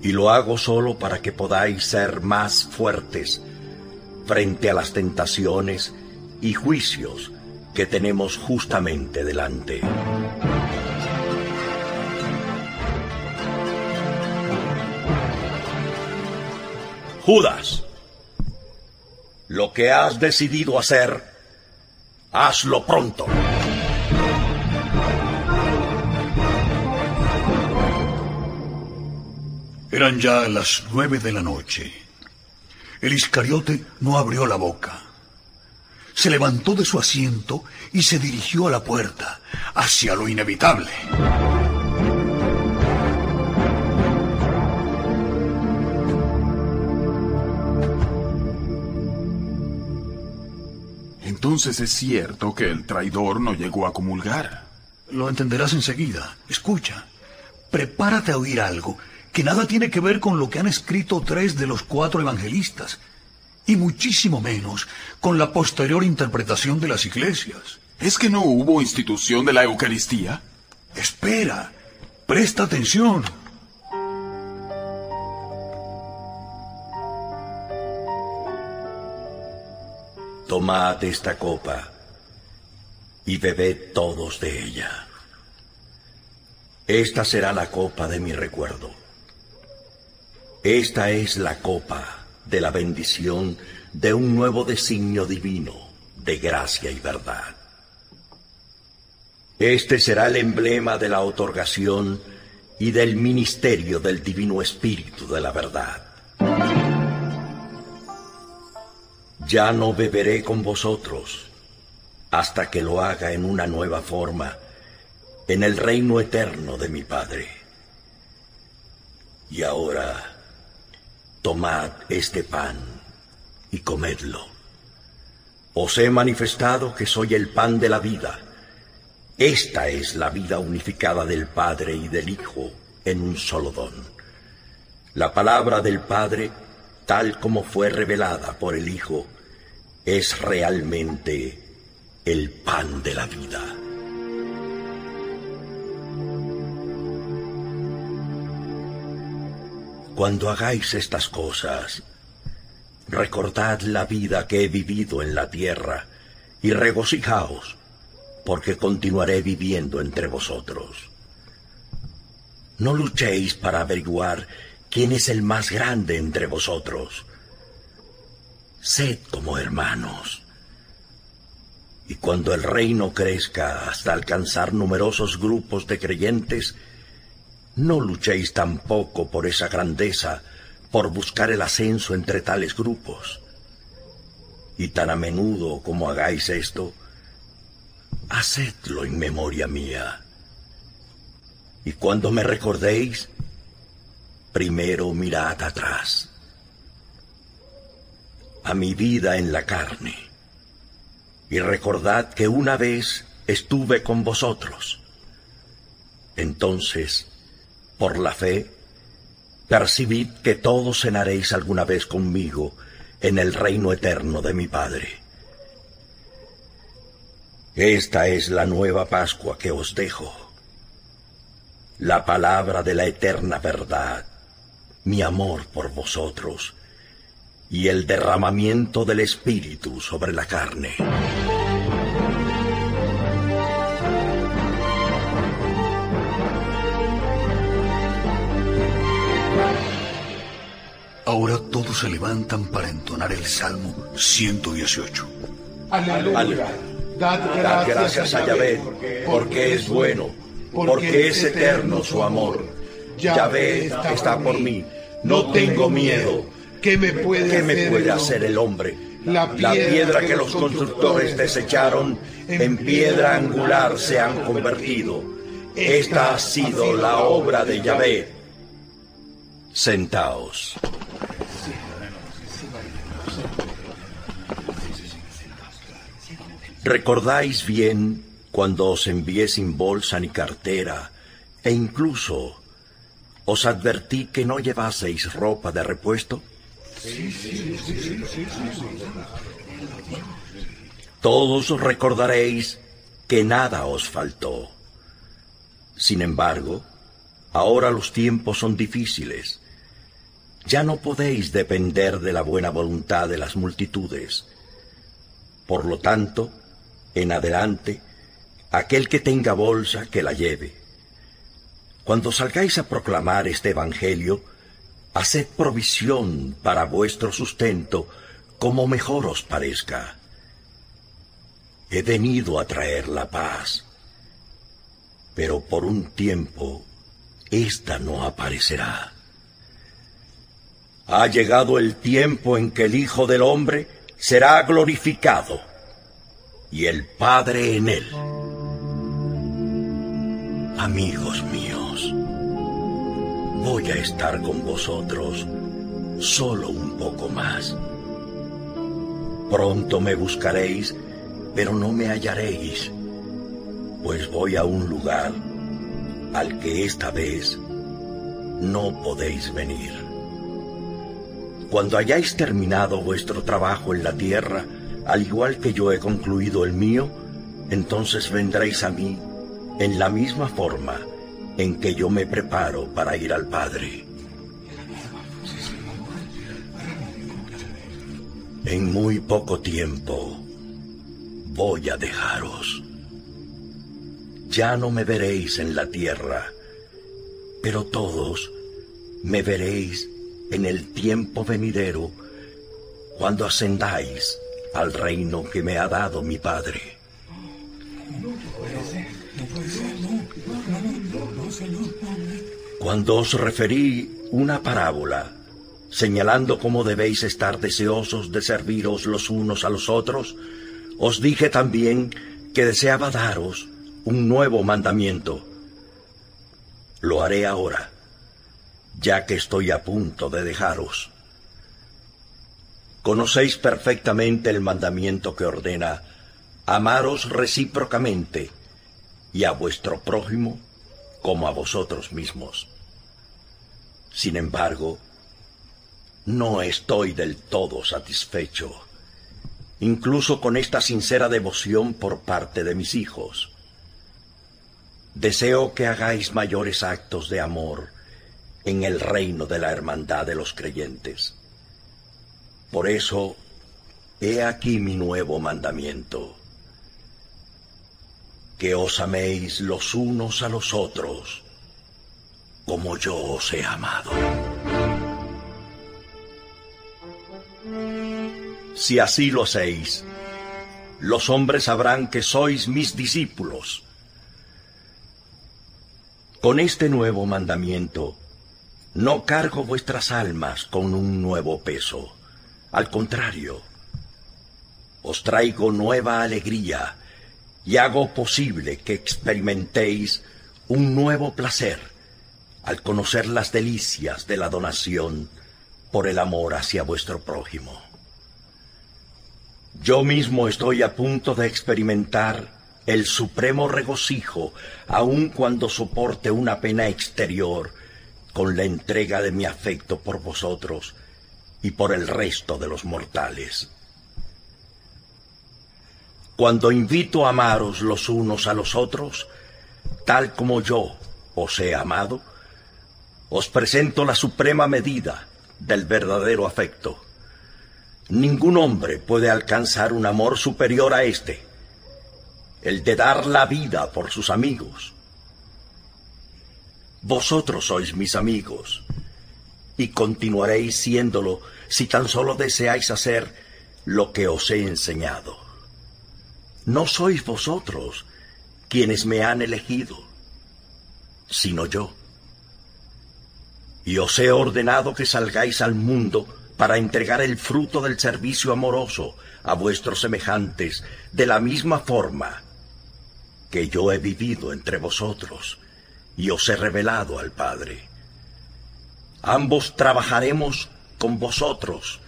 Y lo hago solo para que podáis ser más fuertes frente a las tentaciones y juicios que tenemos justamente delante. Judas, lo que has decidido hacer, hazlo pronto. Eran ya las nueve de la noche. El Iscariote no abrió la boca. Se levantó de su asiento y se dirigió a la puerta, hacia lo inevitable. Entonces es cierto que el traidor no llegó a comulgar. Lo entenderás enseguida. Escucha. Prepárate a oír algo que nada tiene que ver con lo que han escrito tres de los cuatro evangelistas, y muchísimo menos con la posterior interpretación de las iglesias. ¿Es que no hubo institución de la Eucaristía? Espera, presta atención. Tomad esta copa y bebed todos de ella. Esta será la copa de mi recuerdo. Esta es la copa de la bendición de un nuevo designio divino de gracia y verdad. Este será el emblema de la otorgación y del ministerio del Divino Espíritu de la verdad. Ya no beberé con vosotros hasta que lo haga en una nueva forma, en el reino eterno de mi Padre. Y ahora, tomad este pan y comedlo. Os he manifestado que soy el pan de la vida. Esta es la vida unificada del Padre y del Hijo en un solo don. La palabra del Padre, tal como fue revelada por el Hijo, es realmente el pan de la vida. Cuando hagáis estas cosas, recordad la vida que he vivido en la tierra y regocijaos, porque continuaré viviendo entre vosotros. No luchéis para averiguar quién es el más grande entre vosotros sed como hermanos. Y cuando el reino crezca hasta alcanzar numerosos grupos de creyentes, no luchéis tampoco por esa grandeza, por buscar el ascenso entre tales grupos. Y tan a menudo como hagáis esto, hacedlo en memoria mía. Y cuando me recordéis, primero mirad atrás a mi vida en la carne. Y recordad que una vez estuve con vosotros. Entonces, por la fe, percibid que todos cenaréis alguna vez conmigo en el reino eterno de mi Padre. Esta es la nueva Pascua que os dejo. La palabra de la eterna verdad, mi amor por vosotros, y el derramamiento del Espíritu sobre la carne. Ahora todos se levantan para entonar el Salmo 118. Aleluya. Dad gracias, a Yahvé, porque es bueno, porque es eterno su amor. Yahvé está por mí, no tengo miedo. ¿Qué me puede, hacer, el hombre? La piedra, que los constructores desecharon en piedra angular se han convertido. Esta ha sido la obra de Yahvé. Sentaos. ¿Recordáis bien cuando os envié sin bolsa ni cartera e incluso os advertí que no llevaseis ropa de repuesto? Todos recordaréis que nada os faltó. Sin embargo, ahora los tiempos son difíciles. Ya no podéis depender de la buena voluntad de las multitudes. Por lo tanto, en adelante, aquel que tenga bolsa, que la lleve. Cuando salgáis a proclamar este Evangelio, Haced provisión para vuestro sustento como mejor os parezca. He venido a traer la paz, pero por un tiempo ésta no aparecerá. Ha llegado el tiempo en que el Hijo del Hombre será glorificado y el Padre en él. Amigos míos, voy a estar con vosotros solo un poco más. Pronto me buscaréis pero no me hallaréis, pues voy a un lugar al que esta vez no podéis venir. Cuando hayáis terminado vuestro trabajo en la tierra, al igual que yo he concluido el mío, entonces vendréis a mí en la misma forma en que yo me preparo para ir al Padre. En muy poco tiempo voy a dejaros. Ya no me veréis en la tierra, pero todos me veréis en el tiempo venidero cuando ascendáis al reino que me ha dado mi Cuando os referí una parábola, señalando cómo debéis estar deseosos de serviros los unos a los otros, os dije también que deseaba daros un nuevo mandamiento. Lo haré ahora, ya que estoy a punto de dejaros. Conocéis perfectamente el mandamiento que ordena amaros recíprocamente y a vuestro prójimo como a vosotros mismos. Sin embargo, no estoy del todo satisfecho, incluso con esta sincera devoción por parte de mis hijos. Deseo que hagáis mayores actos de amor en el reino de la hermandad de los creyentes. Por eso, he aquí mi nuevo mandamiento. Que os améis los unos a los otros, como yo os he amado. Si así lo hacéis, los hombres sabrán que sois mis discípulos. Con este nuevo mandamiento, no cargo vuestras almas con un nuevo peso al contrario, os traigo nueva alegría y hago posible que experimentéis un nuevo placer al conocer las delicias de la donación por el amor hacia vuestro prójimo. Yo mismo estoy a punto de experimentar el supremo regocijo aun cuando soporte una pena exterior con la entrega de mi afecto por vosotros y por el resto de los mortales. Cuando invito a amaros los unos a los otros, tal como yo os he amado, os presento la suprema medida del verdadero afecto. Ningún hombre puede alcanzar un amor superior a este, el de dar la vida por sus amigos. Vosotros sois mis amigos, y continuaréis siéndolo si tan solo deseáis hacer lo que os he enseñado. No sois vosotros quienes me han elegido, sino yo. Y os he ordenado que salgáis al mundo para entregar el fruto del servicio amoroso a vuestros semejantes de la misma forma que yo he vivido entre vosotros y os he revelado al Padre. Ambos trabajaremos con vosotros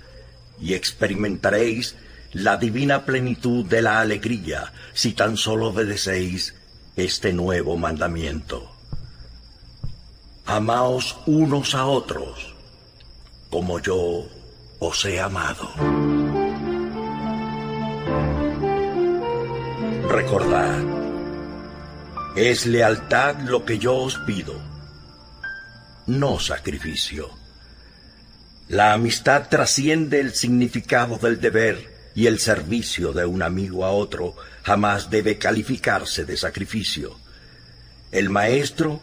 y experimentaréis la divina plenitud de la alegría si tan solo obedecéis este nuevo mandamiento. Amaos unos a otros como yo os he amado. Recordad, es lealtad lo que yo os pido no sacrificio. La amistad trasciende el significado del deber y el servicio de un amigo a otro jamás debe calificarse de sacrificio. El Maestro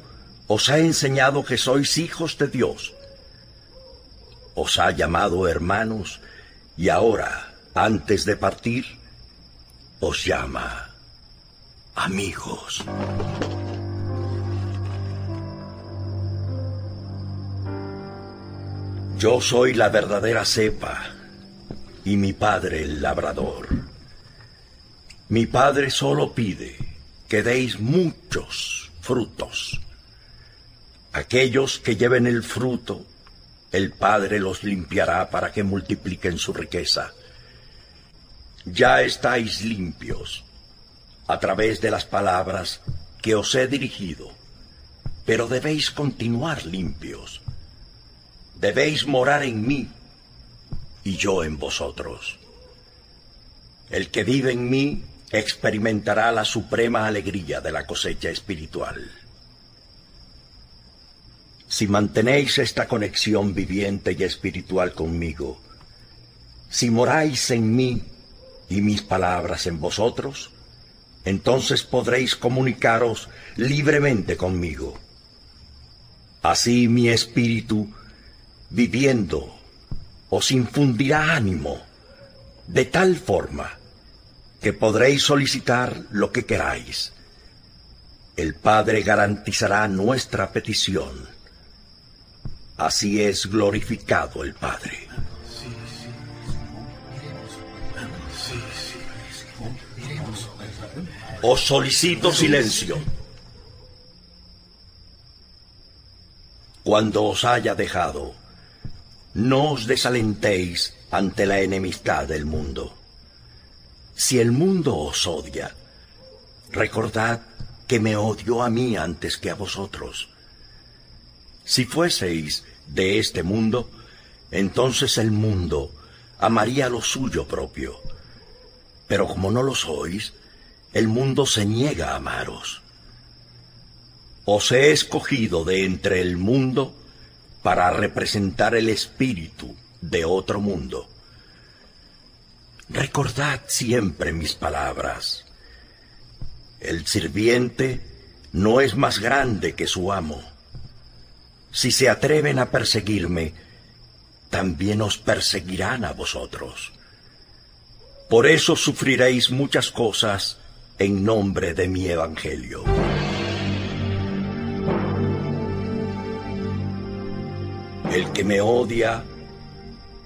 os ha enseñado que sois hijos de Dios. Os ha llamado hermanos y ahora, antes de partir, os llama amigos. Yo soy la verdadera cepa y mi padre el labrador. Mi padre solo pide que deis muchos frutos. Aquellos que lleven el fruto, el Padre los limpiará para que multipliquen su riqueza. ya estáis limpios a través de las palabras que os he dirigido, pero debéis continuar limpios. Debéis morar en mí y yo en vosotros. El que vive en mí experimentará la suprema alegría de la cosecha espiritual. Si mantenéis esta conexión viviente y espiritual conmigo, si moráis en mí y mis palabras en vosotros, entonces podréis comunicaros libremente conmigo. Así mi espíritu, viviendo, os infundirá ánimo, de tal forma que podréis solicitar lo que queráis. El Padre garantizará nuestra petición. Así es glorificado el Padre. Os solicito silencio. Cuando os haya dejado, no os desalentéis ante la enemistad del mundo. Si el mundo os odia, recordad que me odió a mí antes que a vosotros. Si fueseis de este mundo, entonces el mundo amaría lo suyo propio. Pero como no lo sois, el mundo se niega a amaros. Os he escogido de entre el mundo para representar el espíritu de otro mundo. Recordad siempre mis palabras. El sirviente no es más grande que su amo. Si se atreven a perseguirme, también os perseguirán a vosotros. Por eso sufriréis muchas cosas en nombre de mi evangelio. El que me odia,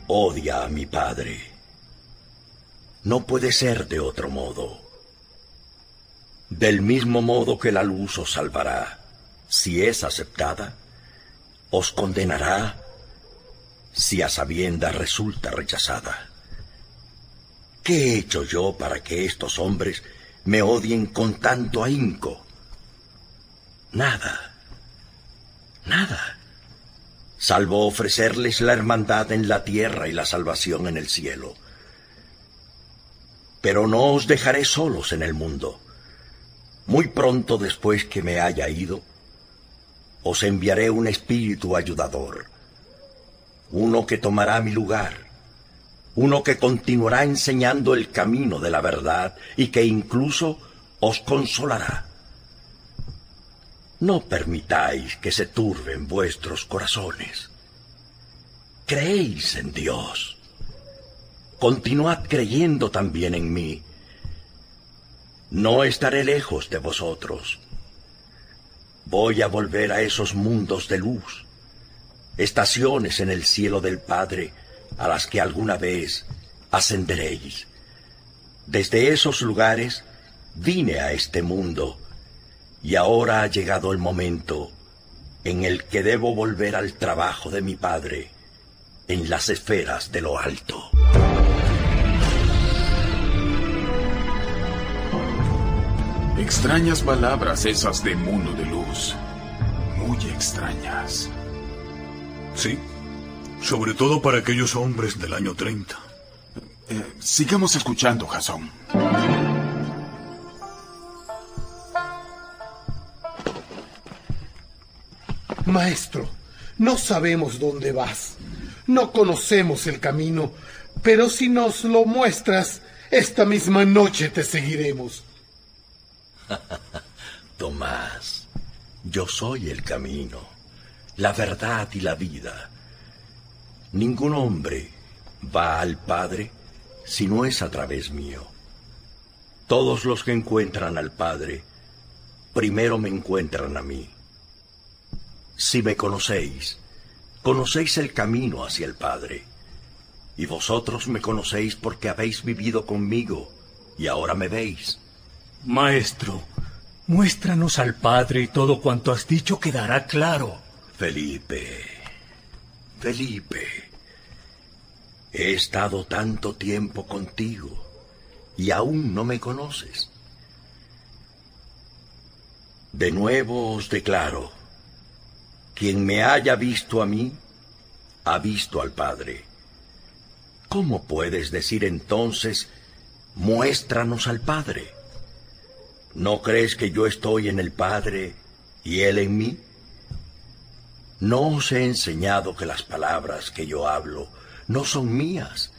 odia a mi Padre. No puede ser de otro modo. Del mismo modo que la luz os salvará, si es aceptada, os condenará si a sabienda resulta rechazada. ¿Qué he hecho yo para que estos hombres me odien con tanto ahínco? Nada, nada, salvo ofrecerles la hermandad en la tierra y la salvación en el cielo. Pero no os dejaré solos en el mundo. Muy pronto después que me haya ido, os enviaré un espíritu ayudador, uno que tomará mi lugar uno que continuará enseñando el camino de la verdad y que incluso os consolará. No permitáis que se turben vuestros corazones. Creéis en Dios. Continuad creyendo también en mí. No estaré lejos de vosotros. Voy a volver a esos mundos de luz, estaciones en el cielo del Padre, a las que alguna vez ascenderéis. Desde esos lugares vine a este mundo y ahora ha llegado el momento en el que debo volver al trabajo de mi Padre en las esferas de lo alto. Extrañas palabras esas de mundo de luz. Muy extrañas. Sí, sobre todo para aquellos hombres del año 30. Eh, sigamos escuchando, Jason. Maestro, no sabemos dónde vas. No conocemos el camino, pero si nos lo muestras, esta misma noche te seguiremos. <laughs> Tomás, yo soy el camino, la verdad y la vida. Ningún hombre va al Padre si no es a través mío. Todos los que encuentran al Padre, primero me encuentran a mí. Si me conocéis, conocéis el camino hacia el Padre. Y vosotros me conocéis porque habéis vivido conmigo y ahora me veis. Maestro, muéstranos al Padre y todo cuanto has dicho quedará claro. Felipe. Felipe, he estado tanto tiempo contigo y aún no me conoces. De nuevo os declaro, quien me haya visto a mí, ha visto al Padre. ¿Cómo puedes decir entonces, muéstranos al Padre? ¿No crees que yo estoy en el Padre y Él en mí? No os he enseñado que las palabras que yo hablo no son mías,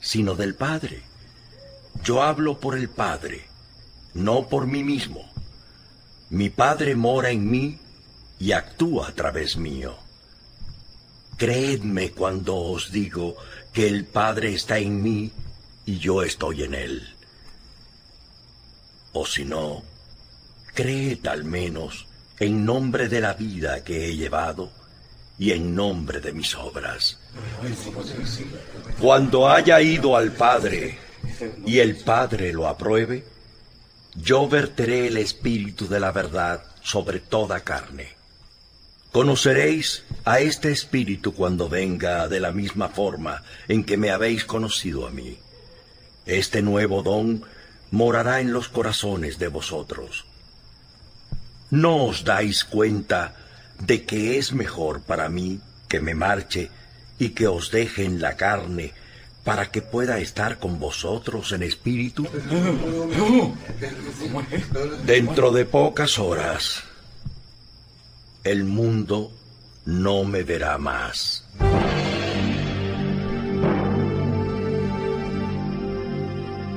sino del Padre. Yo hablo por el Padre, no por mí mismo. Mi Padre mora en mí y actúa a través mío. Creedme cuando os digo que el Padre está en mí y yo estoy en Él. O si no, creed al menos en nombre de la vida que he llevado y en nombre de mis obras. Cuando haya ido al Padre y el Padre lo apruebe, yo verteré el Espíritu de la verdad sobre toda carne. Conoceréis a este Espíritu cuando venga de la misma forma en que me habéis conocido a mí. Este nuevo don morará en los corazones de vosotros. ¿No os dais cuenta de que es mejor para mí que me marche y que os deje en la carne para que pueda estar con vosotros en espíritu? <laughs> Dentro de pocas horas, el mundo no me verá más.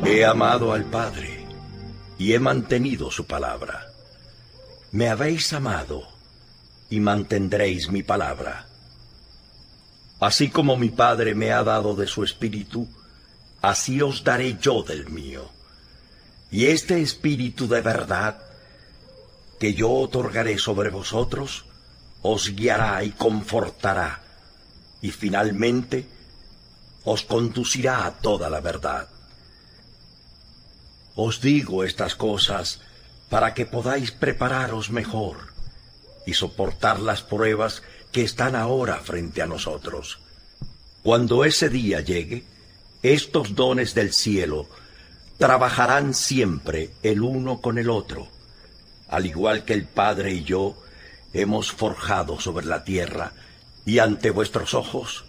He amado al Padre y he mantenido su palabra. Me habéis amado y mantendréis mi palabra. Así como mi Padre me ha dado de su Espíritu, así os daré yo del mío. Y este Espíritu de verdad que yo otorgaré sobre vosotros, os guiará y confortará, y finalmente os conducirá a toda la verdad. Os digo estas cosas para que podáis prepararos mejor y soportar las pruebas que están ahora frente a nosotros. Cuando ese día llegue, estos dones del cielo trabajarán siempre el uno con el otro, al igual que el Padre y yo hemos forjado sobre la tierra y ante vuestros ojos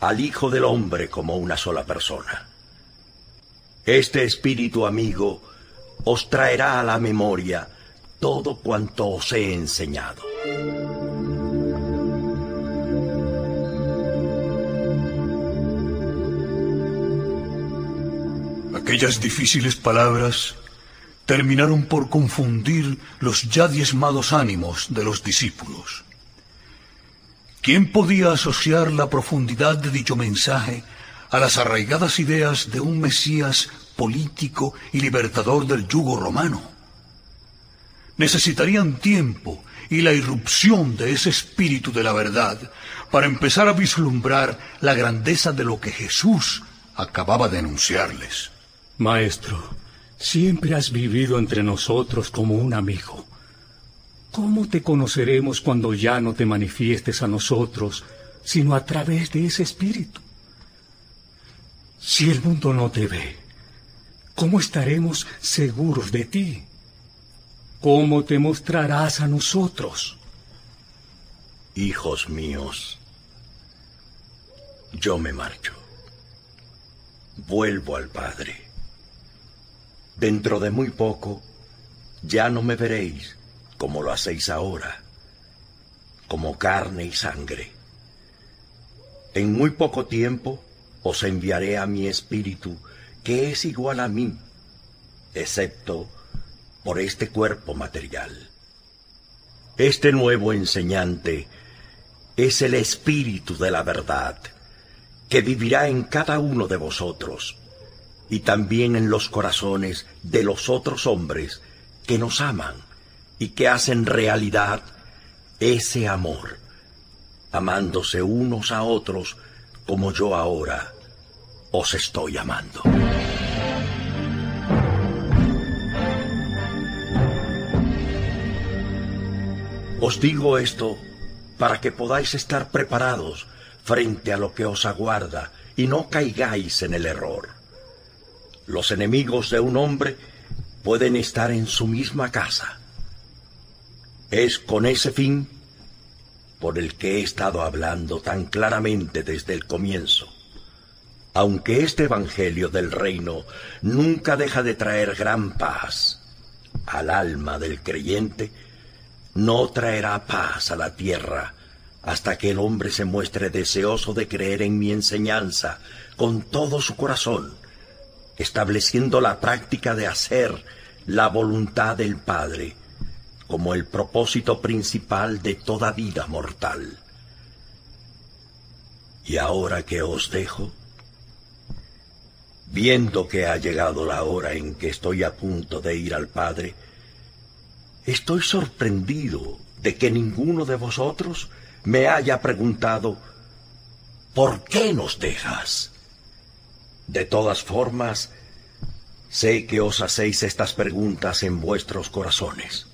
al Hijo del Hombre como una sola persona. Este espíritu amigo os traerá a la memoria todo cuanto os he enseñado. Aquellas difíciles palabras terminaron por confundir los ya diezmados ánimos de los discípulos. ¿Quién podía asociar la profundidad de dicho mensaje a las arraigadas ideas de un Mesías político y libertador del yugo romano? Necesitarían tiempo y la irrupción de ese espíritu de la verdad para empezar a vislumbrar la grandeza de lo que Jesús acababa de anunciarles. Maestro, siempre has vivido entre nosotros como un amigo. ¿Cómo te conoceremos cuando ya no te manifiestes a nosotros, sino a través de ese espíritu? Si el mundo no te ve, ¿cómo estaremos seguros de ti? ¿Cómo te mostrarás a nosotros? Hijos míos, yo me marcho. Vuelvo al Padre. Dentro de muy poco ya no me veréis como lo hacéis ahora, como carne y sangre. En muy poco tiempo os enviaré a mi espíritu, que es igual a mí, excepto por este cuerpo material. Este nuevo enseñante es el Espíritu de la verdad, que vivirá en cada uno de vosotros y también en los corazones de los otros hombres que nos aman y que hacen realidad ese amor, amándose unos a otros como yo ahora os estoy amando. Os digo esto para que podáis estar preparados frente a lo que os aguarda y no caigáis en el error. Los enemigos de un hombre pueden estar en su misma casa. Es con ese fin por el que he estado hablando tan claramente desde el comienzo. Aunque este Evangelio del Reino nunca deja de traer gran paz al alma del creyente, no traerá paz a la tierra hasta que el hombre se muestre deseoso de creer en mi enseñanza con todo su corazón, estableciendo la práctica de hacer la voluntad del Padre como el propósito principal de toda vida mortal. Y ahora que os dejo, viendo que ha llegado la hora en que estoy a punto de ir al Padre, estoy sorprendido de que ninguno de vosotros me haya preguntado, ¿por qué nos dejas? De todas formas, sé que os hacéis estas preguntas en vuestros corazones.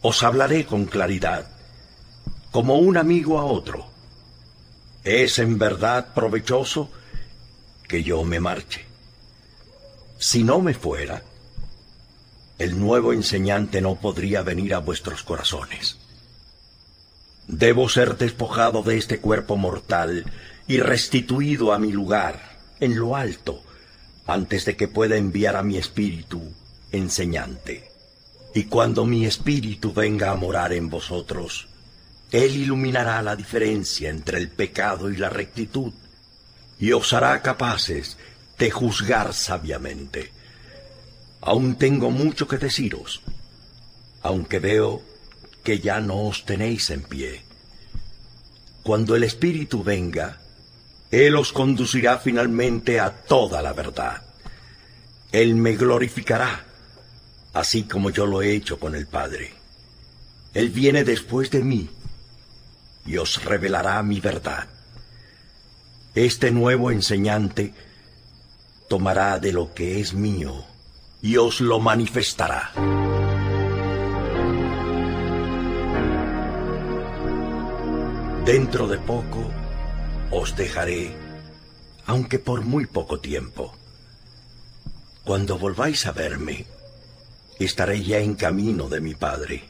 Os hablaré con claridad, como un amigo a otro. Es en verdad provechoso que yo me marche. Si no me fuera, el nuevo enseñante no podría venir a vuestros corazones. Debo ser despojado de este cuerpo mortal y restituido a mi lugar, en lo alto, antes de que pueda enviar a mi espíritu enseñante. Y cuando mi espíritu venga a morar en vosotros, él iluminará la diferencia entre el pecado y la rectitud, y os hará capaces de juzgar sabiamente. Aún tengo mucho que deciros, aunque veo que ya no os tenéis en pie. Cuando el Espíritu venga, Él os conducirá finalmente a toda la verdad. Él me glorificará, así como yo lo he hecho con el Padre. Él viene después de mí y os revelará mi verdad. Este nuevo enseñante tomará de lo que es mío y os lo manifestará. Dentro de poco os dejaré, aunque por muy poco tiempo. Cuando volváis a verme, estaré ya en camino de mi Padre.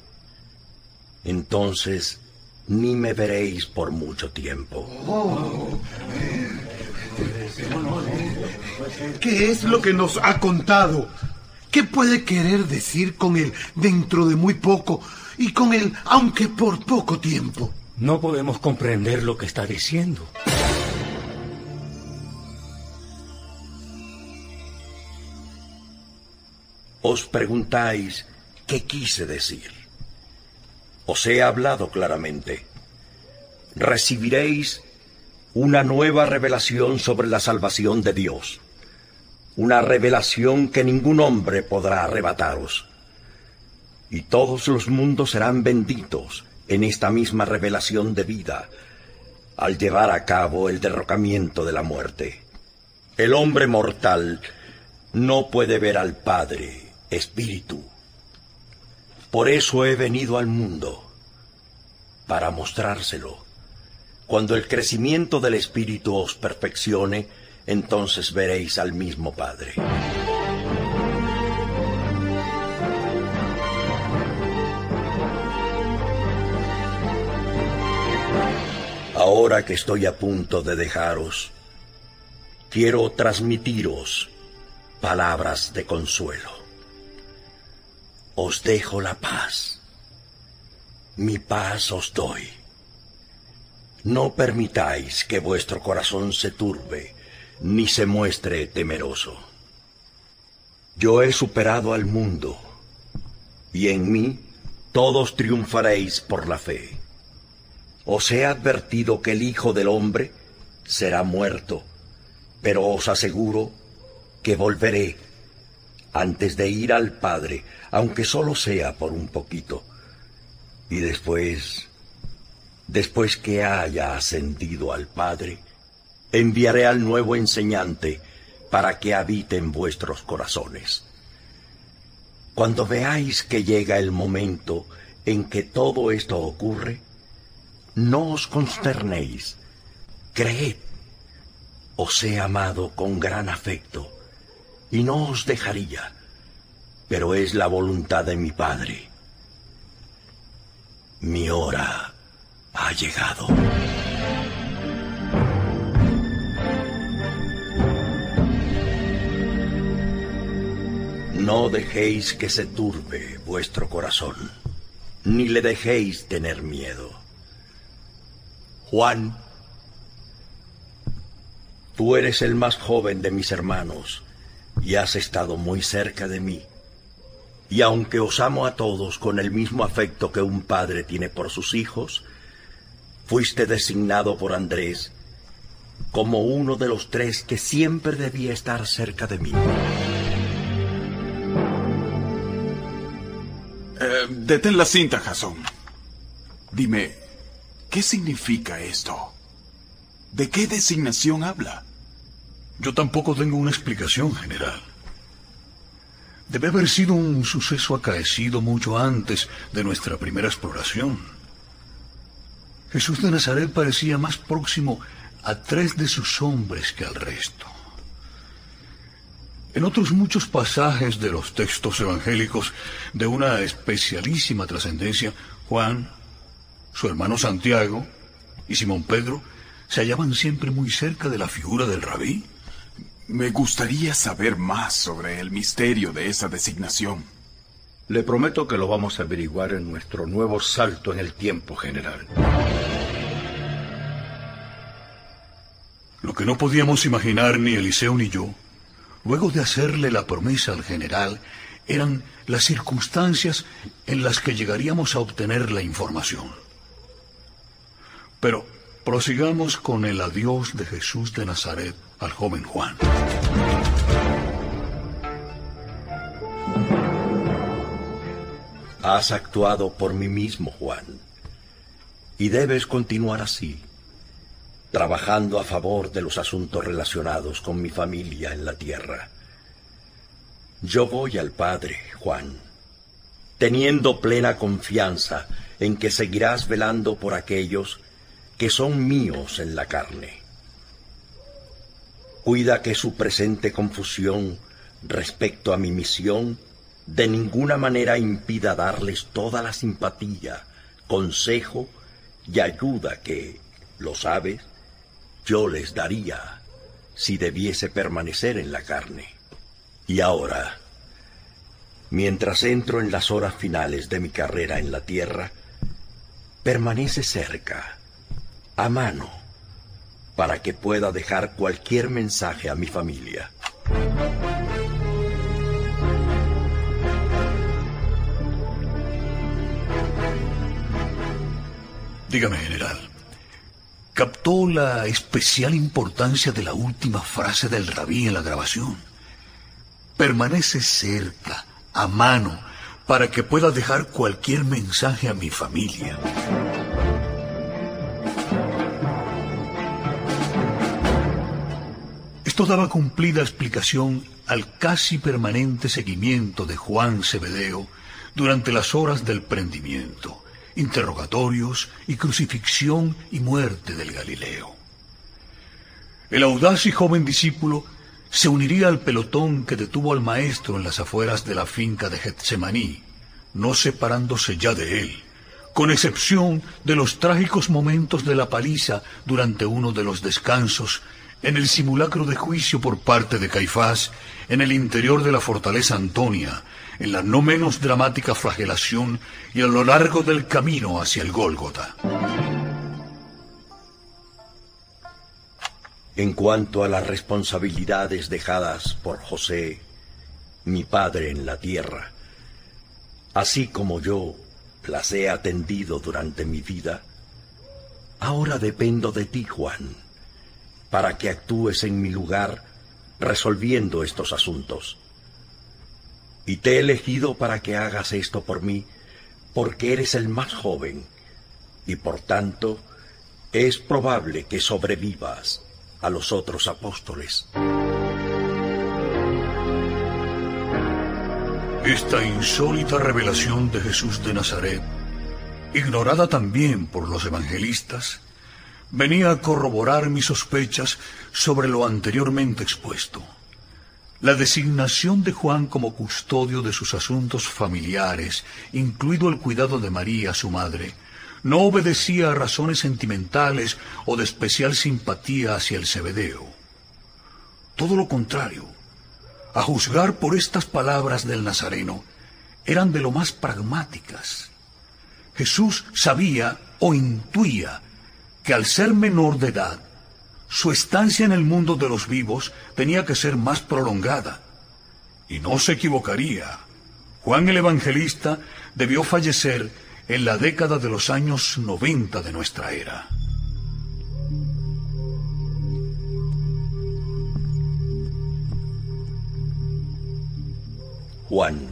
Entonces ni me veréis por mucho tiempo. ¿Qué es lo que nos ha contado? ¿Qué puede querer decir con el dentro de muy poco y con el aunque por poco tiempo? No podemos comprender lo que está diciendo. Os preguntáis qué quise decir. Os he hablado claramente. Recibiréis una nueva revelación sobre la salvación de Dios. Una revelación que ningún hombre podrá arrebataros. Y todos los mundos serán benditos en esta misma revelación de vida al llevar a cabo el derrocamiento de la muerte. El hombre mortal no puede ver al Padre, Espíritu. Por eso he venido al mundo, para mostrárselo. Cuando el crecimiento del Espíritu os perfeccione, entonces veréis al mismo Padre. Ahora que estoy a punto de dejaros, quiero transmitiros palabras de consuelo. Os dejo la paz. Mi paz os doy. No permitáis que vuestro corazón se turbe ni se muestre temeroso. Yo he superado al mundo, y en mí todos triunfaréis por la fe. Os he advertido que el Hijo del Hombre será muerto, pero os aseguro que volveré antes de ir al Padre, aunque solo sea por un poquito. Y después, después que haya ascendido al Padre, enviaré al nuevo enseñante para que habite en vuestros corazones. Cuando veáis que llega el momento en que todo esto ocurre, no os consternéis, creed. Os he amado con gran afecto y no os dejaría, pero es la voluntad de mi Padre. Mi hora ha llegado. No dejéis que se turbe vuestro corazón, ni le dejéis tener miedo. Juan, tú eres el más joven de mis hermanos y has estado muy cerca de mí. Y aunque os amo a todos con el mismo afecto que un padre tiene por sus hijos, fuiste designado por Andrés como uno de los tres que siempre debía estar cerca de mí. Eh, detén la cinta, Jason. Dime, ¿qué significa esto? ¿De qué designación habla? Yo tampoco tengo una explicación general. Debe haber sido un suceso acaecido mucho antes de nuestra primera exploración. Jesús de Nazaret parecía más próximo a tres de sus hombres que al resto. En otros muchos pasajes de los textos evangélicos de una especialísima trascendencia, Juan, su hermano Santiago y Simón Pedro se hallaban siempre muy cerca de la figura del rabí. Me gustaría saber más sobre el misterio de esa designación. Le prometo que lo vamos a averiguar en nuestro nuevo salto en el tiempo general. Lo que no podíamos imaginar ni Eliseo ni yo, luego de hacerle la promesa al general, eran las circunstancias en las que llegaríamos a obtener la información. Pero prosigamos con el adiós de Jesús de Nazaret al joven Juan. Has actuado por mí mismo, Juan, y debes continuar así, trabajando a favor de los asuntos relacionados con mi familia en la tierra. Yo voy al Padre, Juan, teniendo plena confianza en que seguirás velando por aquellos que son míos en la carne. Cuida que su presente confusión respecto a mi misión de ninguna manera impida darles toda la simpatía, consejo y ayuda que, lo sabes, yo les daría si debiese permanecer en la carne. Y ahora, mientras entro en las horas finales de mi carrera en la tierra, permanece cerca, a mano, para que pueda dejar cualquier mensaje a mi familia. Dígame, general, ¿captó la especial importancia de la última frase del rabí en la grabación? Permanece cerca, a mano, para que pueda dejar cualquier mensaje a mi familia. Esto daba cumplida explicación al casi permanente seguimiento de Juan Cebedeo durante las horas del prendimiento, interrogatorios y crucifixión y muerte del Galileo. El audaz y joven discípulo se uniría al pelotón que detuvo al maestro en las afueras de la finca de Getsemaní, no separándose ya de él, con excepción de los trágicos momentos de la paliza durante uno de los descansos en el simulacro de juicio por parte de Caifás, en el interior de la fortaleza Antonia, en la no menos dramática flagelación y a lo largo del camino hacia el Gólgota. En cuanto a las responsabilidades dejadas por José, mi padre en la tierra, así como yo las he atendido durante mi vida, ahora dependo de ti, Juan para que actúes en mi lugar resolviendo estos asuntos. Y te he elegido para que hagas esto por mí, porque eres el más joven, y por tanto es probable que sobrevivas a los otros apóstoles. Esta insólita revelación de Jesús de Nazaret, ignorada también por los evangelistas, venía a corroborar mis sospechas sobre lo anteriormente expuesto. La designación de Juan como custodio de sus asuntos familiares, incluido el cuidado de María, su madre, no obedecía a razones sentimentales o de especial simpatía hacia el Cebedeo. Todo lo contrario, a juzgar por estas palabras del Nazareno, eran de lo más pragmáticas. Jesús sabía o intuía que al ser menor de edad, su estancia en el mundo de los vivos tenía que ser más prolongada. Y no se equivocaría. Juan el Evangelista debió fallecer en la década de los años 90 de nuestra era. Juan,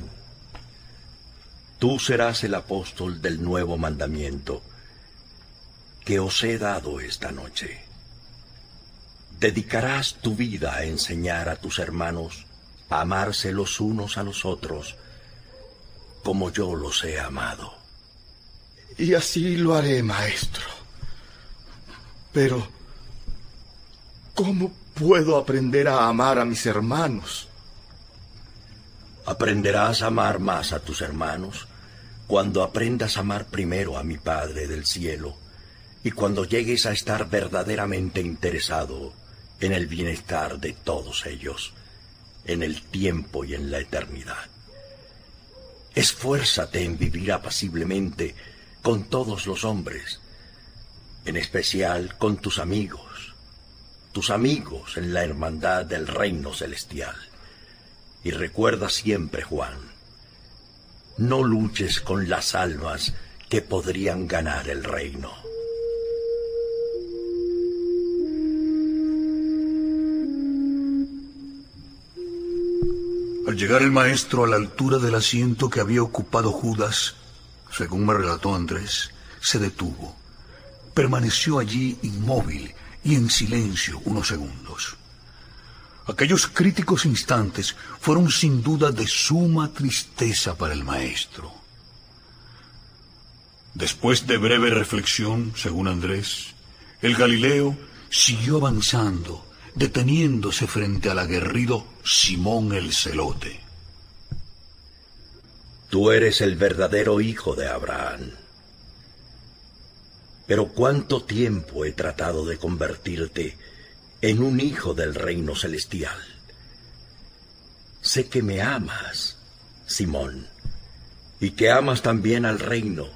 tú serás el apóstol del nuevo mandamiento que os he dado esta noche. Dedicarás tu vida a enseñar a tus hermanos a amarse los unos a los otros como yo los he amado. Y así lo haré, maestro. Pero, ¿cómo puedo aprender a amar a mis hermanos? Aprenderás a amar más a tus hermanos cuando aprendas a amar primero a mi Padre del cielo y cuando llegues a estar verdaderamente interesado en el bienestar de todos ellos, en el tiempo y en la eternidad. Esfuérzate en vivir apaciblemente con todos los hombres, en especial con tus amigos, tus amigos en la hermandad del reino celestial. Y recuerda siempre, Juan, no luches con las almas que podrían ganar el reino. Al llegar el maestro a la altura del asiento que había ocupado Judas, según me relató Andrés, se detuvo. Permaneció allí inmóvil y en silencio unos segundos. Aquellos críticos instantes fueron sin duda de suma tristeza para el maestro. Después de breve reflexión, según Andrés, el Galileo siguió avanzando deteniéndose frente al aguerrido Simón el Celote. Tú eres el verdadero hijo de Abraham. Pero cuánto tiempo he tratado de convertirte en un hijo del reino celestial. Sé que me amas, Simón, y que amas también al reino,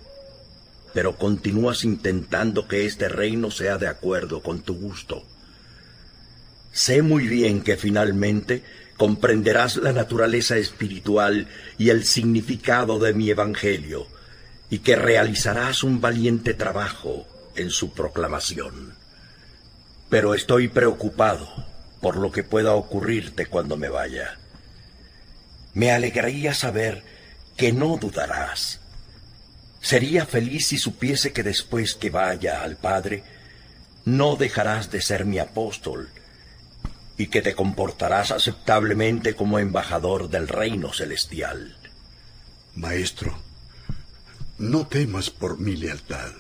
pero continúas intentando que este reino sea de acuerdo con tu gusto. Sé muy bien que finalmente comprenderás la naturaleza espiritual y el significado de mi Evangelio, y que realizarás un valiente trabajo en su proclamación. Pero estoy preocupado por lo que pueda ocurrirte cuando me vaya. Me alegraría saber que no dudarás. Sería feliz si supiese que después que vaya al Padre, no dejarás de ser mi apóstol, y que te comportarás aceptablemente como embajador del reino celestial. Maestro, no temas por mi lealtad.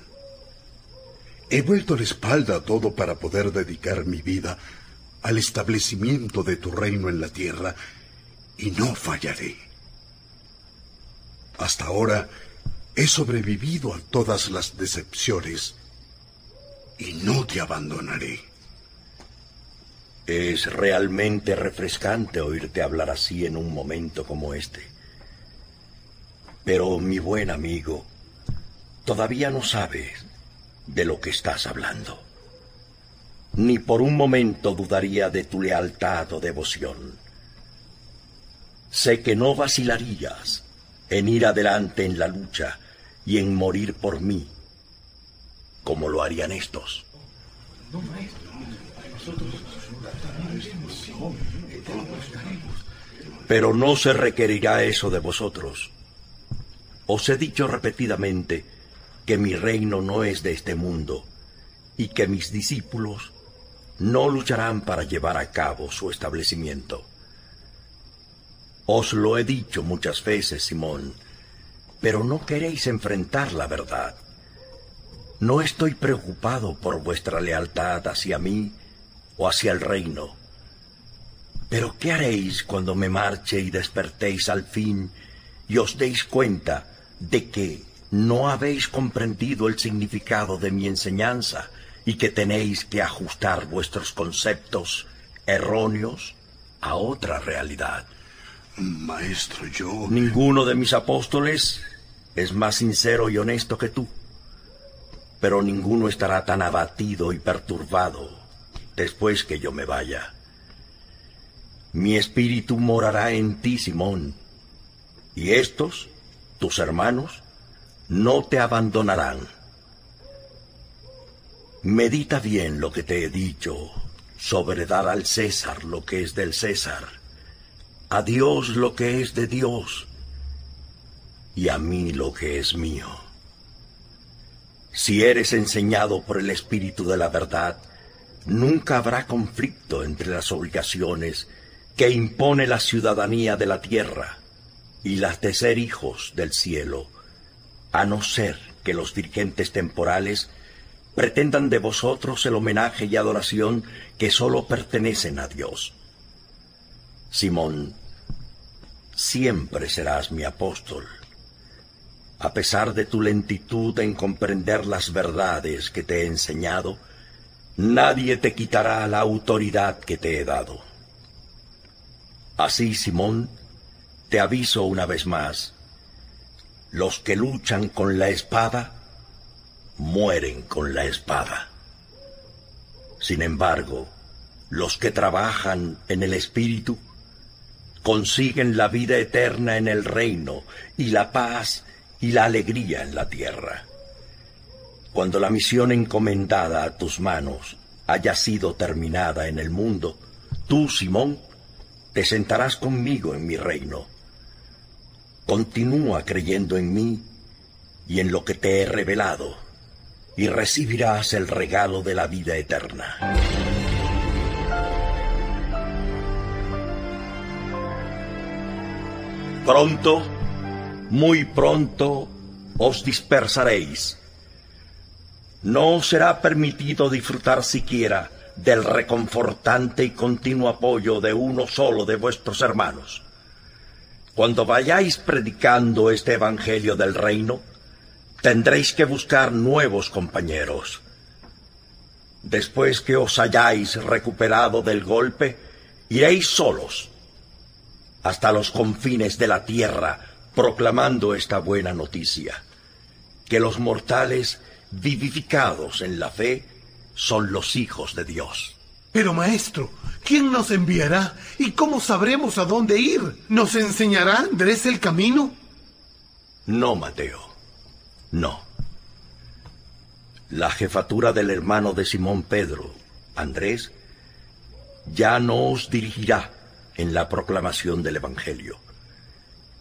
He vuelto la espalda a todo para poder dedicar mi vida al establecimiento de tu reino en la tierra y no fallaré. Hasta ahora he sobrevivido a todas las decepciones y no te abandonaré. Es realmente refrescante oírte hablar así en un momento como este. Pero, mi buen amigo, todavía no sabes de lo que estás hablando. Ni por un momento dudaría de tu lealtad o devoción. Sé que no vacilarías en ir adelante en la lucha y en morir por mí, como lo harían estos. No, maestro, pero no se requerirá eso de vosotros. Os he dicho repetidamente que mi reino no es de este mundo y que mis discípulos no lucharán para llevar a cabo su establecimiento. Os lo he dicho muchas veces, Simón, pero no queréis enfrentar la verdad. No estoy preocupado por vuestra lealtad hacia mí o hacia el reino Pero ¿qué haréis cuando me marche y despertéis al fin y os deis cuenta de que no habéis comprendido el significado de mi enseñanza y que tenéis que ajustar vuestros conceptos erróneos a otra realidad? Maestro, yo... Ninguno de mis apóstoles es más sincero y honesto que tú, pero ninguno estará tan abatido y perturbado después que yo me vaya. Mi espíritu morará en ti, Simón, y estos, tus hermanos, no te abandonarán. Medita bien lo que te he dicho sobre dar al César lo que es del César, a Dios lo que es de Dios, y a mí lo que es mío. Si eres enseñado por el Espíritu de la verdad, nunca habrá conflicto entre las obligaciones que impone la ciudadanía de la tierra y las de ser hijos del cielo, a no ser que los dirigentes temporales pretendan de vosotros el homenaje y adoración que sólo pertenecen a Dios. Simón, siempre serás mi apóstol a pesar de tu lentitud en comprender las verdades que te he enseñado, nadie te quitará la autoridad que te he dado. Así, Simón, te aviso una vez más, los que luchan con la espada, mueren con la espada. Sin embargo, los que trabajan en el Espíritu, consiguen la vida eterna en el reino y la paz y la alegría en la tierra. Cuando la misión encomendada a tus manos haya sido terminada en el mundo, tú, Simón, te sentarás conmigo en mi reino. Continúa creyendo en mí y en lo que te he revelado, y recibirás el regalo de la vida eterna. Pronto muy pronto os dispersaréis. No será permitido disfrutar siquiera del reconfortante y continuo apoyo de uno solo de vuestros hermanos. Cuando vayáis predicando este Evangelio del Reino, tendréis que buscar nuevos compañeros. Después que os hayáis recuperado del golpe, iréis solos hasta los confines de la tierra proclamando esta buena noticia, que los mortales vivificados en la fe son los hijos de Dios. Pero maestro, ¿quién nos enviará y cómo sabremos a dónde ir? ¿Nos enseñará Andrés el camino? No, Mateo, no. La jefatura del hermano de Simón Pedro, Andrés, ya no os dirigirá en la proclamación del Evangelio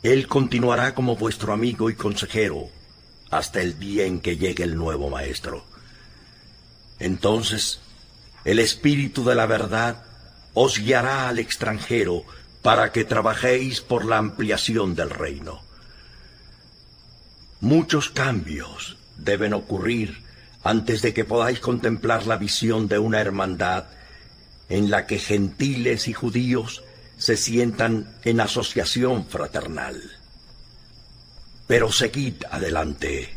él continuará como vuestro amigo y consejero hasta el día en que llegue el nuevo Maestro. Entonces, el Espíritu de la verdad os guiará al extranjero para que trabajéis por la ampliación del reino. Muchos cambios deben ocurrir antes de que podáis contemplar la visión de una hermandad en la que gentiles y judíos se sientan en asociación fraternal. Pero seguid adelante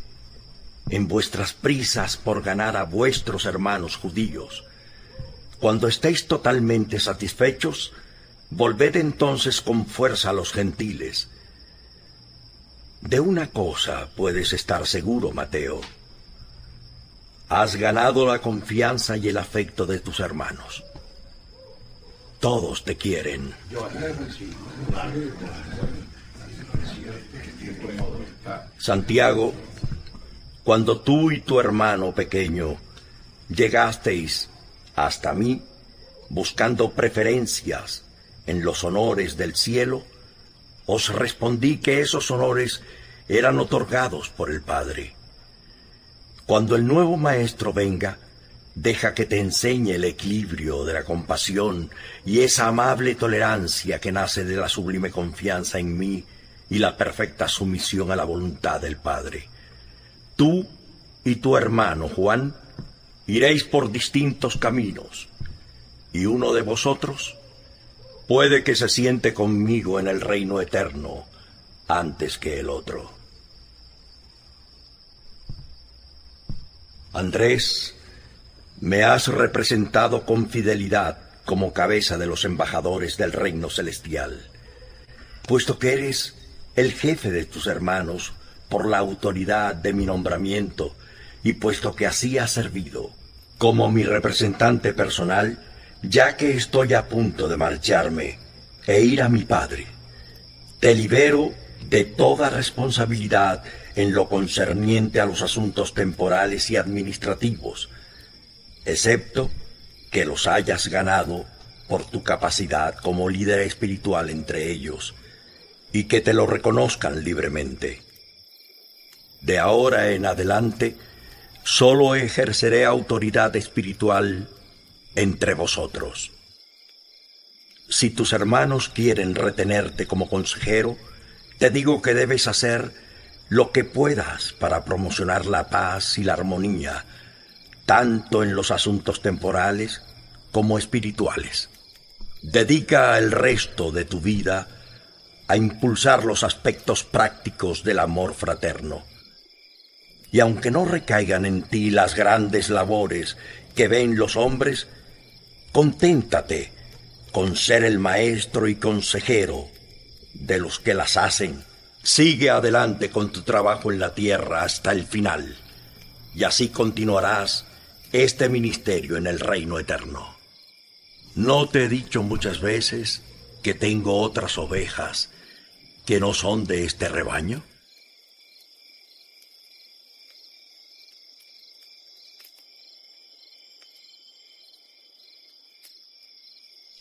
en vuestras prisas por ganar a vuestros hermanos judíos. Cuando estéis totalmente satisfechos, volved entonces con fuerza a los gentiles. De una cosa puedes estar seguro, Mateo. Has ganado la confianza y el afecto de tus hermanos. Todos te quieren. Santiago, cuando tú y tu hermano pequeño llegasteis hasta mí buscando preferencias en los honores del cielo, os respondí que esos honores eran otorgados por el Padre. Cuando el nuevo Maestro venga, Deja que te enseñe el equilibrio de la compasión y esa amable tolerancia que nace de la sublime confianza en mí y la perfecta sumisión a la voluntad del Padre. Tú y tu hermano Juan iréis por distintos caminos, y uno de vosotros puede que se siente conmigo en el reino eterno antes que el otro. Andrés, me has representado con fidelidad como cabeza de los embajadores del reino celestial, puesto que eres el jefe de tus hermanos por la autoridad de mi nombramiento y puesto que así has servido como mi representante personal, ya que estoy a punto de marcharme e ir a mi padre, te libero de toda responsabilidad en lo concerniente a los asuntos temporales y administrativos, excepto que los hayas ganado por tu capacidad como líder espiritual entre ellos, y que te lo reconozcan libremente. De ahora en adelante, solo ejerceré autoridad espiritual entre vosotros. Si tus hermanos quieren retenerte como consejero, te digo que debes hacer lo que puedas para promocionar la paz y la armonía, tanto en los asuntos temporales como espirituales. Dedica el resto de tu vida a impulsar los aspectos prácticos del amor fraterno. Y aunque no recaigan en ti las grandes labores que ven los hombres, conténtate con ser el maestro y consejero de los que las hacen. Sigue adelante con tu trabajo en la tierra hasta el final, y así continuarás este ministerio en el reino eterno. ¿No te he dicho muchas veces que tengo otras ovejas que no son de este rebaño?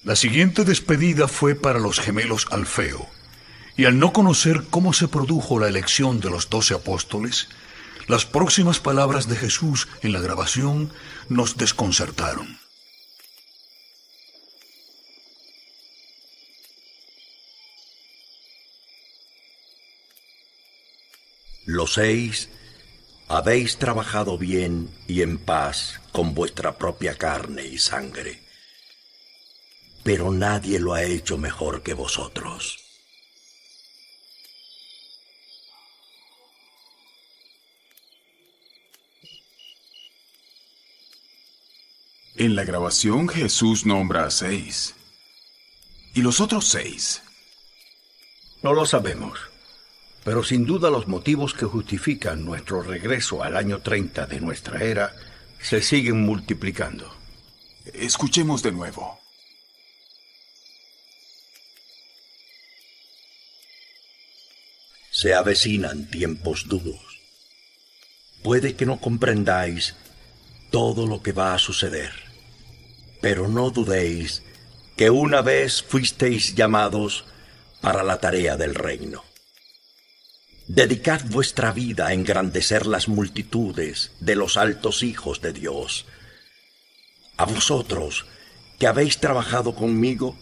La siguiente despedida fue para los gemelos Alfeo, y al no conocer cómo se produjo la elección de los doce apóstoles, las próximas palabras de Jesús en la grabación nos desconcertaron. Los seis habéis trabajado bien y en paz con vuestra propia carne y sangre, pero nadie lo ha hecho mejor que vosotros. En la grabación Jesús nombra a seis. ¿Y los otros seis? No lo sabemos, pero sin duda los motivos que justifican nuestro regreso al año 30 de nuestra era se siguen multiplicando. Escuchemos de nuevo. Se avecinan tiempos duros. Puede que no comprendáis todo lo que va a suceder, pero no dudéis que una vez fuisteis llamados para la tarea del reino. Dedicad vuestra vida a engrandecer las multitudes de los altos hijos de Dios. A vosotros, que habéis trabajado conmigo,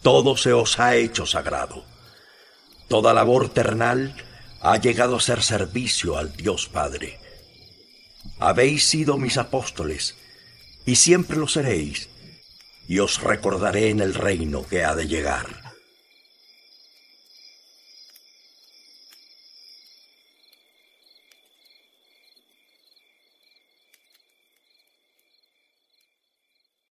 todo se os ha hecho sagrado. Toda labor ternal ha llegado a ser servicio al Dios Padre. Habéis sido mis apóstoles, y siempre lo seréis, y os recordaré en el reino que ha de llegar.